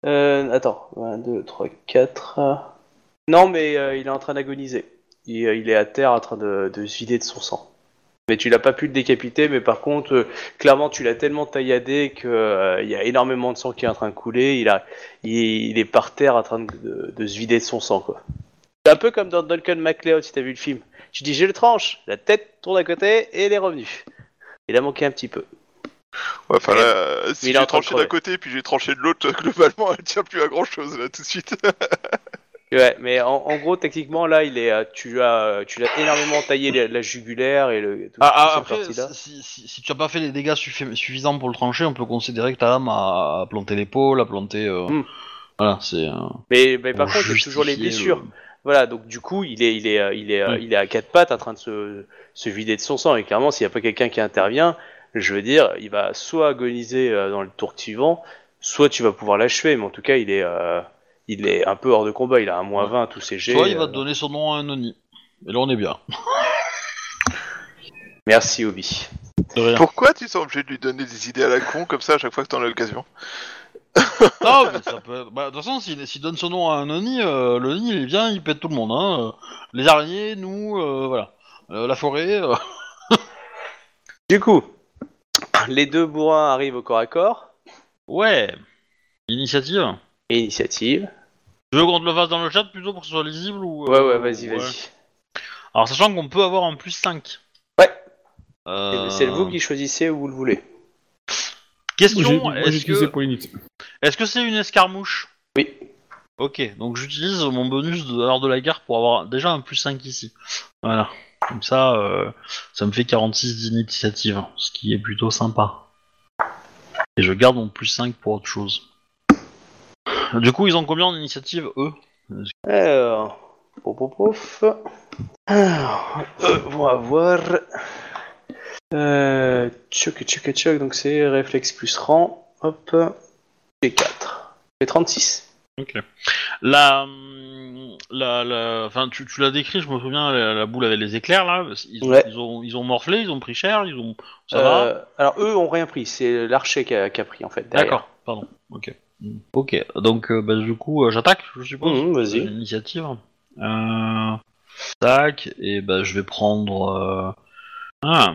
Euh, attends, 1, 2, 3, 4... Non, mais euh, il est en train d'agoniser. Il, il est à terre en train de, de se vider de son sang. Mais tu l'as pas pu le décapiter, mais par contre, euh, clairement, tu l'as tellement tailladé que euh, il y a énormément de sang qui est en train de couler. Il, a, il, il est par terre en train de, de- de se vider de son sang, quoi. C'est un peu comme dans Duncan MacLeod, si t'as vu le film. Tu dis, je le tranche, la tête tourne à côté et elle est revenue. Il a manqué un petit peu. Ouais, enfin là, si j'ai tranché d'un côté puis j'ai tranché de l'autre, globalement, elle tient plus à grand chose là tout de suite. Ouais, mais en, en gros, techniquement, là, il est, euh, tu l'as, tu l'as énormément taillé la, la jugulaire et le. tout- Ah, ah, après, si, si, si tu as pas fait les dégâts suffi- suffisants pour le trancher, on peut considérer que ta lame a, planté l'épaule, a planté. euh, Hmm. Voilà, c'est. euh, Mais, mais par contre, toujours les blessures. le- Voilà, donc du coup, il est, il est, euh, il est, euh, il est à quatre pattes en train de se, se vider de son sang. Et clairement, s'il n'y a pas quelqu'un qui intervient, je veux dire, il va soit agoniser euh, dans le tour suivant, soit tu vas pouvoir l'achever. Mais en tout cas, il est, euh, il est un peu hors de combat. Il a un moins Ouais. 20 à tous ses jets. Soit il va euh. te donner son nom à un Oni. Et là, on est bien. Merci, Obi. De rien. Pourquoi tu sens obligé de lui donner des idées à la con comme ça à chaque fois que t'en as l'occasion Non, mais ça peut. Bah, de toute façon, s'il donne son nom à un Oni, euh, le Oni, il vient, il pète tout le monde. Hein. Euh, Les araignées, nous, euh, voilà. Euh, la forêt. euh, Du coup, les deux bourrins arrivent au corps à corps. Ouais. Initiative. Et initiative. Tu veux qu'on te le fasse dans le chat plutôt pour que ce soit lisible ou. Ouais, euh, ouais, vas-y, ouais. vas-y. Alors, sachant qu'on peut avoir un plus 5. Ouais. Euh, C'est vous qui choisissez où vous le voulez. Question est-ce que est-ce que c'est une escarmouche? Oui. Ok, donc j'utilise mon bonus de l'heure de la guerre pour avoir déjà un plus 5 ici. Voilà. Comme ça, euh, ça me fait 46 d'initiative, ce qui est plutôt sympa. Et je garde mon plus 5 pour autre chose. Du coup, ils ont combien en initiative, eux Alors, pouf, pouf, pouf. Alors, eux vont avoir. Euh, tchouk, tchouk, tchouk, donc c'est réflexe plus rang. Hop. Et 4. C'est 36. Ok. La, la, la, enfin, tu, tu l'as décrit, je me souviens, la, la boule avec les éclairs là. Ils, Ouais. ils ont, ils ont morflé, ils ont pris cher, ils ont, ça va. Euh, alors, eux ont rien pris, c'est l'archer qui a, qui a pris en fait. D'accord, pardon. Ok. Mm. Ok, donc euh, bah, du coup, euh, j'attaque, je suppose. Mhm, vas-y. L'initiative. Euh... Tac, et bah je vais prendre. Ah,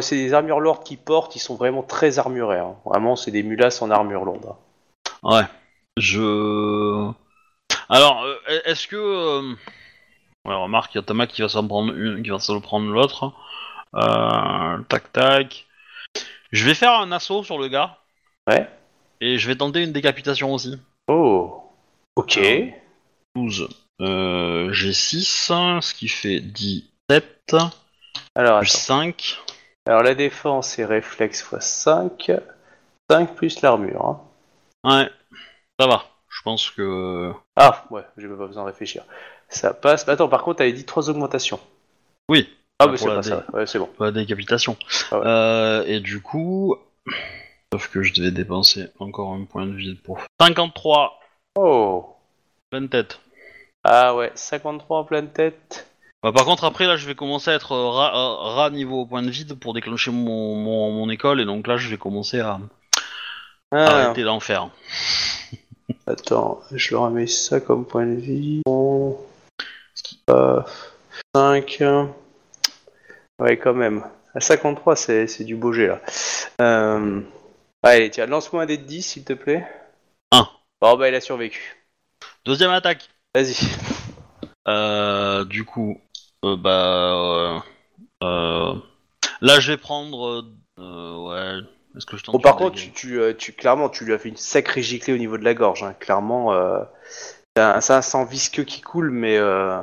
C'est des armures lourdes qu'ils portent, ils sont vraiment très armurés. hein. Vraiment, c'est des mulasses en armure lourde. hein. ouais. Je. Alors, euh, est-ce que. euh, Ouais, remarque, il y a Tama qui va s'en prendre une, qui va s'en prendre l'autre. Euh, tac tac. Je vais faire un assaut sur le gars. Ouais. Et je vais tenter une décapitation aussi. Oh. Ok. Ah. 12. Euh, j'ai 6, ce qui fait 17. Alors, Plus attends. 5. Alors, la défense est réflexe x 5. 5 plus l'armure. hein. Ouais, ça va. Je pense que. Ah, ouais, j'ai même pas besoin de réfléchir. Ça passe. Attends, par contre, t'avais dit 3 augmentations. Oui, Ah, Ah, bah pour c'est la pas ça. Ouais, c'est bon. pas de décapitation. Ah ouais. Euh, et du coup. Sauf que je devais dépenser encore un point de vie pour. 53, Oh. pleine tête. Ah ouais, 53 en pleine tête. Bah, par contre, après, là, je vais commencer à être euh, rat, euh, rat niveau point de vide pour déclencher mon, mon, mon école. Et donc là, je vais commencer à Ah, arrêter d'en faire. attends, je leur remets ça comme point de vie. Bon. Euh, 5. Ouais, quand même. À 53, c'est c'est du beau jet là. Euh... Allez, tiens, lance-moi un dé de 10 s'il te plaît. Un. Bon, bah, il a survécu. Deuxième attaque. Vas-y. Euh, du coup, euh, bah. euh, euh, là, je vais prendre. euh, ouais. Est-ce que je tente Bon, par contre, tu, tu, tu- clairement, tu lui as fait une sacrée giclée au niveau de la gorge. hein. Clairement, euh, c'est un, sang visqueux qui coule, mais euh,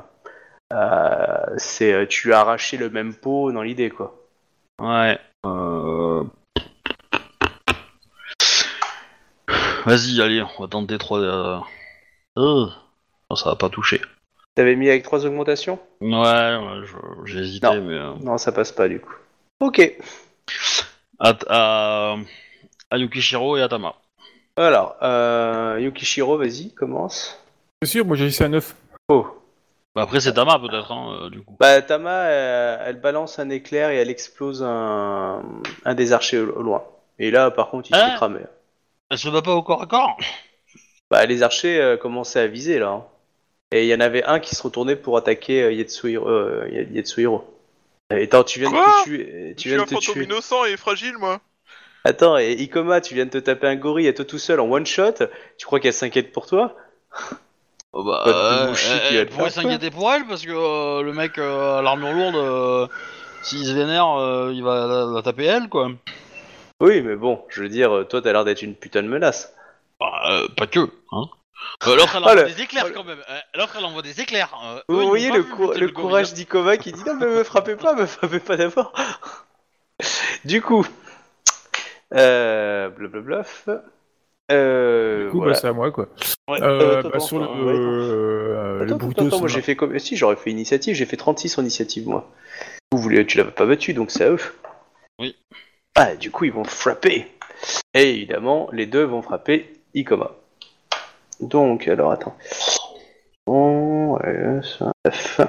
euh, c'est, tu as arraché le même pot dans l'idée, quoi. Ouais. Vas-y, allez, on va tenter trois. Euh... euh, non, ça va pas toucher. T'avais mis avec trois augmentations? Ouais, ouais, j'ai hésité, Non. mais. euh, Non, ça passe pas du coup. Ok. À, à... à Yukishiro et à Tama. Alors, euh, Yukishiro, vas-y, commence. C'est sûr, moi j'ai laissé à 9. Oh. Bah, après, c'est Tama peut-être, hein, euh, du coup. Bah, Tama, elle balance un éclair et elle explose un, un des archers au, loin. Et là, par contre, il se Ah. fait cramer. Elle se bat pas au corps à corps Bah, les archers euh, commençaient à viser là. hein. Et il y en avait un qui se retournait pour attaquer euh, Yetsuhiro. euh, Ye- Yetsuhiro. Et Attends, tu viens de te tuer. Je Tu suis viens un de te fantôme tuer. innocent et fragile, moi. Attends, et Ikoma, tu viens de te taper un gorille à toi tout seul en one shot. Tu crois qu'elle s'inquiète pour toi? Oh, bah, Pas de euh, bouchie elle, qui pourrait s'inquiéter pour elle parce que euh, le mec euh, à l'armure lourde, euh, s'il se vénère, euh, il va la, la taper elle quoi. Oui, mais bon, je veux dire, euh, toi, t'as l'air d'être une putain de menace. Bah, euh, pas que, hein. Euh, L'autre elle Ah, envoie le- des éclairs quand même. Euh, L'autre elle envoie des éclairs. Euh, eux, Vous ils voyez le, vu gorille. courage d'Ikoma qui dit non, mais me frappez pas, me frappez pas d'abord. du coup, euh, blablabluff. Euh, Du coup, voilà. bah, c'est à moi quoi. Ouais, Euh, euh, attends, bah, sur le, attends, ouais, attends. euh, le Attends, Brutus, attends, attends, moi j'ai fait comme. Si, j'aurais fait initiative, j'ai fait 36 en initiative, moi. Vous voulez, tu l'avais pas battu, donc c'est à eux. Oui. Ah, du coup, ils vont frapper. Et évidemment, les deux vont frapper Ikoma. Donc, alors, attends. Bon, ouais, ça, neuf.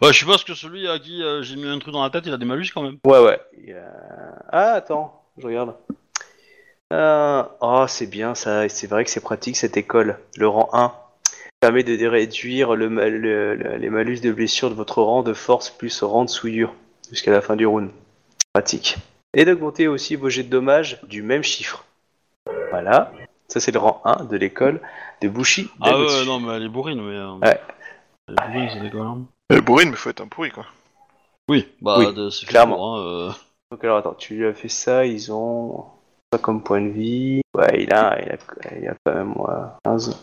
Ouais, je suppose que celui à qui euh, j'ai mis un truc dans la tête, il a des malus quand même. Ouais, ouais. Il y a- Ah, attends, je regarde. Euh, Oh, c'est bien ça, c'est vrai que c'est pratique cette école. Le rang 1 permet de réduire le, ma- le- le- les malus de blessure de votre rang de force plus rang de souillure jusqu'à la fin du round. Pratique. Et d'augmenter aussi vos jets de dommages du même chiffre. Voilà. Ça, c'est le rang 1 de l'école de Bushi Ah ouais, non, mais elle est bourrine, mais. euh, Ouais. Elle est bourrine, c'est déconnant. Euh, bourrine, mais faut être un pourri, quoi. Oui, bah, Oui, de- c'est fait clairement. pour, hein, euh. Donc alors attends, tu lui as fait ça, ils ont ça comme point de vie. Ouais, il a, il a, il a quand même moins 15.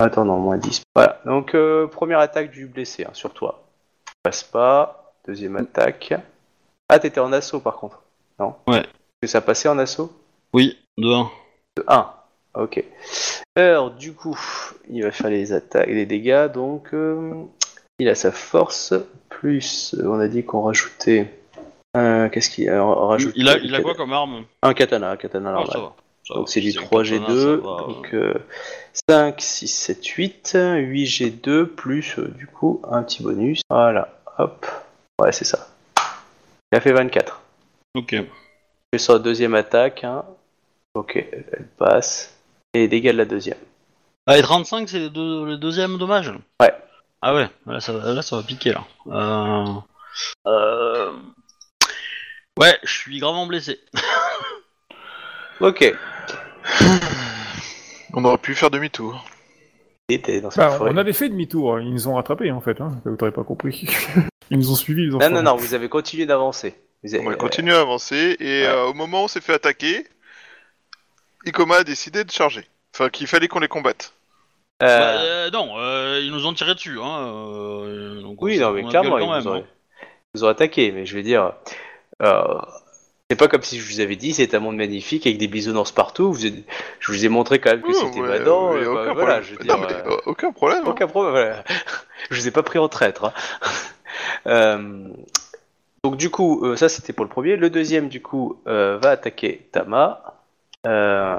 Attends, non, moins 10. Voilà, donc euh, première attaque du blessé hein, sur toi. Passe pas. Deuxième attaque. Ah, t'étais en assaut par contre. Non Ouais. Que ça passait en assaut? Oui, de 1. De 1. Ok. Alors, du coup, il va faire les attaques, les dégâts, donc euh, il a sa force, plus, on a dit qu'on rajoutait. euh, Qu'est-ce qu'il a? On rajoute Il a, il a quoi comme arme? Un katana, un katana Ah, ça va. ça Donc c'est du Si un 3G2, katana, ça va. donc euh, 5, 6, 7, 8, 8G2, plus euh, du coup un petit bonus. Voilà, hop. Ouais, c'est ça. Il a fait 24. Ok. Je fais sur la deuxième attaque. hein. Ok, elle passe. Et dégâts de la deuxième. Ah, et 35, c'est les, deux, les deuxièmes dommages Ouais. Ah ouais, là ça, va- là, ça va piquer, là. Euh... Euh... Ouais, je suis gravement blessé. Ok. On aurait pu faire demi-tour. Dans cette Bah, forêt. on avait fait demi-tour, ils nous ont rattrapés en fait, hein. vous t'aurez pas compris. ils nous ont suivis, ils ont Non, non, non, vous avez continué d'avancer. Vous avez- On a continué à avancer et ouais. euh, au moment où on s'est fait attaquer, Ikoma a décidé de charger. Enfin, qu'il fallait qu'on les combatte. Euh, Bah, euh, non, euh, ils nous ont tiré dessus. Hein, euh, donc oui, on- non, mais on a clairement, gueule ils quand auraient, hein. ils vous auraient attaqué, mais je veux dire, euh, c'est pas comme si je vous avais dit c'est un monde magnifique avec des bisounours partout. Vous je vous ai montré quand même que Oh, c'était ouais, badant. ouais, euh, aucun voilà, problème. je veux Non, dire, mais, euh, euh, aucun problème. hein. aucun problème. Voilà. je vous ai pas pris en traître. hein. Euh, donc du coup, euh, ça c'était pour le premier. Le deuxième, du coup, euh, va attaquer Tama. Euh,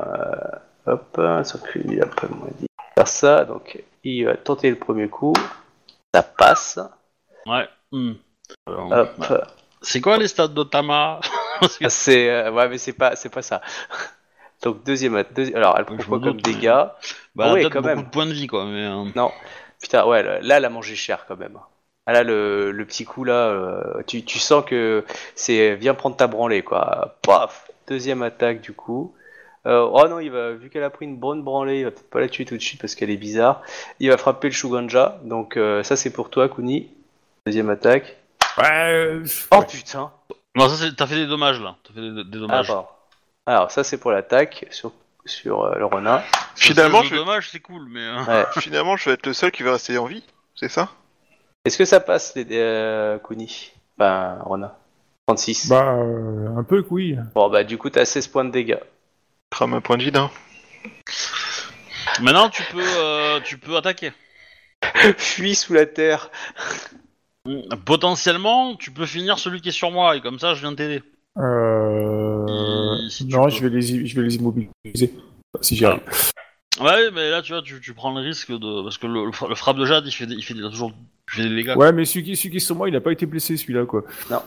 hop, sauf qu'il a pas moins dit faire ça. Donc il va tenter le premier coup. Ça passe. Ouais. hmm. Alors, Hop. C'est quoi les stats de Tama Ah, C'est euh, ouais, mais c'est pas c'est pas ça. Donc deuxième, deuxi- alors elle prend quoi comme doute, mais- dégâts? Bah, peut-être quand beaucoup même. de points de vie, quoi. Mais, euh, Non, putain ouais là, elle a mangé cher quand même. Ah, là le, le petit coup là, euh, tu, tu sens que c'est viens prendre ta branlée quoi. Paf, deuxième attaque du coup. Euh, oh non, il va vu qu'elle a pris une bonne branlée, il va peut-être pas la tuer tout de suite parce qu'elle est bizarre. Il va frapper le Shuganja. Donc euh, ça c'est pour toi Kuni. Deuxième attaque. Ouais, Oh ouais. putain. Non, ça, c'est- t'as fait des dommages, là. T'as fait des, des Ah, dommages. pardon. Alors ça c'est pour l'attaque sur sur euh, le renard. Finalement, je c'est vais... dommage, c'est cool, mais... Ouais. Finalement, je vais être le seul qui va rester en vie. C'est ça? Est-ce que ça passe, les euh, Kuni Enfin, Rona? 36. Bah, euh, un peu oui. Bon, bah, du coup, t'as 16 points de dégâts. Crame un point de vide, hein. Maintenant, tu peux, euh, tu peux attaquer. Fuis sous la terre. Potentiellement, tu peux finir celui qui est sur moi, et comme ça, je viens t'aider. Euh... Si- non, peux. je vais les, je vais les immobiliser. Si j'y arrive. Ouais, mais là, tu vois, tu, tu prends le risque de... Parce que le, le fra- le frappe de Jade, il fait, des, il fait des- toujours il fait des dégâts. Ouais, mais celui qui, celui qui est sur moi, il a pas été blessé, celui-là, quoi. Non.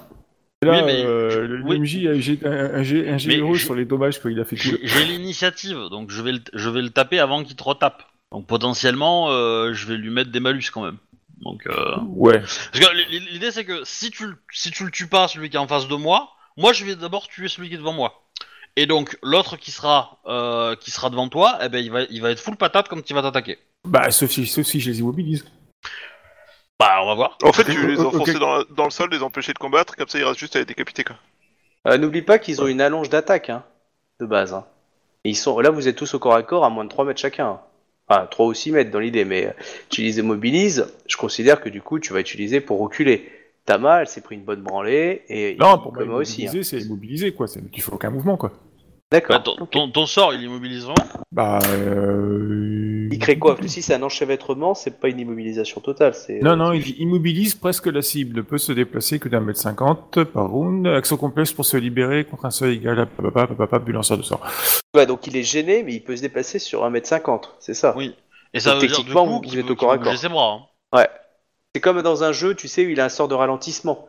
Et Là, Oui, mais- euh, le oui. MJ a un un, je- sur les dommages qu'il a fait tout. J'ai l'initiative, donc je vais, le, je vais le taper avant qu'il te retape. Donc potentiellement, euh, je vais lui mettre des malus quand même. Donc, euh... Ouais. Parce que l- l'idée c'est que si tu, le- si tu le tues pas, celui qui est en face de moi, moi je vais d'abord tuer celui qui est devant moi. Et donc l'autre qui sera euh, qui sera devant toi, eh ben il va il va être full patate quand il va t'attaquer. Bah, sauf si, sauf si je les immobilise. Bah on va voir. En fait, tu les Ok. enfoncer dans, le sol, les empêcher de combattre, comme ça, il reste juste à les décapiter, quoi. Euh, N'oublie pas qu'ils ont une allonge d'attaque, hein, de base. hein. Et ils sont... Là, vous êtes tous au corps à corps à moins de 3 mètres chacun. Enfin, 3 ou 6 mètres dans l'idée, mais euh, tu les immobilises. Je considère que du coup, tu vas utiliser pour reculer. Tama, elle s'est pris une bonne branlée. Et Non, pour moi, aussi. hein. immobiliser, c'est immobiliser, quoi. c'est- Tu fais aucun mouvement, quoi. Bah, D'accord. ton, ton- ton sort il immobilise vraiment. Bah, euh... Il crée quoi Parce que si c'est un enchevêtrement, c'est pas une immobilisation totale. c'est Non, non, il immobilise presque la cible, ne peut se déplacer que d'un mètre cinquante par round, action complexe pour se libérer contre un seuil égal à papa, papa, papa, du lanceur de sort. Ouais, donc il est gêné, mais il peut se déplacer sur 1m50, c'est ça Oui. Et ça Donc, veut dire du techniquement, coup vous- vous êtes au corps à corps. bouger ses bras. hein. Ouais. C'est comme dans un jeu, tu sais, où il a un sort de ralentissement.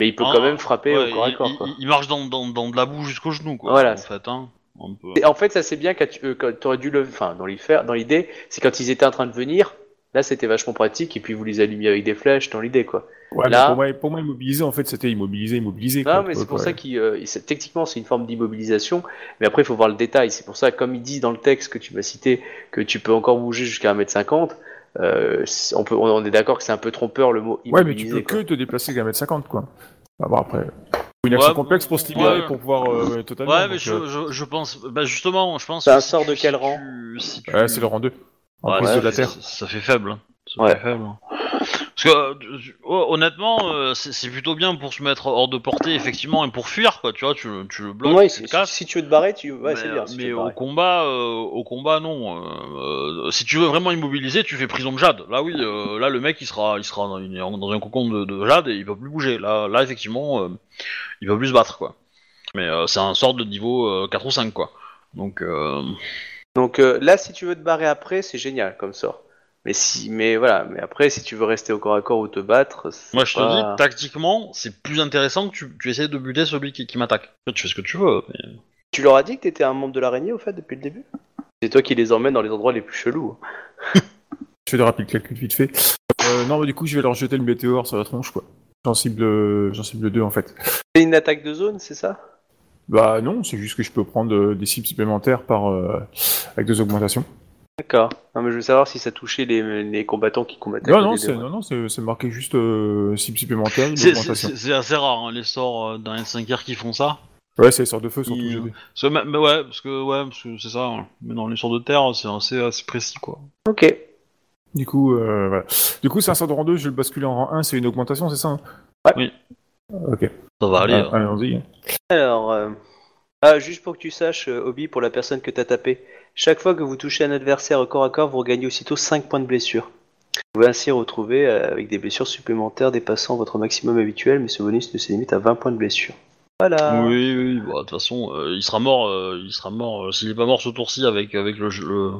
Mais il peut Ah, quand même frapper Ouais, au corps à il, corps. il- quoi. il marche dans, dans, dans de la boue jusqu'au genou quoi. Voilà. En fait, hein. Et en fait, ça c'est bien quand tu aurais dû le. Enfin, dans l'idée, c'est quand ils étaient en train de venir. Là, c'était vachement pratique, et puis vous les allumiez avec des flèches dans l'idée, quoi. Ouais, mais Là- pour, moi, pour moi, immobiliser, en fait, c'était immobiliser, immobiliser. Non, quoi, mais c'est pour ça qu'il. euh, techniquement, c'est une forme d'immobilisation, mais après, il faut voir le détail. C'est pour ça, comme il dit dans le texte que tu m'as cité, que tu peux encore bouger jusqu'à 1m50, euh, on, peut, on est d'accord que c'est un peu trompeur le mot Ouais, mais tu peux quoi. que te déplacer qu'à mètre cinquante, quoi. Ah, bon, après. Une action Ouais, complexe pour se libérer, ouais. pour pouvoir euh, totalement. Ouais, mais je, euh, je, je pense. Bah justement, je pense. C'est que un sort de quel si rang tu- si tu- ouais, c'est le rang 2. En Ouais, ça de la fait- terre. Ça, ça fait faible. hein. Ça Ouais. fait faible. Parce que, euh, oh, honnêtement, euh, c'est c'est plutôt bien pour se mettre hors de portée, effectivement, et pour fuir, quoi. Tu vois, tu, le- tu le bloques, Ouais, tu si, le casses. si tu veux te barrer, tu. Ouais, mais c'est bien. si tu mais te au barrer. combat, euh, au combat, non. Euh, euh, si tu veux vraiment immobiliser, tu fais prison de jade. Là, oui, euh, là, le mec, il sera, il sera dans, une- dans un cocon de, de jade et il peut plus bouger. Là, là, effectivement, euh, il peut plus se battre, quoi. Mais euh, c'est un sort de niveau euh, 4 ou 5, quoi. Donc, euh, Donc euh, là, si tu veux te barrer après, c'est génial comme sort. Mais si, mais voilà, mais après, si tu veux rester au corps à corps ou te battre, c'est moi, je te dis, tactiquement, c'est plus intéressant que tu, tu essaies de buter celui qui, qui m'attaque. Tu fais ce que tu veux. mais- Tu leur as dit que t'étais un membre de l'araignée au fait depuis le début? C'est toi qui les emmènes dans les endroits les plus chelous. Je fais de rapides calculs vite fait. Euh, non, mais du coup, je vais leur jeter le météore sur la tronche, quoi. J'en cible, j'en cible deux, en fait. C'est une attaque de zone, c'est ça? Bah non, c'est juste que je peux prendre euh, des cibles supplémentaires par euh, avec deux augmentations. D'accord. Non, mais je veux savoir si ça touchait les, les combattants qui combattaient. Non, non, c'est non, non, c'est c'est marqué juste euh, cible supplémentaire, C'est- assez rare, hein, les sorts euh, dans les 5 r qui font ça. Ouais, c'est les sorts de feu surtout. Ma- mais ouais, parce que, ouais, parce que c'est ça. hein. Mais dans les sorts de terre, c'est assez, assez précis, quoi. Ok. Du coup, euh, voilà. Du coup, c'est un sort de rang 2, je vais le basculer en rang 1, c'est une augmentation, c'est ça hein Ouais. Oui. Ok. Ça va aller. Ah, euh. Allons-y. Alors, euh, ah, juste pour que tu saches, euh, Obi, pour la personne que t'as tapé, chaque fois que vous touchez un adversaire au corps à corps, vous regagnez aussitôt 5 points de blessure. Vous pouvez ainsi retrouver euh, avec des blessures supplémentaires dépassant votre maximum habituel, mais ce bonus ne se limite à 20 points de blessure. Voilà. Oui, oui, bah, de toute façon, euh, il sera mort, euh, il sera mort, euh, s'il est pas mort ce tour-ci avec, avec le, le-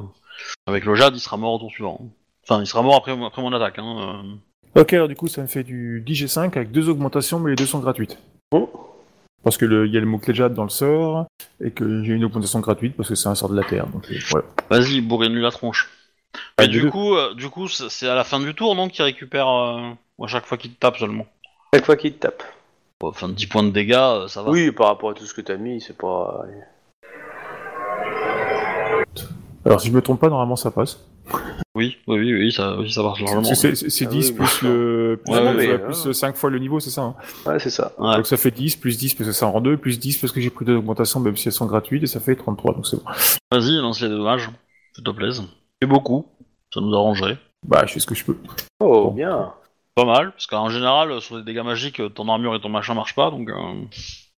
avec le jade, il sera mort au tour suivant. Enfin, il sera mort après, après mon attaque, hein. euh. Ok, alors du coup, ça me fait du 10G5 avec deux augmentations, mais les deux sont gratuites. Parce que le- il y a le mot-clé jade dans le sort, et que j'ai une augmentation gratuite parce que c'est un sort de la terre. Donc, euh, voilà. Vas-y, bourrine-lui la tronche. Ah, Et les du coup, euh, du coup, c'est c'est à la fin du tour, non, qu'il récupère, euh, à chaque fois qu'il te tape seulement. Chaque fois qu'il te tape. Enfin, 10 points de dégâts, euh, ça va. Oui, par rapport à tout ce que t'as mis, c'est pas. Alors, si je me trompe pas, normalement, ça passe. Oui, oui, oui, oui, ça, oui, ça marche largement. C'est c'est- c'est Ah 10 oui, plus le plus, Ouais, le- mais, plus euh, 5 fois le niveau, c'est ça hein Ouais, c'est ça. Ouais. Donc ça fait 10, plus 10 parce que c'est en rang 2, plus 10 parce que j'ai pris deux augmentations même si elles sont gratuites, et ça fait 33, donc c'est bon. Vas-y, lance les dommages. S'il te plaise. C'est beaucoup. Ça nous arrangerait. Bah, je fais ce que je peux. Oh, Bon. bien. Pas mal, parce qu'en général, sur des dégâts magiques, ton armure et ton machin marchent pas, donc... euh,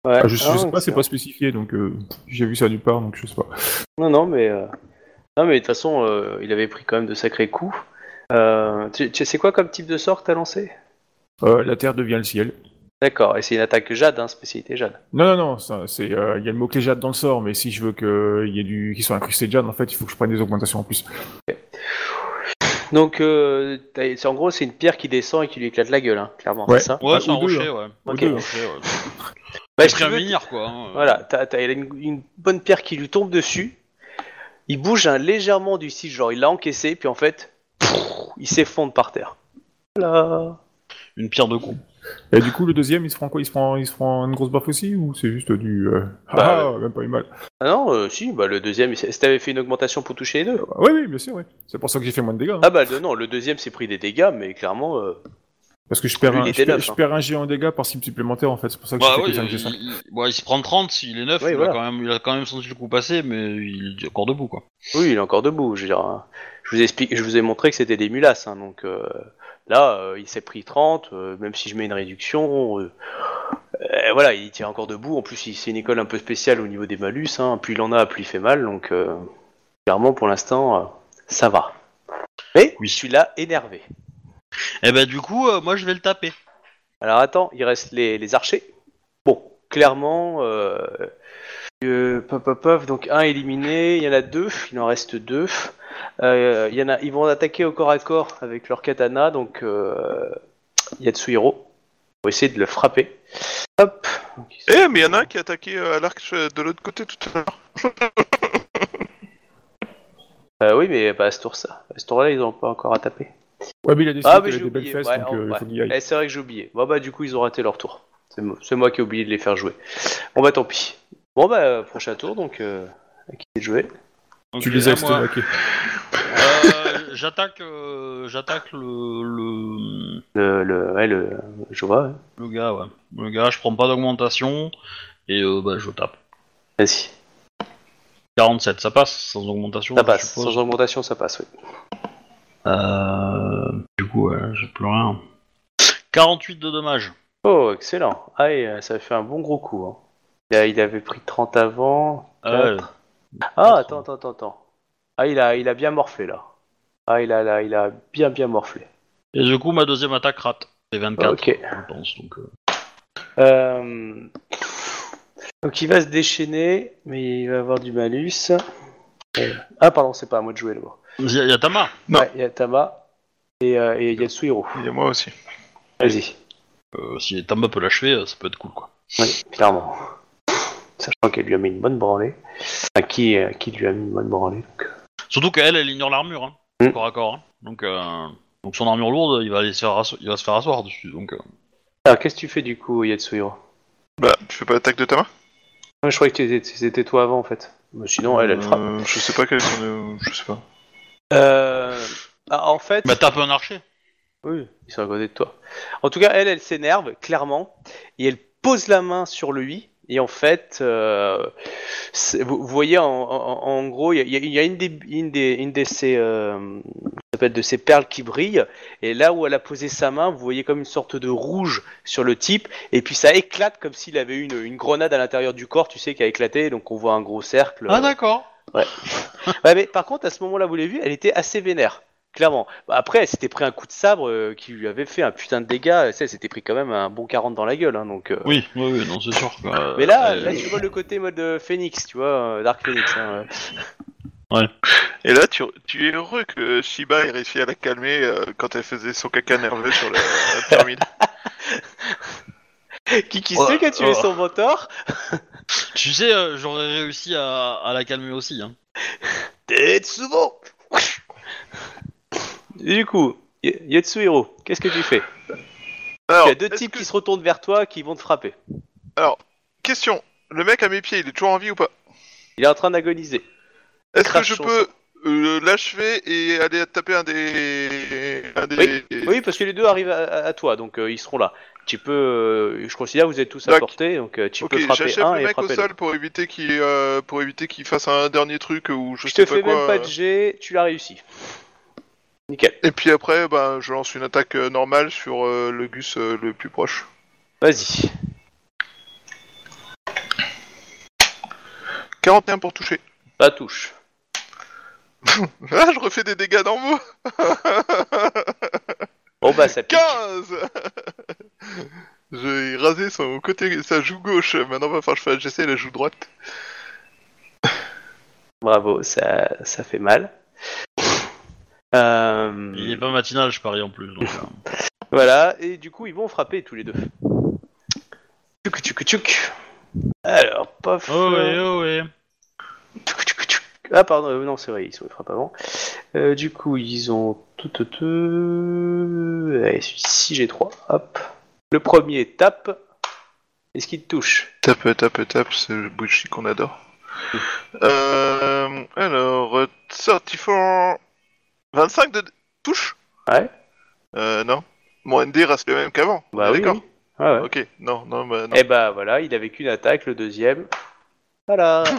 Ouais. Ah, je, je Ah, sais pas, c'est pas spécifié, donc euh, j'ai vu ça nulle part, donc je sais pas. Non, non, mais. euh, Non, mais de toute façon, euh, il avait pris quand même de sacrés coups. Euh, tu, tu sais quoi comme type de sort que t'as lancé? Euh, la terre devient le ciel. D'accord, et c'est une attaque Jade, hein, spécialité Jade. Non, non, non, ça, c'est, euh, il y a le mot-clé jade dans le sort, mais si je veux qu'il y ait du, qui soit incrusté de jade, en fait, il faut que je prenne des augmentations en plus. Donc, euh, t'as- c'est- en gros, c'est une pierre qui descend et qui lui éclate la gueule, hein, clairement, Ouais. c'est ça? Ouais, c'est un ou deux, rocher, ouais. Ok. Un rocher, ouais. Bah, si tu veux, quoi. hein. Voilà, t'as, t'as une, une bonne pierre qui lui tombe dessus. Il bouge hein, légèrement du style, genre il l'a encaissé, puis en fait, il s'effondre par terre. Voilà. Une pierre de coup. Et du coup, le deuxième, il se prend quoi? Il se prend, il se prend une grosse baffe aussi, ou c'est juste du, euh, Bah, ah, même pas eu mal. Ah non, euh, si, bah le deuxième, si t'avais fait une augmentation pour toucher les deux. Ah, Oui, oui, bien sûr, oui. C'est pour ça que j'ai fait moins de dégâts. hein. Ah bah le- non, le deuxième s'est pris des dégâts, mais clairement, euh, Parce que je perds, un, il je, était perds, neuf, je hein. perds un G en dégâts par cible supplémentaire, en fait. C'est pour ça que Bah j'ai fait oui, que 5 il, G5. il- bon, il se prend 30, s'il est 9, Oui, il, voilà. a quand même, il a quand même senti le coup passer, mais il est encore debout, quoi. oui, il est encore debout. Je veux dire, hein. je vous explique, je vous ai montré que c'était des mulasses, hein, donc euh, là, euh, il s'est pris 30, euh, même si je mets une réduction. euh, euh, voilà, il tient encore debout. En plus, il- c'est une école un peu spéciale au niveau des malus. Hein. Plus il en a, plus il fait mal. Donc, euh, clairement, pour l'instant, euh, ça va. Mais Oui. je suis là énervé. Et ben, du coup, euh, moi, je vais le taper. Alors attends, il reste les, les archers. Bon, clairement, euh, euh, pop, pop, pop, donc un éliminé, il y en a deux, il en reste deux. Euh, il y en a, ils vont attaquer au corps à corps avec leur katana, donc euh, Yatsuhiro. On va essayer de le frapper. Hop. Eh, mais il y en a un qui a attaqué euh, à l'arc de l'autre côté tout à l'heure. Euh, oui, mais pas à ce tour-là. À ce tour-là, ils n'ont pas encore à taper. Ouais, mais il a décidé Ah, qu'il mais avait j'ai des belles oublié. fesses, Ouais, donc euh, il ouais. faut qu'il y aille. Eh, c'est vrai que j'ai oublié. Bon, bah, du coup, ils ont raté leur tour. C'est mo- c'est moi qui ai oublié de les faire jouer. Bon, bah, tant pis. Bon, bah, prochain tour, donc, euh, à qui de jouer? Tu les as à moi. estomaqués. Euh, J'attaque euh, j'attaque le, le, Le, le, ouais, le, je vois. ouais. le gars, ouais. Le gars, je prends pas d'augmentation, et euh, bah, je tape. Vas-y. 47, ça passe, sans augmentation Ça je passe. suppose. Sans augmentation, ça passe, oui. Euh, du coup, j'ai plus rien. 48 de dommages. Oh, excellent. Ah, et, euh, ça fait un bon gros coup. Hein. Il, a- il avait pris 30 avant. Ah. Ah, attends, attends, attends, attends. Ah, il a, il a bien morflé, là. Ah, il a, là, il a bien, bien morflé. Et du coup, ma deuxième attaque rate. C'est 24, Ok. je pense. Donc, euh. Euh, Donc, il va se déchaîner, mais il va avoir du malus. Ah, pardon, c'est pas à moi de jouer, là. Il y, a- il y a Tama. Non. Ouais, il y a Tama et, euh, et Yatsuhiro. Il y a moi aussi. Vas-y. Euh, si Tama peut l'achever, euh, ça peut être cool, quoi. Oui, clairement. Sachant qu'elle lui a mis une bonne branlée. Enfin, qui, euh, qui lui a mis une bonne branlée. donc. Surtout qu'elle, elle ignore l'armure, hein, Mm. corps à corps. hein. Donc, euh, donc son armure lourde, il va, aller se faire rasso- il va se faire asseoir dessus. Donc, euh. Alors, qu'est-ce que tu fais du coup, Yatsuhiro Bah, tu fais pas l'attaque de ta main Ouais, Je croyais que t'étais- c'était toi avant en fait. Mais sinon, elle, elle frappe. Euh, Je sais pas quel est son. euh, Je sais pas. Euh, ah, en fait, Bah tape un archer. oui, ils sont à côté de toi. En tout cas, elle, elle s'énerve clairement et elle pose la main sur lui. Et en fait, euh, vous, vous voyez, en, en- en gros, il y a, il y a une des, une des, une des ces, euh, ça s'appelle de ces perles qui brillent. Et là où elle a posé sa main, vous voyez comme une sorte de rouge sur le type. Et puis ça éclate comme s'il avait une, une grenade à l'intérieur du corps, tu sais, qui a éclaté. Donc on voit un gros cercle. Ah d'accord. Ouais, mais par contre, à ce moment-là, vous l'avez vu, elle était assez vénère. Clairement. Bah, après, elle s'était pris un coup de sabre euh, qui lui avait fait un putain de dégâts. Sais, Elle s'était pris quand même un bon 40 dans la gueule. Hein, donc, euh. Oui, oui, oui, non, c'est sûr. quoi. Mais là, Euh, là, tu vois le côté mode euh, Phoenix, tu vois, euh, Dark Phoenix. Hein, Et là, tu, tu es heureux que Shiba ait réussi à la calmer euh, quand elle faisait son caca nerveux sur la, la pyramide. Qui, qui sait qui a tué son mentor Tu sais, euh, j'aurais réussi à, à la calmer aussi. Hein. Tetsubo Et Du coup, Y- Yatsuhiro, qu'est-ce que tu fais? Alors, Il y a deux est-ce types que- qui se retournent vers toi qui vont te frapper. Alors, question. Le mec à mes pieds, il est toujours en vie ou pas? Il est en train d'agoniser. Est-ce que Crache je son peux euh, l'achever et aller taper un des... Un des... Oui, parce que les deux arrivent à, à- à toi, donc euh, ils seront là. Tu peux, euh, je considère que vous êtes tous à portée, donc euh, tu Ok, peux frapper j'achève un le et mec au frapper sol pour éviter qu'il euh, pour éviter qu'il fasse un dernier truc ou je, Je sais te pas fais quoi. même pas de jet, tu l'as réussi. Nickel. Et puis après, ben, je lance une attaque euh, normale sur euh, le Gus euh, le plus proche. Vas-y. 41 pour toucher. Pas touche. Ah, je refais des dégâts normaux. Bon bah ça pique. 15 J'ai rasé son côté, sa joue gauche. Maintenant, va falloir que je fasse- j'essaie la joue droite. Bravo, ça, ça fait mal. Euh, Il est pas matinal, je parie en plus. Donc, euh. Voilà, et du coup ils vont frapper tous les deux. Tchouk tchouk tchouk. Alors, paf. Oh ouais, oh ouais. Tchouk, tchouk, tchouk. Ah pardon, euh, non c'est vrai, ils sont frappent avant. Euh, du coup ils ont tout. Allez, celui-ci j'ai 3. Hop. Le premier tape. Est-ce qu'il te touche? Tape, tape, tape, c'est le qu'on adore. Euh, alors, euh, 34... 25 de touche? Ouais. Euh, non. Mon ND reste le même qu'avant. Bah Ah, oui, D'accord? Ah ouais. Ok, non, non, bah non. Et bah voilà, il avait qu'une attaque, le deuxième. Voilà.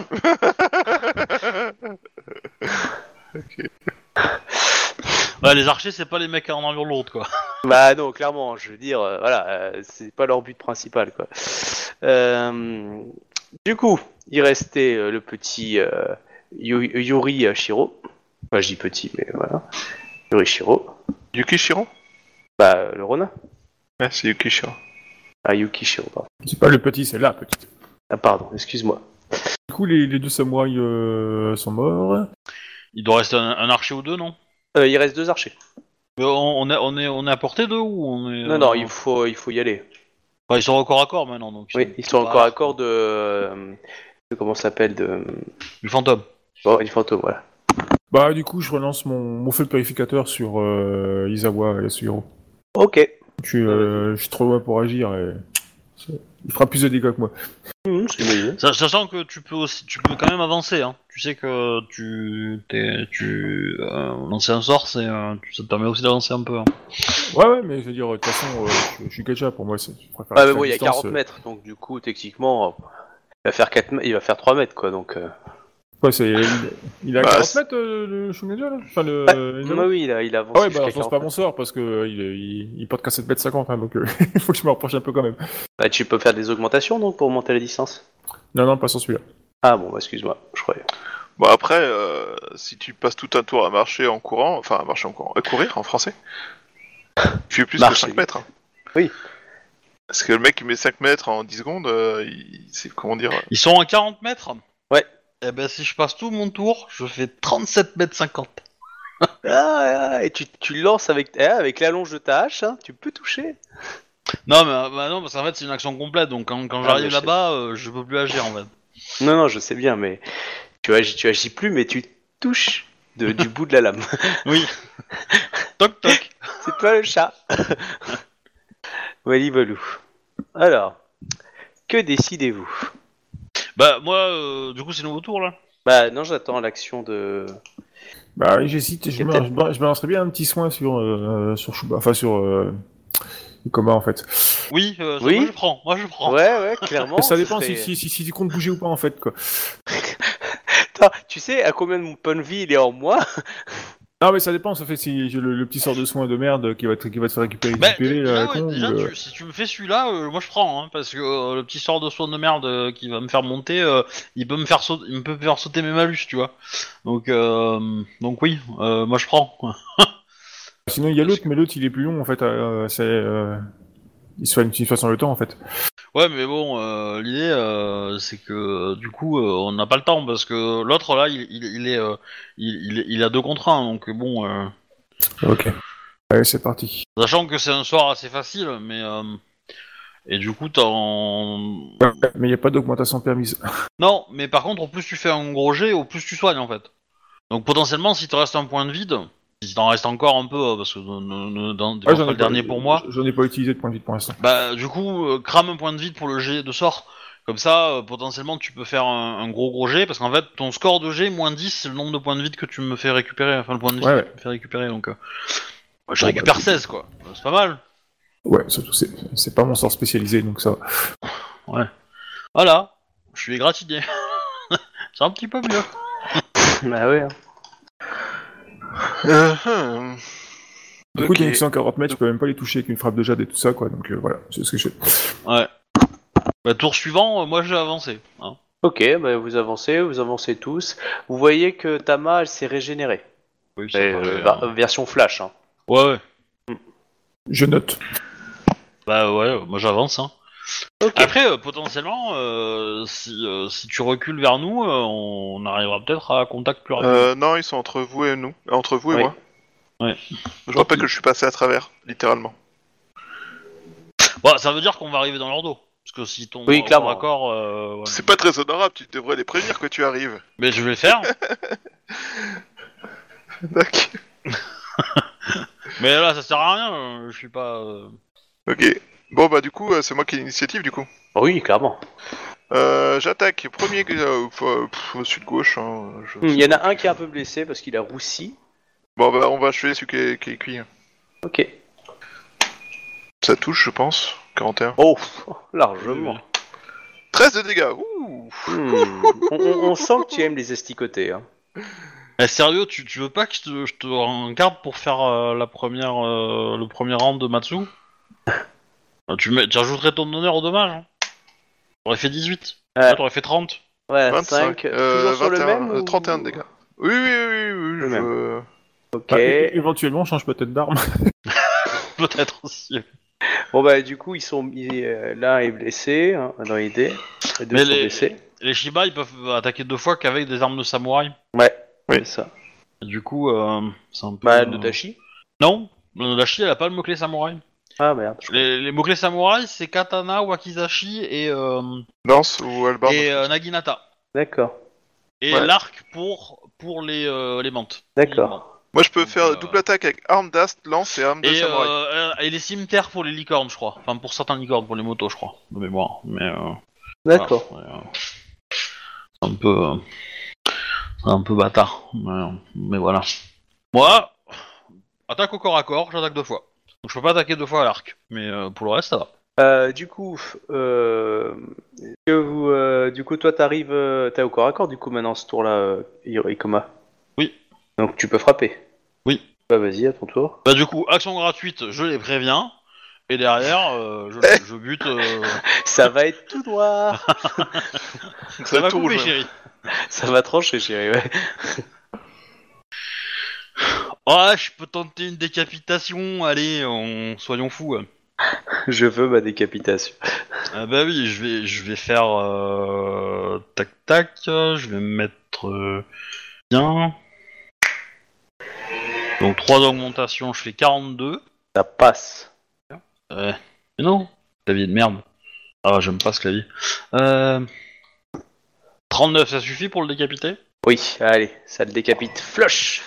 Ok. Ouais, les archers, c'est pas les mecs en armure lourde, quoi. bah non, clairement, je veux dire, euh, voilà, euh, c'est pas leur but principal, quoi. Euh, du coup, il restait euh, le petit euh, Yu- Yuri Shiro. Enfin, je dis petit, mais voilà. Yuri Shiro. Yuki Shiro? Bah, euh, le Ronin. Ouais, c'est Yuki Shiro. Ah, Yuki Shiro, pardon. C'est pas le petit, c'est la petite. Ah, pardon, excuse-moi. Du coup, les, les deux samouraïs euh, sont morts. Il doit rester un, un archer ou deux, non? Euh, il reste deux archers. Mais on, on est, on, est, on est à portée d'eux ou on est. Non, euh, non, il faut, il faut y aller. Enfin, ils sont corps à corps maintenant, donc. Oui, ils sont encore à corps de, euh, de comment ça s'appelle de, Du fantôme. bon, du fantôme, voilà. Bah, du coup, je relance mon, mon feu de purificateur sur euh, Izawa et Yasuhiro. Ok. Je suis, euh, je suis trop loin pour agir et. c'est- Il fera plus de dégâts que moi. Mmh. Sa- Sachant que tu peux aussi, tu peux quand même avancer. Hein. Tu sais que tu, t'es, tu euh, lancer un sort, c'est, euh, tu- ça te permet aussi d'avancer un peu. hein. Ouais, ouais, mais je veux dire, de toute façon, euh, je, je suis Kecha pour moi. c'est- Je préfère Ah, mais rester à bon, il y a distance, 40 euh. mètres, donc du coup, techniquement, euh, il va faire 4 mètres, il va faire 3 mètres, quoi, donc... Euh... Ouais, c'est, il, a Bah, 40 c'est- mètres, euh, le Shungaja, là? Enfin, le. Ah Izawa oui, il, a, il avance Ah ouais, bah, je lance 40 pas mon sort parce que euh, il, il, il porte qu'à 7 mètres 50, hein, donc euh, il faut que je me rapproche un peu quand même. Bah, tu peux faire des augmentations, donc, pour monter la distance? Non, non, pas sur celui-là. Ah bon, bah, excuse-moi, je croyais. Bon, après, euh, si tu passes tout un tour à marcher en courant, enfin, à marcher en courant, à courir en français, tu fais plus Marcher. que 5 mètres. hein. Oui. Parce que le mec qui met 5 mètres en 10 secondes, euh, il... c'est comment dire Ils sont à 40 mètres? Eh ben, si je passe tout mon tour, je fais 37 mètres 50. Ah, ah, et tu, tu lances avec, eh, avec l'allonge de ta hache, hein, tu peux toucher. Non, mais euh, bah non, parce qu'en fait, c'est une action complète, donc quand, quand Ah, j'arrive mais je là-bas, euh, je peux plus agir en fait. Non, non, je sais bien, mais tu agis, tu agis plus, mais tu touches de, du bout de la lame. Oui. toc toc. C'est toi le chat. Wally Balou. Alors, que décidez-vous? Bah, moi, euh, du coup, c'est nouveau tour là. Bah non, j'attends l'action de. Bah oui, j'hésite. Je, me- je, me- je me lancerais bien un petit soin sur euh, sur Shuba, enfin sur euh, Ikoma en fait. Oui, euh, ça, Oui. moi je prends, moi je prends. Ouais, ouais, clairement. ça ce dépend serait- si, si, si, si tu comptes bouger ou pas en fait quoi. Attends, tu sais à combien de mon point de vie il est en moi? Non mais ça dépend, ça fait si j'ai le, le petit sort de soin de merde qui va te, qui va te faire récupérer, Bah, récupérer déjà, la ouais, con, déjà, ou le- tu- si tu me fais celui-là, euh, moi je prends, hein, parce que euh, le petit sort de soin de merde euh, qui va me faire monter, euh, il peut me faire sauter, il me peut faire sauter mes malus, tu vois. Donc, euh, donc oui, euh, moi je prends. Sinon il y a l'autre, mais l'autre il est plus long en fait. euh, c'est euh, il se fait une façon le temps en fait. Ouais, mais bon, euh, l'idée, euh, c'est que euh, du coup, euh, on n'a pas le temps parce que l'autre là, il, il, il est, il, il, a deux contre un, donc bon, Ok. Allez c'est parti. sachant que c'est un sort assez facile, mais et du coup, t'en, Mais il n'y a pas d'augmentation permise. non, mais par contre, au plus tu fais un gros jet, au plus tu soignes en fait. Donc potentiellement, si te reste un point de vide, si t'en reste encore un peu, euh, parce que dans, Ouais, pas le dernier pour moi. J'en ai pas utilisé de point de vue pour l'instant. Bah, du coup, euh, crame un point de vide pour le jet de sort. Comme ça, euh, potentiellement, tu peux faire un, un gros gros jet, parce qu'en fait, ton score de jet, moins 10, c'est le nombre de points de vide que tu me fais récupérer, enfin le point de vide Ouais, que ouais. tu me fais récupérer, donc... euh, bah, je Bon, récupère bah, 16, quoi. Euh, C'est pas mal. Ouais, surtout c'est c'est pas mon sort spécialisé donc ça. va. Voilà, je suis égratigné. c'est un petit peu mieux. Bah ouais. hein. Euh, hum. Du coup, Ok. il y a une 140 mètres, je peux même pas les toucher avec une frappe de jade et tout ça, quoi. Donc euh, voilà, c'est ce que je fais. Ouais. Bah, tour suivant, euh, moi j'ai avancé. Hein. Ok, bah vous avancez, vous avancez tous. Vous voyez que Tama, elle s'est régénérée. Oui, Euh, va- euh, version flash. Hein. Ouais, ouais. Je note. Bah ouais, moi j'avance. Hein. Après, euh, potentiellement, euh, si, euh, si tu recules vers nous, euh, on arrivera peut-être à contact plus rapidement. Euh, non, ils sont entre vous et nous. Entre vous et Oui. moi. Ouais. Je rappelle que je suis passé à travers, littéralement. Bah, ça veut dire qu'on va arriver dans leur dos. Parce que si ton Oui, corps clairement. euh, ouais. C'est pas très honorable, tu devrais les prévenir que tu arrives. Mais je vais le faire. D'accord. mais là, ça sert à rien. euh, Je suis pas. euh, Ok. Bon bah du coup, euh, c'est moi qui ai l'initiative du coup. Oui, clairement. Euh, J'attaque. Premier, euh, euh, pff, au sud gauche. Hein, je- Hmm, Il y en a un qui est un peu blessé parce qu'il a roussi. Bon bah on va achever celui qui est, qui est cuit. Ok. Ça touche, je pense. 41. Oh, largement. 13 de dégâts. Ouh. Hmm. on, on- on sent que tu aimes les esticotés. Hein. Eh, sérieux, tu, tu veux pas que je te, je te regarde pour faire euh, la première, euh, le premier round de Matsu? Euh, tu, mets, tu rajouterais ton honneur au dommage. Hein. T'aurais fait 18. Ouais. Là, t'aurais fait 30. Ouais, 25. 5. euh, toujours sur le 21, même euh, ou- 31 de dégâts. Oui, oui, oui, oui. oui, Le je- Ok. Bah, é- éventuellement, on change peut-être d'arme. Peut-être aussi. Bon bah du coup ils sont mis- euh, l'un est blessé hein, dans l'idée, les deux Mais sont les- blessés. Les Shiba, ils peuvent attaquer deux fois qu'avec des armes de samouraï. Ouais, Oui. c'est ça. Et du coup, euh, c'est un peu. Bah euh, Nodashi. Non, le Nodashi, elle a pas le mot-clé samouraï. Ah merde. Les, les mots-clés samouraï, c'est katana, wakizashi et, euh, Lance ou Albarn. et euh, naginata. D'accord, Et Ouais. l'arc pour, pour les, euh, les mantes. d'accord. Moi je peux faire Euh, double attaque avec arme d'ast, lance et arme de Et, samouraï. euh, et les cimetières pour les licornes, je crois. Enfin, pour certains licornes, pour les motos, je crois, de mémoire. Mais, euh, D'accord. voilà, ouais, euh, c'est un peu, euh, c'est un peu bâtard. Mais, mais voilà. Moi, attaque au corps à corps, j'attaque deux fois. Donc je peux pas attaquer deux fois à l'arc, mais euh, pour le reste, ça va. Euh, du coup, euh, que vous, euh, du coup toi t'arrives, euh, t'es au corps à corps du coup maintenant ce tour-là, Ikoma. Oui. Donc tu peux frapper? Oui. Bah vas-y à ton tour. Bah du coup, action gratuite, je les préviens. Et derrière, euh, je, je bute. euh, Ça va être tout noir. ça va tourne, couper, chérie. Ça va trancher chérie. Ouais. Ah, je peux tenter une décapitation. Allez, on... soyons fous. hein. Je veux ma décapitation. Ah bah oui, je vais, je vais faire euh, tac tac. Je vais me mettre euh, bien. Donc 3 d'augmentation, je fais 42. Ça passe. Ouais. Mais non, clavier de merde. Ah, j'aime pas ce clavier. Euh... 39, ça suffit pour le décapiter? Oui, allez, ça le décapite. Flush.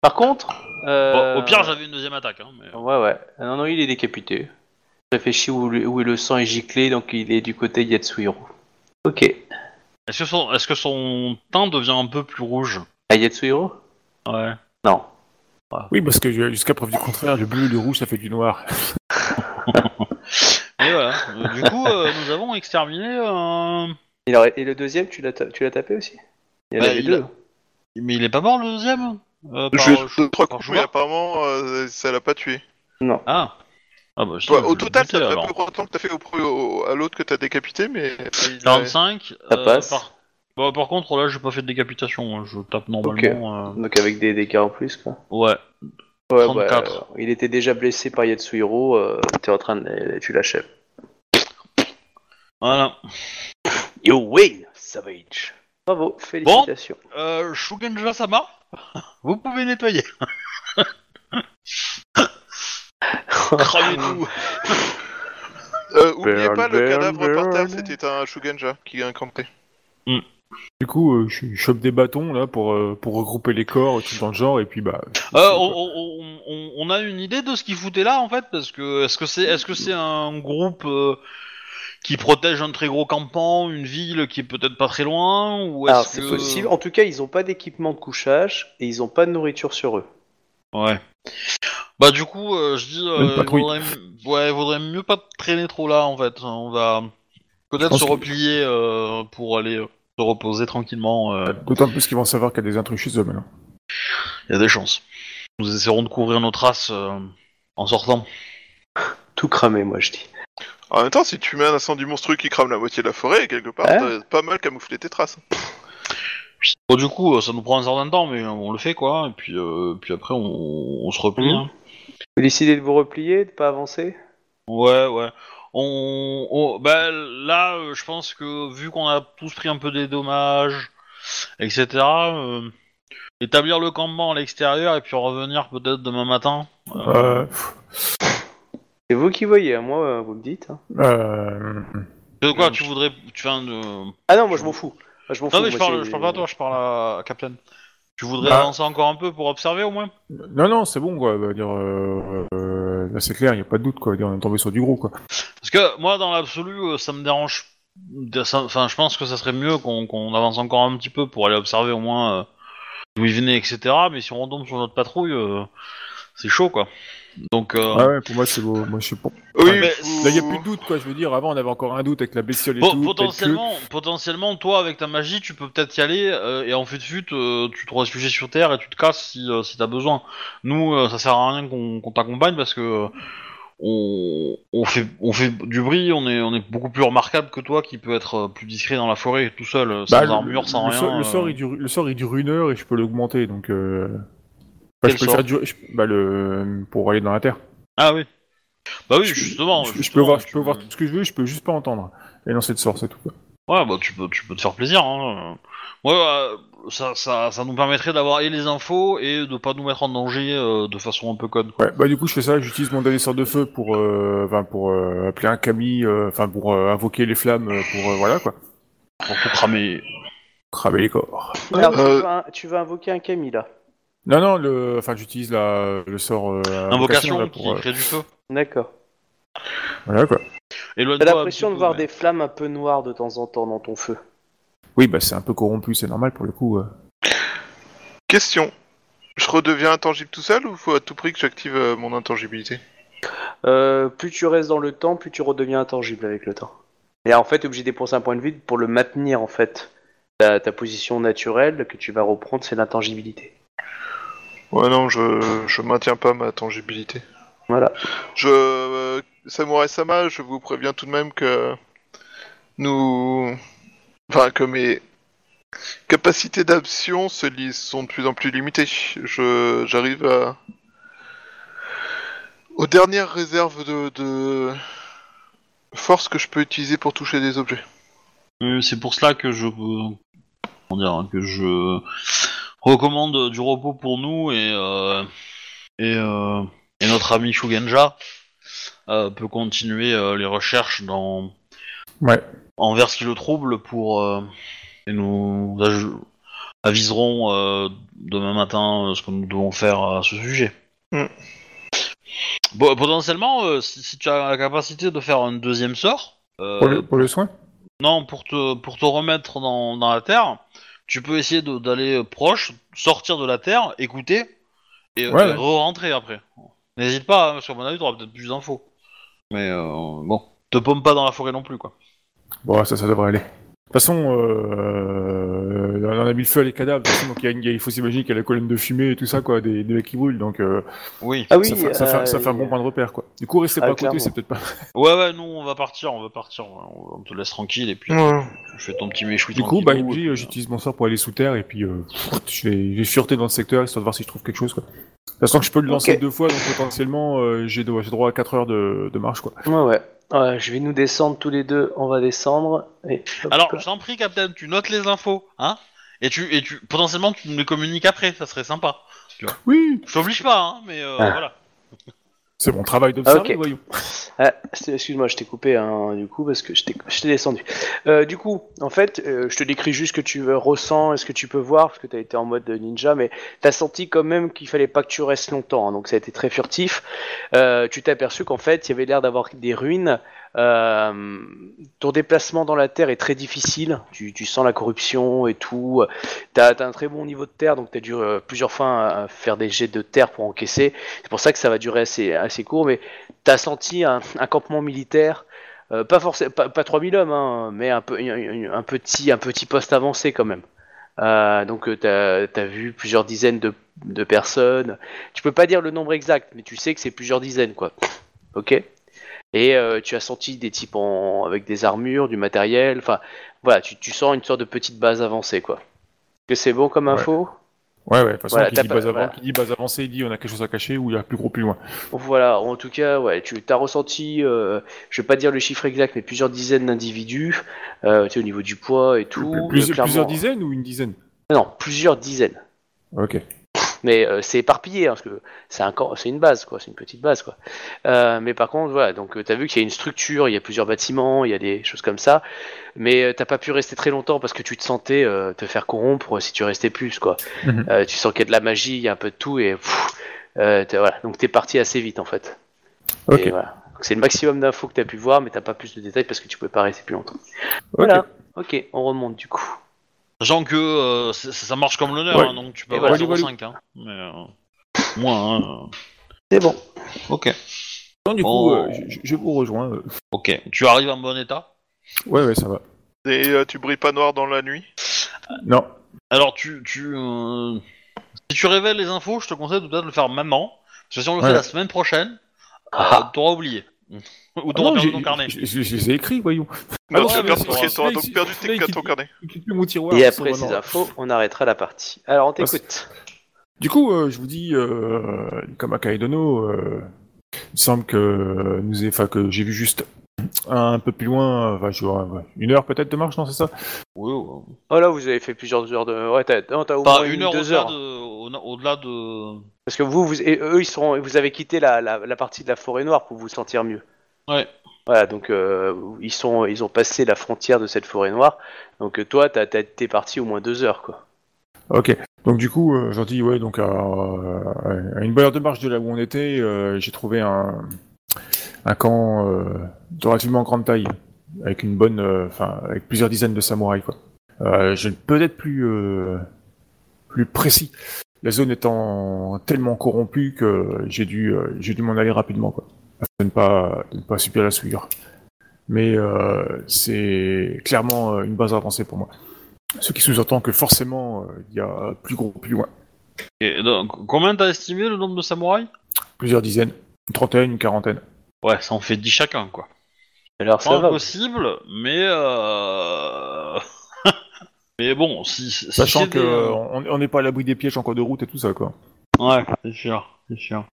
Par contre. euh, Bon, Au pire, j'avais une deuxième attaque. Hein, mais... Ouais, ouais. Ah Non, non, il est décapité. Je réfléchis où, le- où est le sang est giclé, donc il est du côté Yatsuhiro. Ok. Est-ce que son, est-ce que son teint devient un peu plus rouge Ah, Yatsuhiro? Ouais. Non. Oui, parce que jusqu'à preuve du contraire, le bleu et le rouge, ça fait du noir. Et voilà. Euh, du coup, euh, nous avons exterminé. euh, Il aurait- Et le deuxième, tu l'as ta- tu l'as tapé aussi? Il y en Bah, avait il deux. Mais il est pas mort le deuxième? Euh, par- Je coups, joueur apparemment, euh, ça l'a pas tué. Non. Ah. Ah bah, Toi, je au vais total, ça fait alors. plus longtemps que t'as fait au, pre- au- à l'autre que t'as décapité, mais. il a- 45. Ça euh, passe. Par... Bah, par contre, là, j'ai pas fait de décapitation. hein, Je tape normalement. euh, Donc avec des dégâts en plus, quoi. Ouais. Ouais, 34. bah, il était déjà blessé par Yatsuhiro, euh, t'es en train de... Tu l'achèves. Voilà. You win, Savage Bravo, félicitations. Euh, Shugenja Sama, vous pouvez nettoyer. Cramez tout. Euh, oubliez Burn, pas le burn, cadavre par terre, c'était un Shugenja qui a incanté. Du coup, euh, je je chope des bâtons là pour, euh, pour regrouper les corps, et tout dans le genre, et puis bah. Euh, on, on- on- on a une idée de ce qu'il foutait là en fait parce que est-ce que c'est est-ce que c'est un groupe euh, qui protège un très gros campement, une ville qui est peut-être pas très loin ou est-ce Alors c'est que possible. En tout cas, ils ont pas d'équipement de couchage et ils ont pas de nourriture sur eux. Ouais. Bah du coup, euh, je dis, euh, patrouille. vaudrait, ouais, vaudrait mieux pas traîner trop là en fait. On va peut-être se que- replier euh, pour aller se reposer tranquillement. euh, D'autant plus qu'ils vont savoir qu'il y a des intrus chez eux maintenant. Il y a des chances. Nous essaierons de couvrir nos traces euh, en sortant. Tout cramé, moi je dis. En même temps, si tu mets un incendie monstrueux qui crame la moitié de la forêt, quelque part, Hein t'as pas mal camouflé tes traces. Bon, du coup, euh, ça nous prend un certain temps, mais on le fait quoi. Et puis, euh, puis après, on, on se replie. Mhm. hein. Vous décidez de vous replier, de pas avancer? Ouais, ouais. On, on- bah, là, euh, je pense que vu qu'on a tous pris un peu des dommages, etc., euh, établir le campement à l'extérieur et puis revenir peut-être demain matin. euh, Euh, C'est vous qui voyez, hein, moi euh, vous me dites. hein. euh, de quoi tu voudrais. Tu un. euh, Ah non, moi je m'en fous. Moi, je m'en fous. Non, mais je moi, parle, c'est- je parle pas à toi, je parle à Captain. Tu voudrais Bah. avancer encore un peu pour observer au moins? Non, non, c'est bon, quoi. Bah, dire, euh, euh, là, c'est clair, il n'y a pas de doute, quoi. Dire, on est tombé sur du gros, quoi. Parce que moi, dans l'absolu, euh, ça me dérange. de- ça- Enfin, je pense que ça serait mieux qu'on qu'on avance encore un petit peu pour aller observer au moins euh, d'où ils venaient, etc. Mais si on retombe sur notre patrouille, euh, c'est chaud, quoi. Donc, euh, Ah ouais, pour moi, c'est beau. Moi, je suis pour. Oui, mais Là, il n'y a plus de doute, quoi. Je veux dire, avant, on avait encore un doute avec la bestiole et po- tout. potentiellement, potentiellement, toi, avec ta magie, tu peux peut-être y aller euh, et en de fut, euh, tu te réfugies sur Terre et tu te casses si, euh, si t'as besoin. Nous, euh, ça sert à rien qu'on t'accompagne parce que on, on fait on fait du bruit, on est on est beaucoup plus remarquable que toi qui peut être plus discret dans la forêt tout seul, sans Bah, armure, sans le rien. Sort, le, sort, il dure, le sort, il dure une heure et je peux l'augmenter, donc. Euh... bah, Quel je peux sort faire je- Bah, le... Pour aller dans la terre. Ah oui. Bah oui, Je- justement. je, je justement, peux voir, je peux voir tout ce que je veux, je peux juste pas entendre. Et lancer de sort, c'est tout. Ouais, bah tu peux, tu peux te faire plaisir. Hein. Ouais, euh, ça, ça, ça nous permettrait d'avoir et les infos et de pas nous mettre en danger euh, de façon un peu conne. Quoi. Ouais, bah du coup je fais ça, j'utilise mon dernier sort de feu pour, euh, pour euh, appeler un Camille, euh, enfin pour euh, invoquer les flammes, pour euh, voilà quoi, Pour cramer. cramer les corps. Alors, tu, vas, tu vas invoquer un Camille là. Non non, le, enfin j'utilise la le sort euh, Invocation là, qui pour, euh, crée du feu. D'accord. voilà quoi. T'as l'impression de peu, voir mais- des flammes un peu noires de temps en temps dans ton feu. Oui bah c'est un peu corrompu, c'est normal pour le coup. euh. Question. Je redeviens intangible tout seul ou faut à tout prix que j'active euh, mon intangibilité? Euh, plus tu restes dans le temps, plus tu redeviens intangible avec le temps. Et en fait, t'es obligé de dépenser un point de vie pour le maintenir en fait. Ta, ta position naturelle que tu vas reprendre, c'est l'intangibilité. Ouais, non, je, je maintiens pas ma tangibilité. Voilà. Je. euh, Samurai Sama, je vous préviens tout de même que. Nous. Enfin, que mes capacités d'action sont de plus en plus limitées. Je J'arrive à. Aux dernières réserves de, de. force que je peux utiliser pour toucher des objets. Euh, C'est pour cela que je, comment dire, que je recommande du repos pour nous et euh, et, euh, et notre ami Shugenja euh, peut continuer euh, les recherches dans Ouais. envers ce qui le trouble pour euh, et nous aviserons euh, demain matin euh, ce que nous devons faire à ce sujet. Mm. Bon, potentiellement, euh, si, si tu as la capacité de faire un deuxième sort, euh, Pour, le, pour le soin? Non, pour te, pour te remettre dans, dans la terre, tu peux essayer de- d'aller proche, sortir de la terre, écouter, et, Ouais, et ouais. re-rentrer après. N'hésite pas, hein, parce qu'à mon avis, t'auras peut-être plus d'infos. Mais euh, bon, te paume pas dans la forêt non plus, quoi. Bon, ça, ça devrait aller. De toute façon, euh, on a mis le feu à les cadavres, de toute façon, donc il, y a une- il faut s'imaginer qu'il y a la colonne de fumée et tout ça, quoi, des, des mecs qui brûlent, donc euh, Oui. Ah oui, ça, fait, ça, fait, ça fait un euh, bon point de repère, quoi. Du coup, restez Ah, pas à côté, c'est peut-être pas... Ouais, ouais, nous, on va partir, on va partir. On on te laisse tranquille, et puis Ouais. je fais ton petit méchoui Du coup, bah, euh, j'utilise mon sort pour aller sous terre, et puis euh, je, vais, je vais fureter dans le secteur, histoire de voir si je trouve quelque chose, quoi. De toute façon, je peux le lancer deux fois, donc potentiellement, euh, j'ai droit à 4 heures de, de marche, quoi. Ouais, ouais. Je vais nous descendre tous les deux. On va descendre. Et Alors, là. je t'en prie, Captain, tu notes les infos, hein? Et tu, et tu, potentiellement, tu me les communiques après, ça serait sympa. Oui Je t'oblige pas, hein, mais euh, Ah. voilà. C'est mon travail d'observer, ok. voyons. Ah, c'est- excuse-moi, je t'ai coupé hein, du coup parce que je t'ai je t'ai descendu. Euh, du coup, en fait, euh, je te décris juste ce que tu euh, ressens et ce que tu peux voir parce que tu as été en mode ninja, mais tu as senti quand même qu'il fallait pas que tu restes longtemps, hein, donc ça a été très furtif. Euh, tu t'es aperçu qu'en fait, il y avait l'air d'avoir des ruines. Euh, ton déplacement dans la terre est très difficile. Tu, tu sens la corruption et tout. Tu as, un très bon niveau de terre, donc tu as dû euh, plusieurs fois à faire des jets de terre pour encaisser. C'est pour ça que ça va durer assez, court, mais t'as senti un, campement militaire, euh, pas forcément, pas, pas 3000 hommes, hein, mais un, petit, un petit poste avancé quand même. Euh, donc euh, t'as as vu plusieurs dizaines de, de personnes. Tu peux pas dire le nombre exact, mais tu sais que c'est plusieurs dizaines, quoi. Ok? Et euh, tu as senti des types en, avec des armures, du matériel. Enfin, voilà, tu, tu sens une sorte de petite base avancée, quoi. Que c'est bon comme info? Ouais, ouais, de toute façon, Voilà, qui, t'as dit pas- base avant- voilà. qui dit base avancée, il dit on a quelque chose à cacher ou il y a plus gros plus loin. Voilà, en tout cas, ouais, tu as ressenti, euh, je vais pas dire le chiffre exact, mais plusieurs dizaines d'individus, euh, tu sais, au niveau du poids et tout. Plus- euh, clairement- plusieurs dizaines ou une dizaine? Non, plusieurs dizaines. Ok. Mais euh, c'est éparpillé, hein, parce que c'est un camp- c'est une base, quoi, c'est une petite base, quoi. Euh, mais par contre, voilà, donc tu as vu qu'il y a une structure, il y a plusieurs bâtiments, il y a des choses comme ça, mais euh, t'as pas pu rester très longtemps parce que tu te sentais euh, te faire corrompre si tu restais plus, quoi. Mhm. Euh, tu sens qu'il y a de la magie, il y a un peu de tout, et pff, euh, voilà, donc t'es parti assez vite en fait. Et voilà. C'est le maximum d'infos que tu as pu voir, mais t'as pas plus de détails parce que tu pouvais pas rester plus longtemps. Voilà. Ok, on remonte du coup. Sachant que euh, ça marche comme l'honneur, Ouais. hein, donc tu peux Et avoir voilà. 0,5. Hein, mais, euh, moins, hein, C'est bon. euh, Ok. Donc, du coup, Oh. euh, je, je vous rejoins. euh. Ok. Tu arrives en bon état? Ouais, ouais, ça va. Et euh, tu brilles pas noir dans la nuit? Non. Alors, tu. tu euh, Si tu révèles les infos, je te conseille de peut-être le faire maintenant. Parce que si on le Ouais. fait la semaine prochaine, euh, Ah. t'auras oublié. Ou Ah non, perdu j'ai- ton carnet. Je les ai écrits, voyons. Non, tu as perdu, donc perdu tes, ton carnet. Mon tiroir. Et après ces infos, on arrêtera la partie. Alors on t'écoute. Du coup, euh, je vous dis, euh, comme à Kaidono, euh, il semble que nous, enfin, que j'ai vu juste un peu plus loin, enfin, je vois, ouais, une heure peut-être de marche, non, c'est ça? Oui, oui. Oh là, vous avez fait plusieurs heures de. Ouais, t'as non, t'as au Pas moins une heure deux au-delà heures. de. au- Au-delà de. Parce que vous, vous et eux, ils sont, vous avez quitté la, la, la partie de la forêt noire pour vous sentir mieux. Ouais. Voilà, donc euh, ils sont, ils ont passé la frontière de cette forêt noire. Donc euh, toi, t'as, t'es parti au moins deux heures, quoi. Ok. Donc du coup, euh, j'en dis, ouais, donc à, à une bonne heure de marche de là où on était, euh, j'ai trouvé un, un camp euh, de relativement grande taille, avec une bonne, euh, enfin, avec plusieurs dizaines de samouraïs, quoi. Euh, je peut-être plus, euh, plus précis. La zone étant tellement corrompue que j'ai dû, euh, j'ai dû m'en aller rapidement, quoi, afin de ne pas, de ne pas subir la souillure. Mais euh, c'est clairement euh, une base avancée pour moi. Ce qui sous-entend que forcément, euh, il y a plus gros, plus loin. Et donc, combien t'as estimé le nombre de samouraïs? Plusieurs dizaines, une trentaine, une quarantaine. Ouais, ça en fait 10 chacun, quoi. Alors va. impossible, mais. Euh... mais bon, si. si Sachant que des, euh, euh, on n'est pas à l'abri des pièges en cours de route et tout ça, quoi. Ouais, c'est sûr, c'est sûr.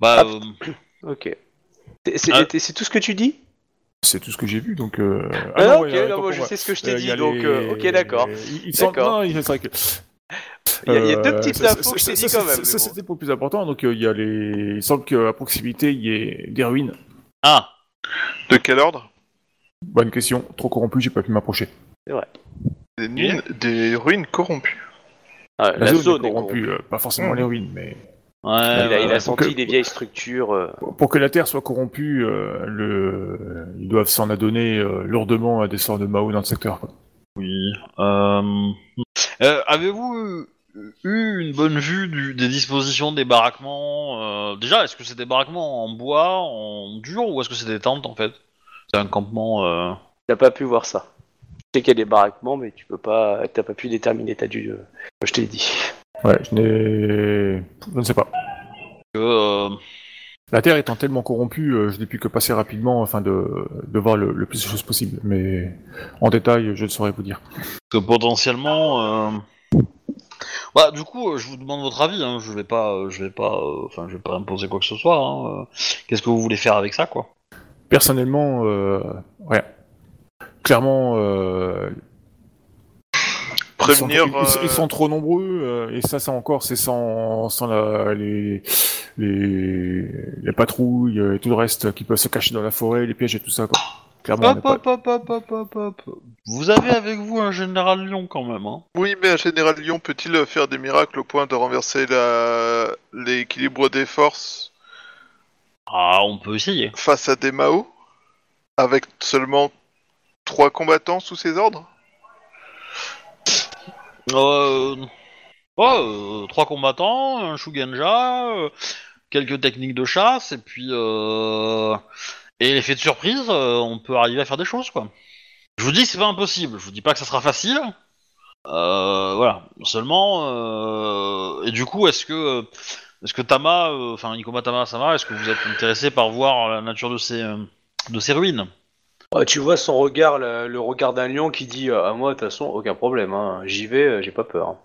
Bah, Ah, euh, Ok. C'est, Ah. tout ce que tu dis? C'est tout ce que j'ai vu, donc. Euh... Ah, non, ok, ouais, non, je moi. sais ce que je t'ai Euh, dit, donc les- euh, ok, d'accord. Il, il D'accord. non, il- c'est vrai que. Il y a- il y a deux petites infos que je t'ai ça- dit quand même, Ça, bon. c'était pour le plus important. Donc, euh, il y a les. Il semble qu'à proximité, il y ait des ruines. Ah, De quel ordre? Bonne question. Trop corrompu, j'ai pas pu m'approcher. Des, mines- des ruines corrompues. Ah, La, la, zone, zone est est corrompue, corrompue. euh, pas forcément Mmh. les ruines, mais. Ouais, il a, il a ouais. senti que- des vieilles structures. euh, Pour- Pour que la Terre soit corrompue, euh, le... ils doivent s'en adonner euh, lourdement à des sorts de Mao dans le secteur. Quoi. Oui. Euh... euh, Avez-vous eu une bonne vue du- des dispositions des baraquements euh, Déjà, est-ce que c'est des baraquements en bois, en dur, ou est-ce que c'est des tentes en fait? C'est un campement. Euh... T'as pas pu voir ça. Je sais qu'il y a des baraquements, mais tu peux pas, t'as pas pu déterminer ta du, euh, comme je t'ai dit. Ouais, je n'ai... Je ne sais pas. euh, La Terre étant tellement corrompue, euh, je n'ai pu que passer rapidement afin de, de voir le, le plus de choses possible. Mais en détail, je ne saurais vous dire. que potentiellement. euh, Bah, du coup, euh, je vous demande votre avis. Hein. Je vais pas, euh, je vais pas, euh, enfin, je vais pas imposer quoi que ce soit. hein. Qu'est-ce que vous voulez faire avec ça, quoi? Personnellement, euh, rien. Clairement, euh, ils, sont, Prévenir. ils- ils euh, sont trop nombreux, euh, et ça, ça encore, c'est sans, sans la, les, les, les patrouilles et tout le reste qui peuvent se cacher dans la forêt, les pièges et tout ça, quoi. Clairement, Hop, pas... hop, hop, hop, hop, hop, hop. Vous avez avec vous un général Lion quand même, hein Oui, mais un général Lyon peut-il faire des miracles au point de renverser la... l'équilibre des forces? Ah, on peut essayer. face à des Mao Avec seulement trois combattants sous ses ordres? Euh... Euh, trois combattants, un Shugenja, euh, quelques techniques de chasse, et puis... Euh... Et l'effet de surprise, euh, on peut arriver à faire des choses, quoi. Je vous dis que c'est pas impossible, je vous dis pas que ça sera facile. Voilà. Seulement... Et du coup, est-ce que... Est-ce que Tama, enfin Ikoma Tama Sama, est-ce que vous êtes intéressé par voir la nature de ces, de ces ruines? Ouais, tu vois son regard, le, le regard d'un lion qui dit euh, à moi de toute façon aucun problème, hein. j'y vais, euh, j'ai pas peur. hein.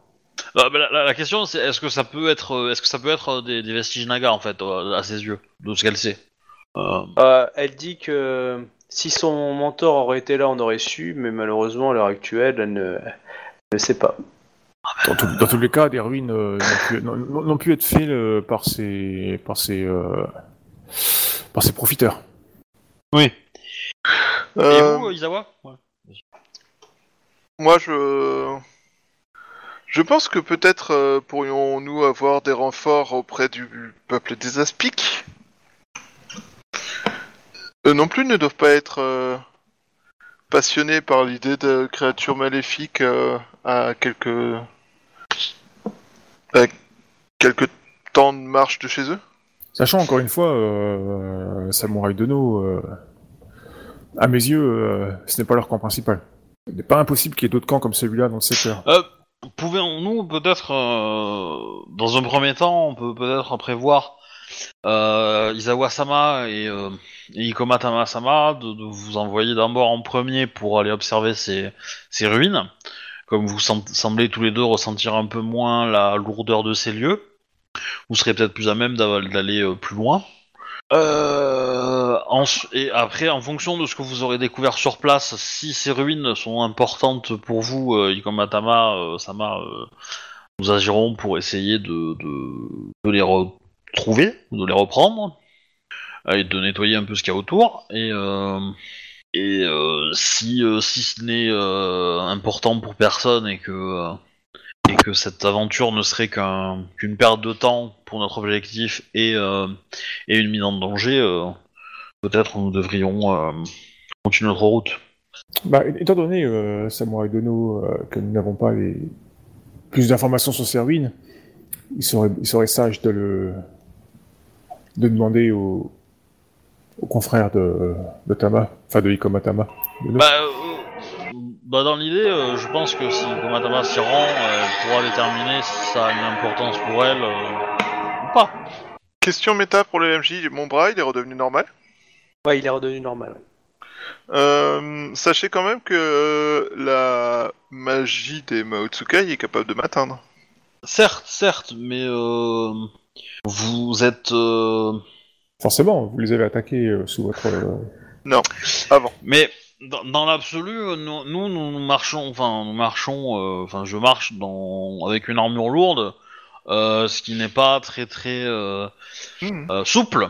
Bah, bah, la, la- la question c'est est-ce que ça peut être euh, est-ce que ça peut être euh, des, des vestiges Naga en fait euh, à ses yeux de ce qu'elle sait? Euh, Euh, elle dit que si son mentor aurait été là, on aurait su, mais malheureusement à l'heure actuelle, elle ne, elle ne sait pas. Dans, tout- dans tous les cas, des ruines euh, n'ont pu, être faites euh, par ces, par ces, euh, par ces profiteurs. Oui. Et Euh, vous, euh, Izawa Ouais. Moi, je... Je pense que peut-être euh, pourrions-nous avoir des renforts auprès du peuple des Aspics. Eux non plus ne doivent pas être euh, passionnés par l'idée de créatures maléfiques euh, à quelques... à quelques temps de marche de chez eux. Sachant encore une fois, euh, Samurai Dono, euh, à mes yeux, euh, ce n'est pas leur camp principal. Il n'est pas impossible qu'il y ait d'autres camps comme celui-là dans le secteur. Euh, Pouvons-nous peut-être euh, dans un premier temps on peut peut-être prévoir euh, Izawa Sama et, euh, et Ikoma Tama Sama de, de vous envoyer d'abord en premier pour aller observer ces, ces ruines. Comme vous sem- semblez tous les deux ressentir un peu moins la lourdeur de ces lieux, vous serez peut-être plus à même d'a- d'aller plus loin. Euh, et après, en fonction de ce que vous aurez découvert sur place, si ces ruines sont importantes pour vous, euh, Ikoma Tama, euh, Sama, euh, nous agirons pour essayer de, les retrouver, de les reprendre, euh, et de nettoyer un peu ce qu'il y a autour. Et, si, si ce n'est important pour personne et que, et que cette aventure ne serait qu'un- qu'une perte de temps pour notre objectif et, et une mise en danger, peut-être nous devrions euh, continuer notre route. Bah, étant donné, euh, Samurai Dono, euh, que nous n'avons pas les... plus d'informations sur ruines, il serait, il serait sage de le de demander aux, aux confrères de, de Tama, enfin de Ikoma Tama. Bah, euh, bah dans l'idée, euh, je pense que si Komatama s'y rend, elle pourra déterminer si ça a une importance pour elle euh, ou pas. Question méta pour le MJ, mon bras il est redevenu normal? Ouais, il est redevenu normal. ouais. Euh, sachez quand même que euh, la magie des Maotsukai est capable de m'atteindre. Certes, certes, mais euh, vous êtes... euh, Forcément, vous les avez attaqués euh, sous votre... euh, Avant. Mais dans, dans l'absolu, euh, nous, nous, nous marchons, enfin, nous marchons, euh, enfin, je marche dans avec une armure lourde, euh, ce qui n'est pas très très euh, Hmm. euh, souple,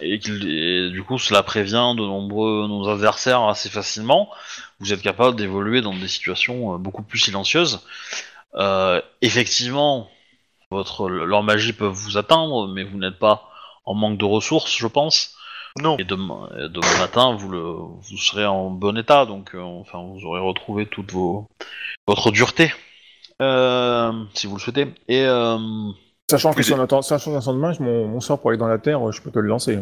et, et du coup, cela prévient de nombreux nos adversaires assez facilement. Vous êtes capable d'évoluer dans des situations euh, beaucoup plus silencieuses. Euh, effectivement, votre leur magie peut vous atteindre, mais vous n'êtes pas en manque de ressources, je pense. Non. Et demain, et demain matin, vous le, vous serez en bon état, donc euh, enfin vous aurez retrouvé toute vos votre dureté, euh, si vous le souhaitez. Et euh, Sachant que si on attend, sachant qu'un de main, mon, mon sort pour aller dans la terre, je peux te le lancer.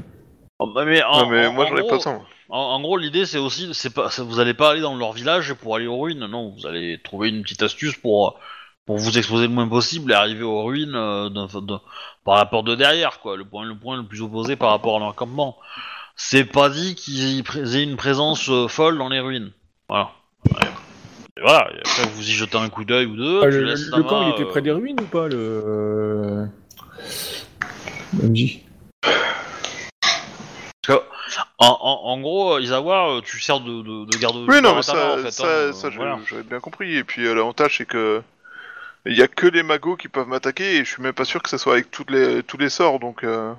oh, bah, mais, en- Non, mais en- moi en j'en ai gros- pas le temps. En, en gros, l'idée c'est aussi, c'est pas, c'est- vous allez pas aller dans leur village pour aller aux ruines. Non, vous allez trouver une petite astuce pour pour vous exposer le moins possible et arriver aux ruines euh, d'un- d'un- par la porte de derrière, quoi. Le point, le point le plus opposé par rapport à leur campement. C'est pas dit qu'ils y pré- aient une présence euh, folle dans les ruines. Voilà. Ouais. Voilà. et après, vous y jetez un coup d'œil ou deux. Ah, tu le, camp, il était euh, près des ruines ou pas, le... euh, MJ en, en, en gros, Isawa, euh, tu sers de, de, de garde Oui, non, mais en ça, fait, ça, hein, euh, ça, je- voilà. j'avais bien compris. Et puis euh, l'avantage, c'est que il y a que les magos qui peuvent m'attaquer et je suis même pas sûr que ça soit avec toutes les, tous les sorts. Donc, euh...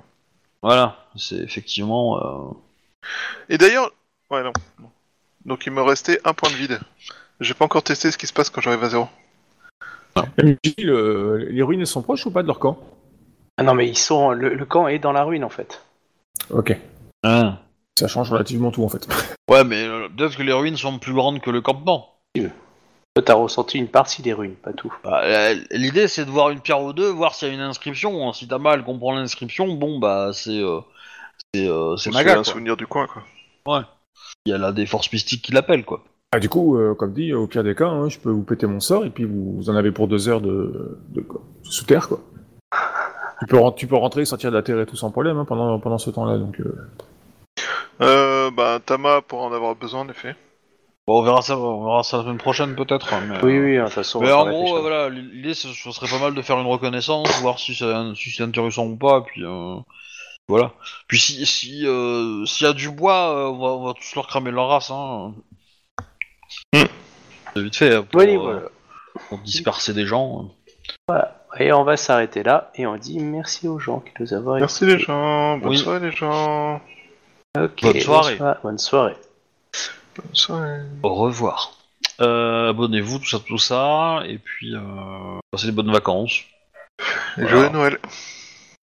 Voilà, c'est effectivement. euh, Et d'ailleurs, ouais, non. non. Donc il me restait un point de vide. J'ai pas encore testé ce qui se passe quand j'arrive à zéro. MJ, le- les ruines, sont proches ou pas de leur camp? Ah non, mais ils sont. Le, le camp est dans la ruine en fait. Ok. hein. Ça change relativement tout en fait. Ouais, mais euh, peut-être que les ruines sont plus grandes que le campement. Toi, t'as ressenti une partie des ruines, pas tout. Bah, euh, L'idée, c'est de voir une pierre ou deux, voir s'il y a une inscription. hein. Si t'as mal comprend l'inscription, bon, bah, c'est. euh, c'est euh, c'est un quoi. souvenir du coin, quoi. Il y a là des forces mystiques qui l'appellent, quoi. Ah, du coup, euh, comme dit, au pire des cas, hein, je peux vous péter mon sort et puis vous, vous en avez pour deux heures de, de, quoi, sous terre, quoi. Tu peux, ren- tu peux rentrer, sortir de la terre et tout sans problème hein, pendant, pendant ce temps-là. Donc, euh, Euh, bah, Tama pour en avoir besoin, en effet. Bon, on verra ça, on verra ça la semaine prochaine, peut-être. hein, mais, Oui, euh, oui, de toute façon. on Mais en gros, réfléchir. euh, voilà, l'idée, ce, ce serait pas mal de faire une reconnaissance, voir si c'est si c'est intéressant ou pas, puis euh, voilà. Puis si si euh, s'il y a du bois, euh, on, va, on va tous leur cramer leur race, hein. C'est vite fait, hein, pour, Oui, euh, voilà. pour disperser des gens. Et on va s'arrêter là et on dit merci aux gens qui nous avaient Merci les gens. Bonne Oui. soirée les gens. Bonne soirée. bonsoir- Bonne soirée. Bonne soirée. Au revoir. Euh, Abonnez-vous, tout ça, tout ça, et puis euh, passez des bonnes vacances. Et Voilà. joyeux Noël.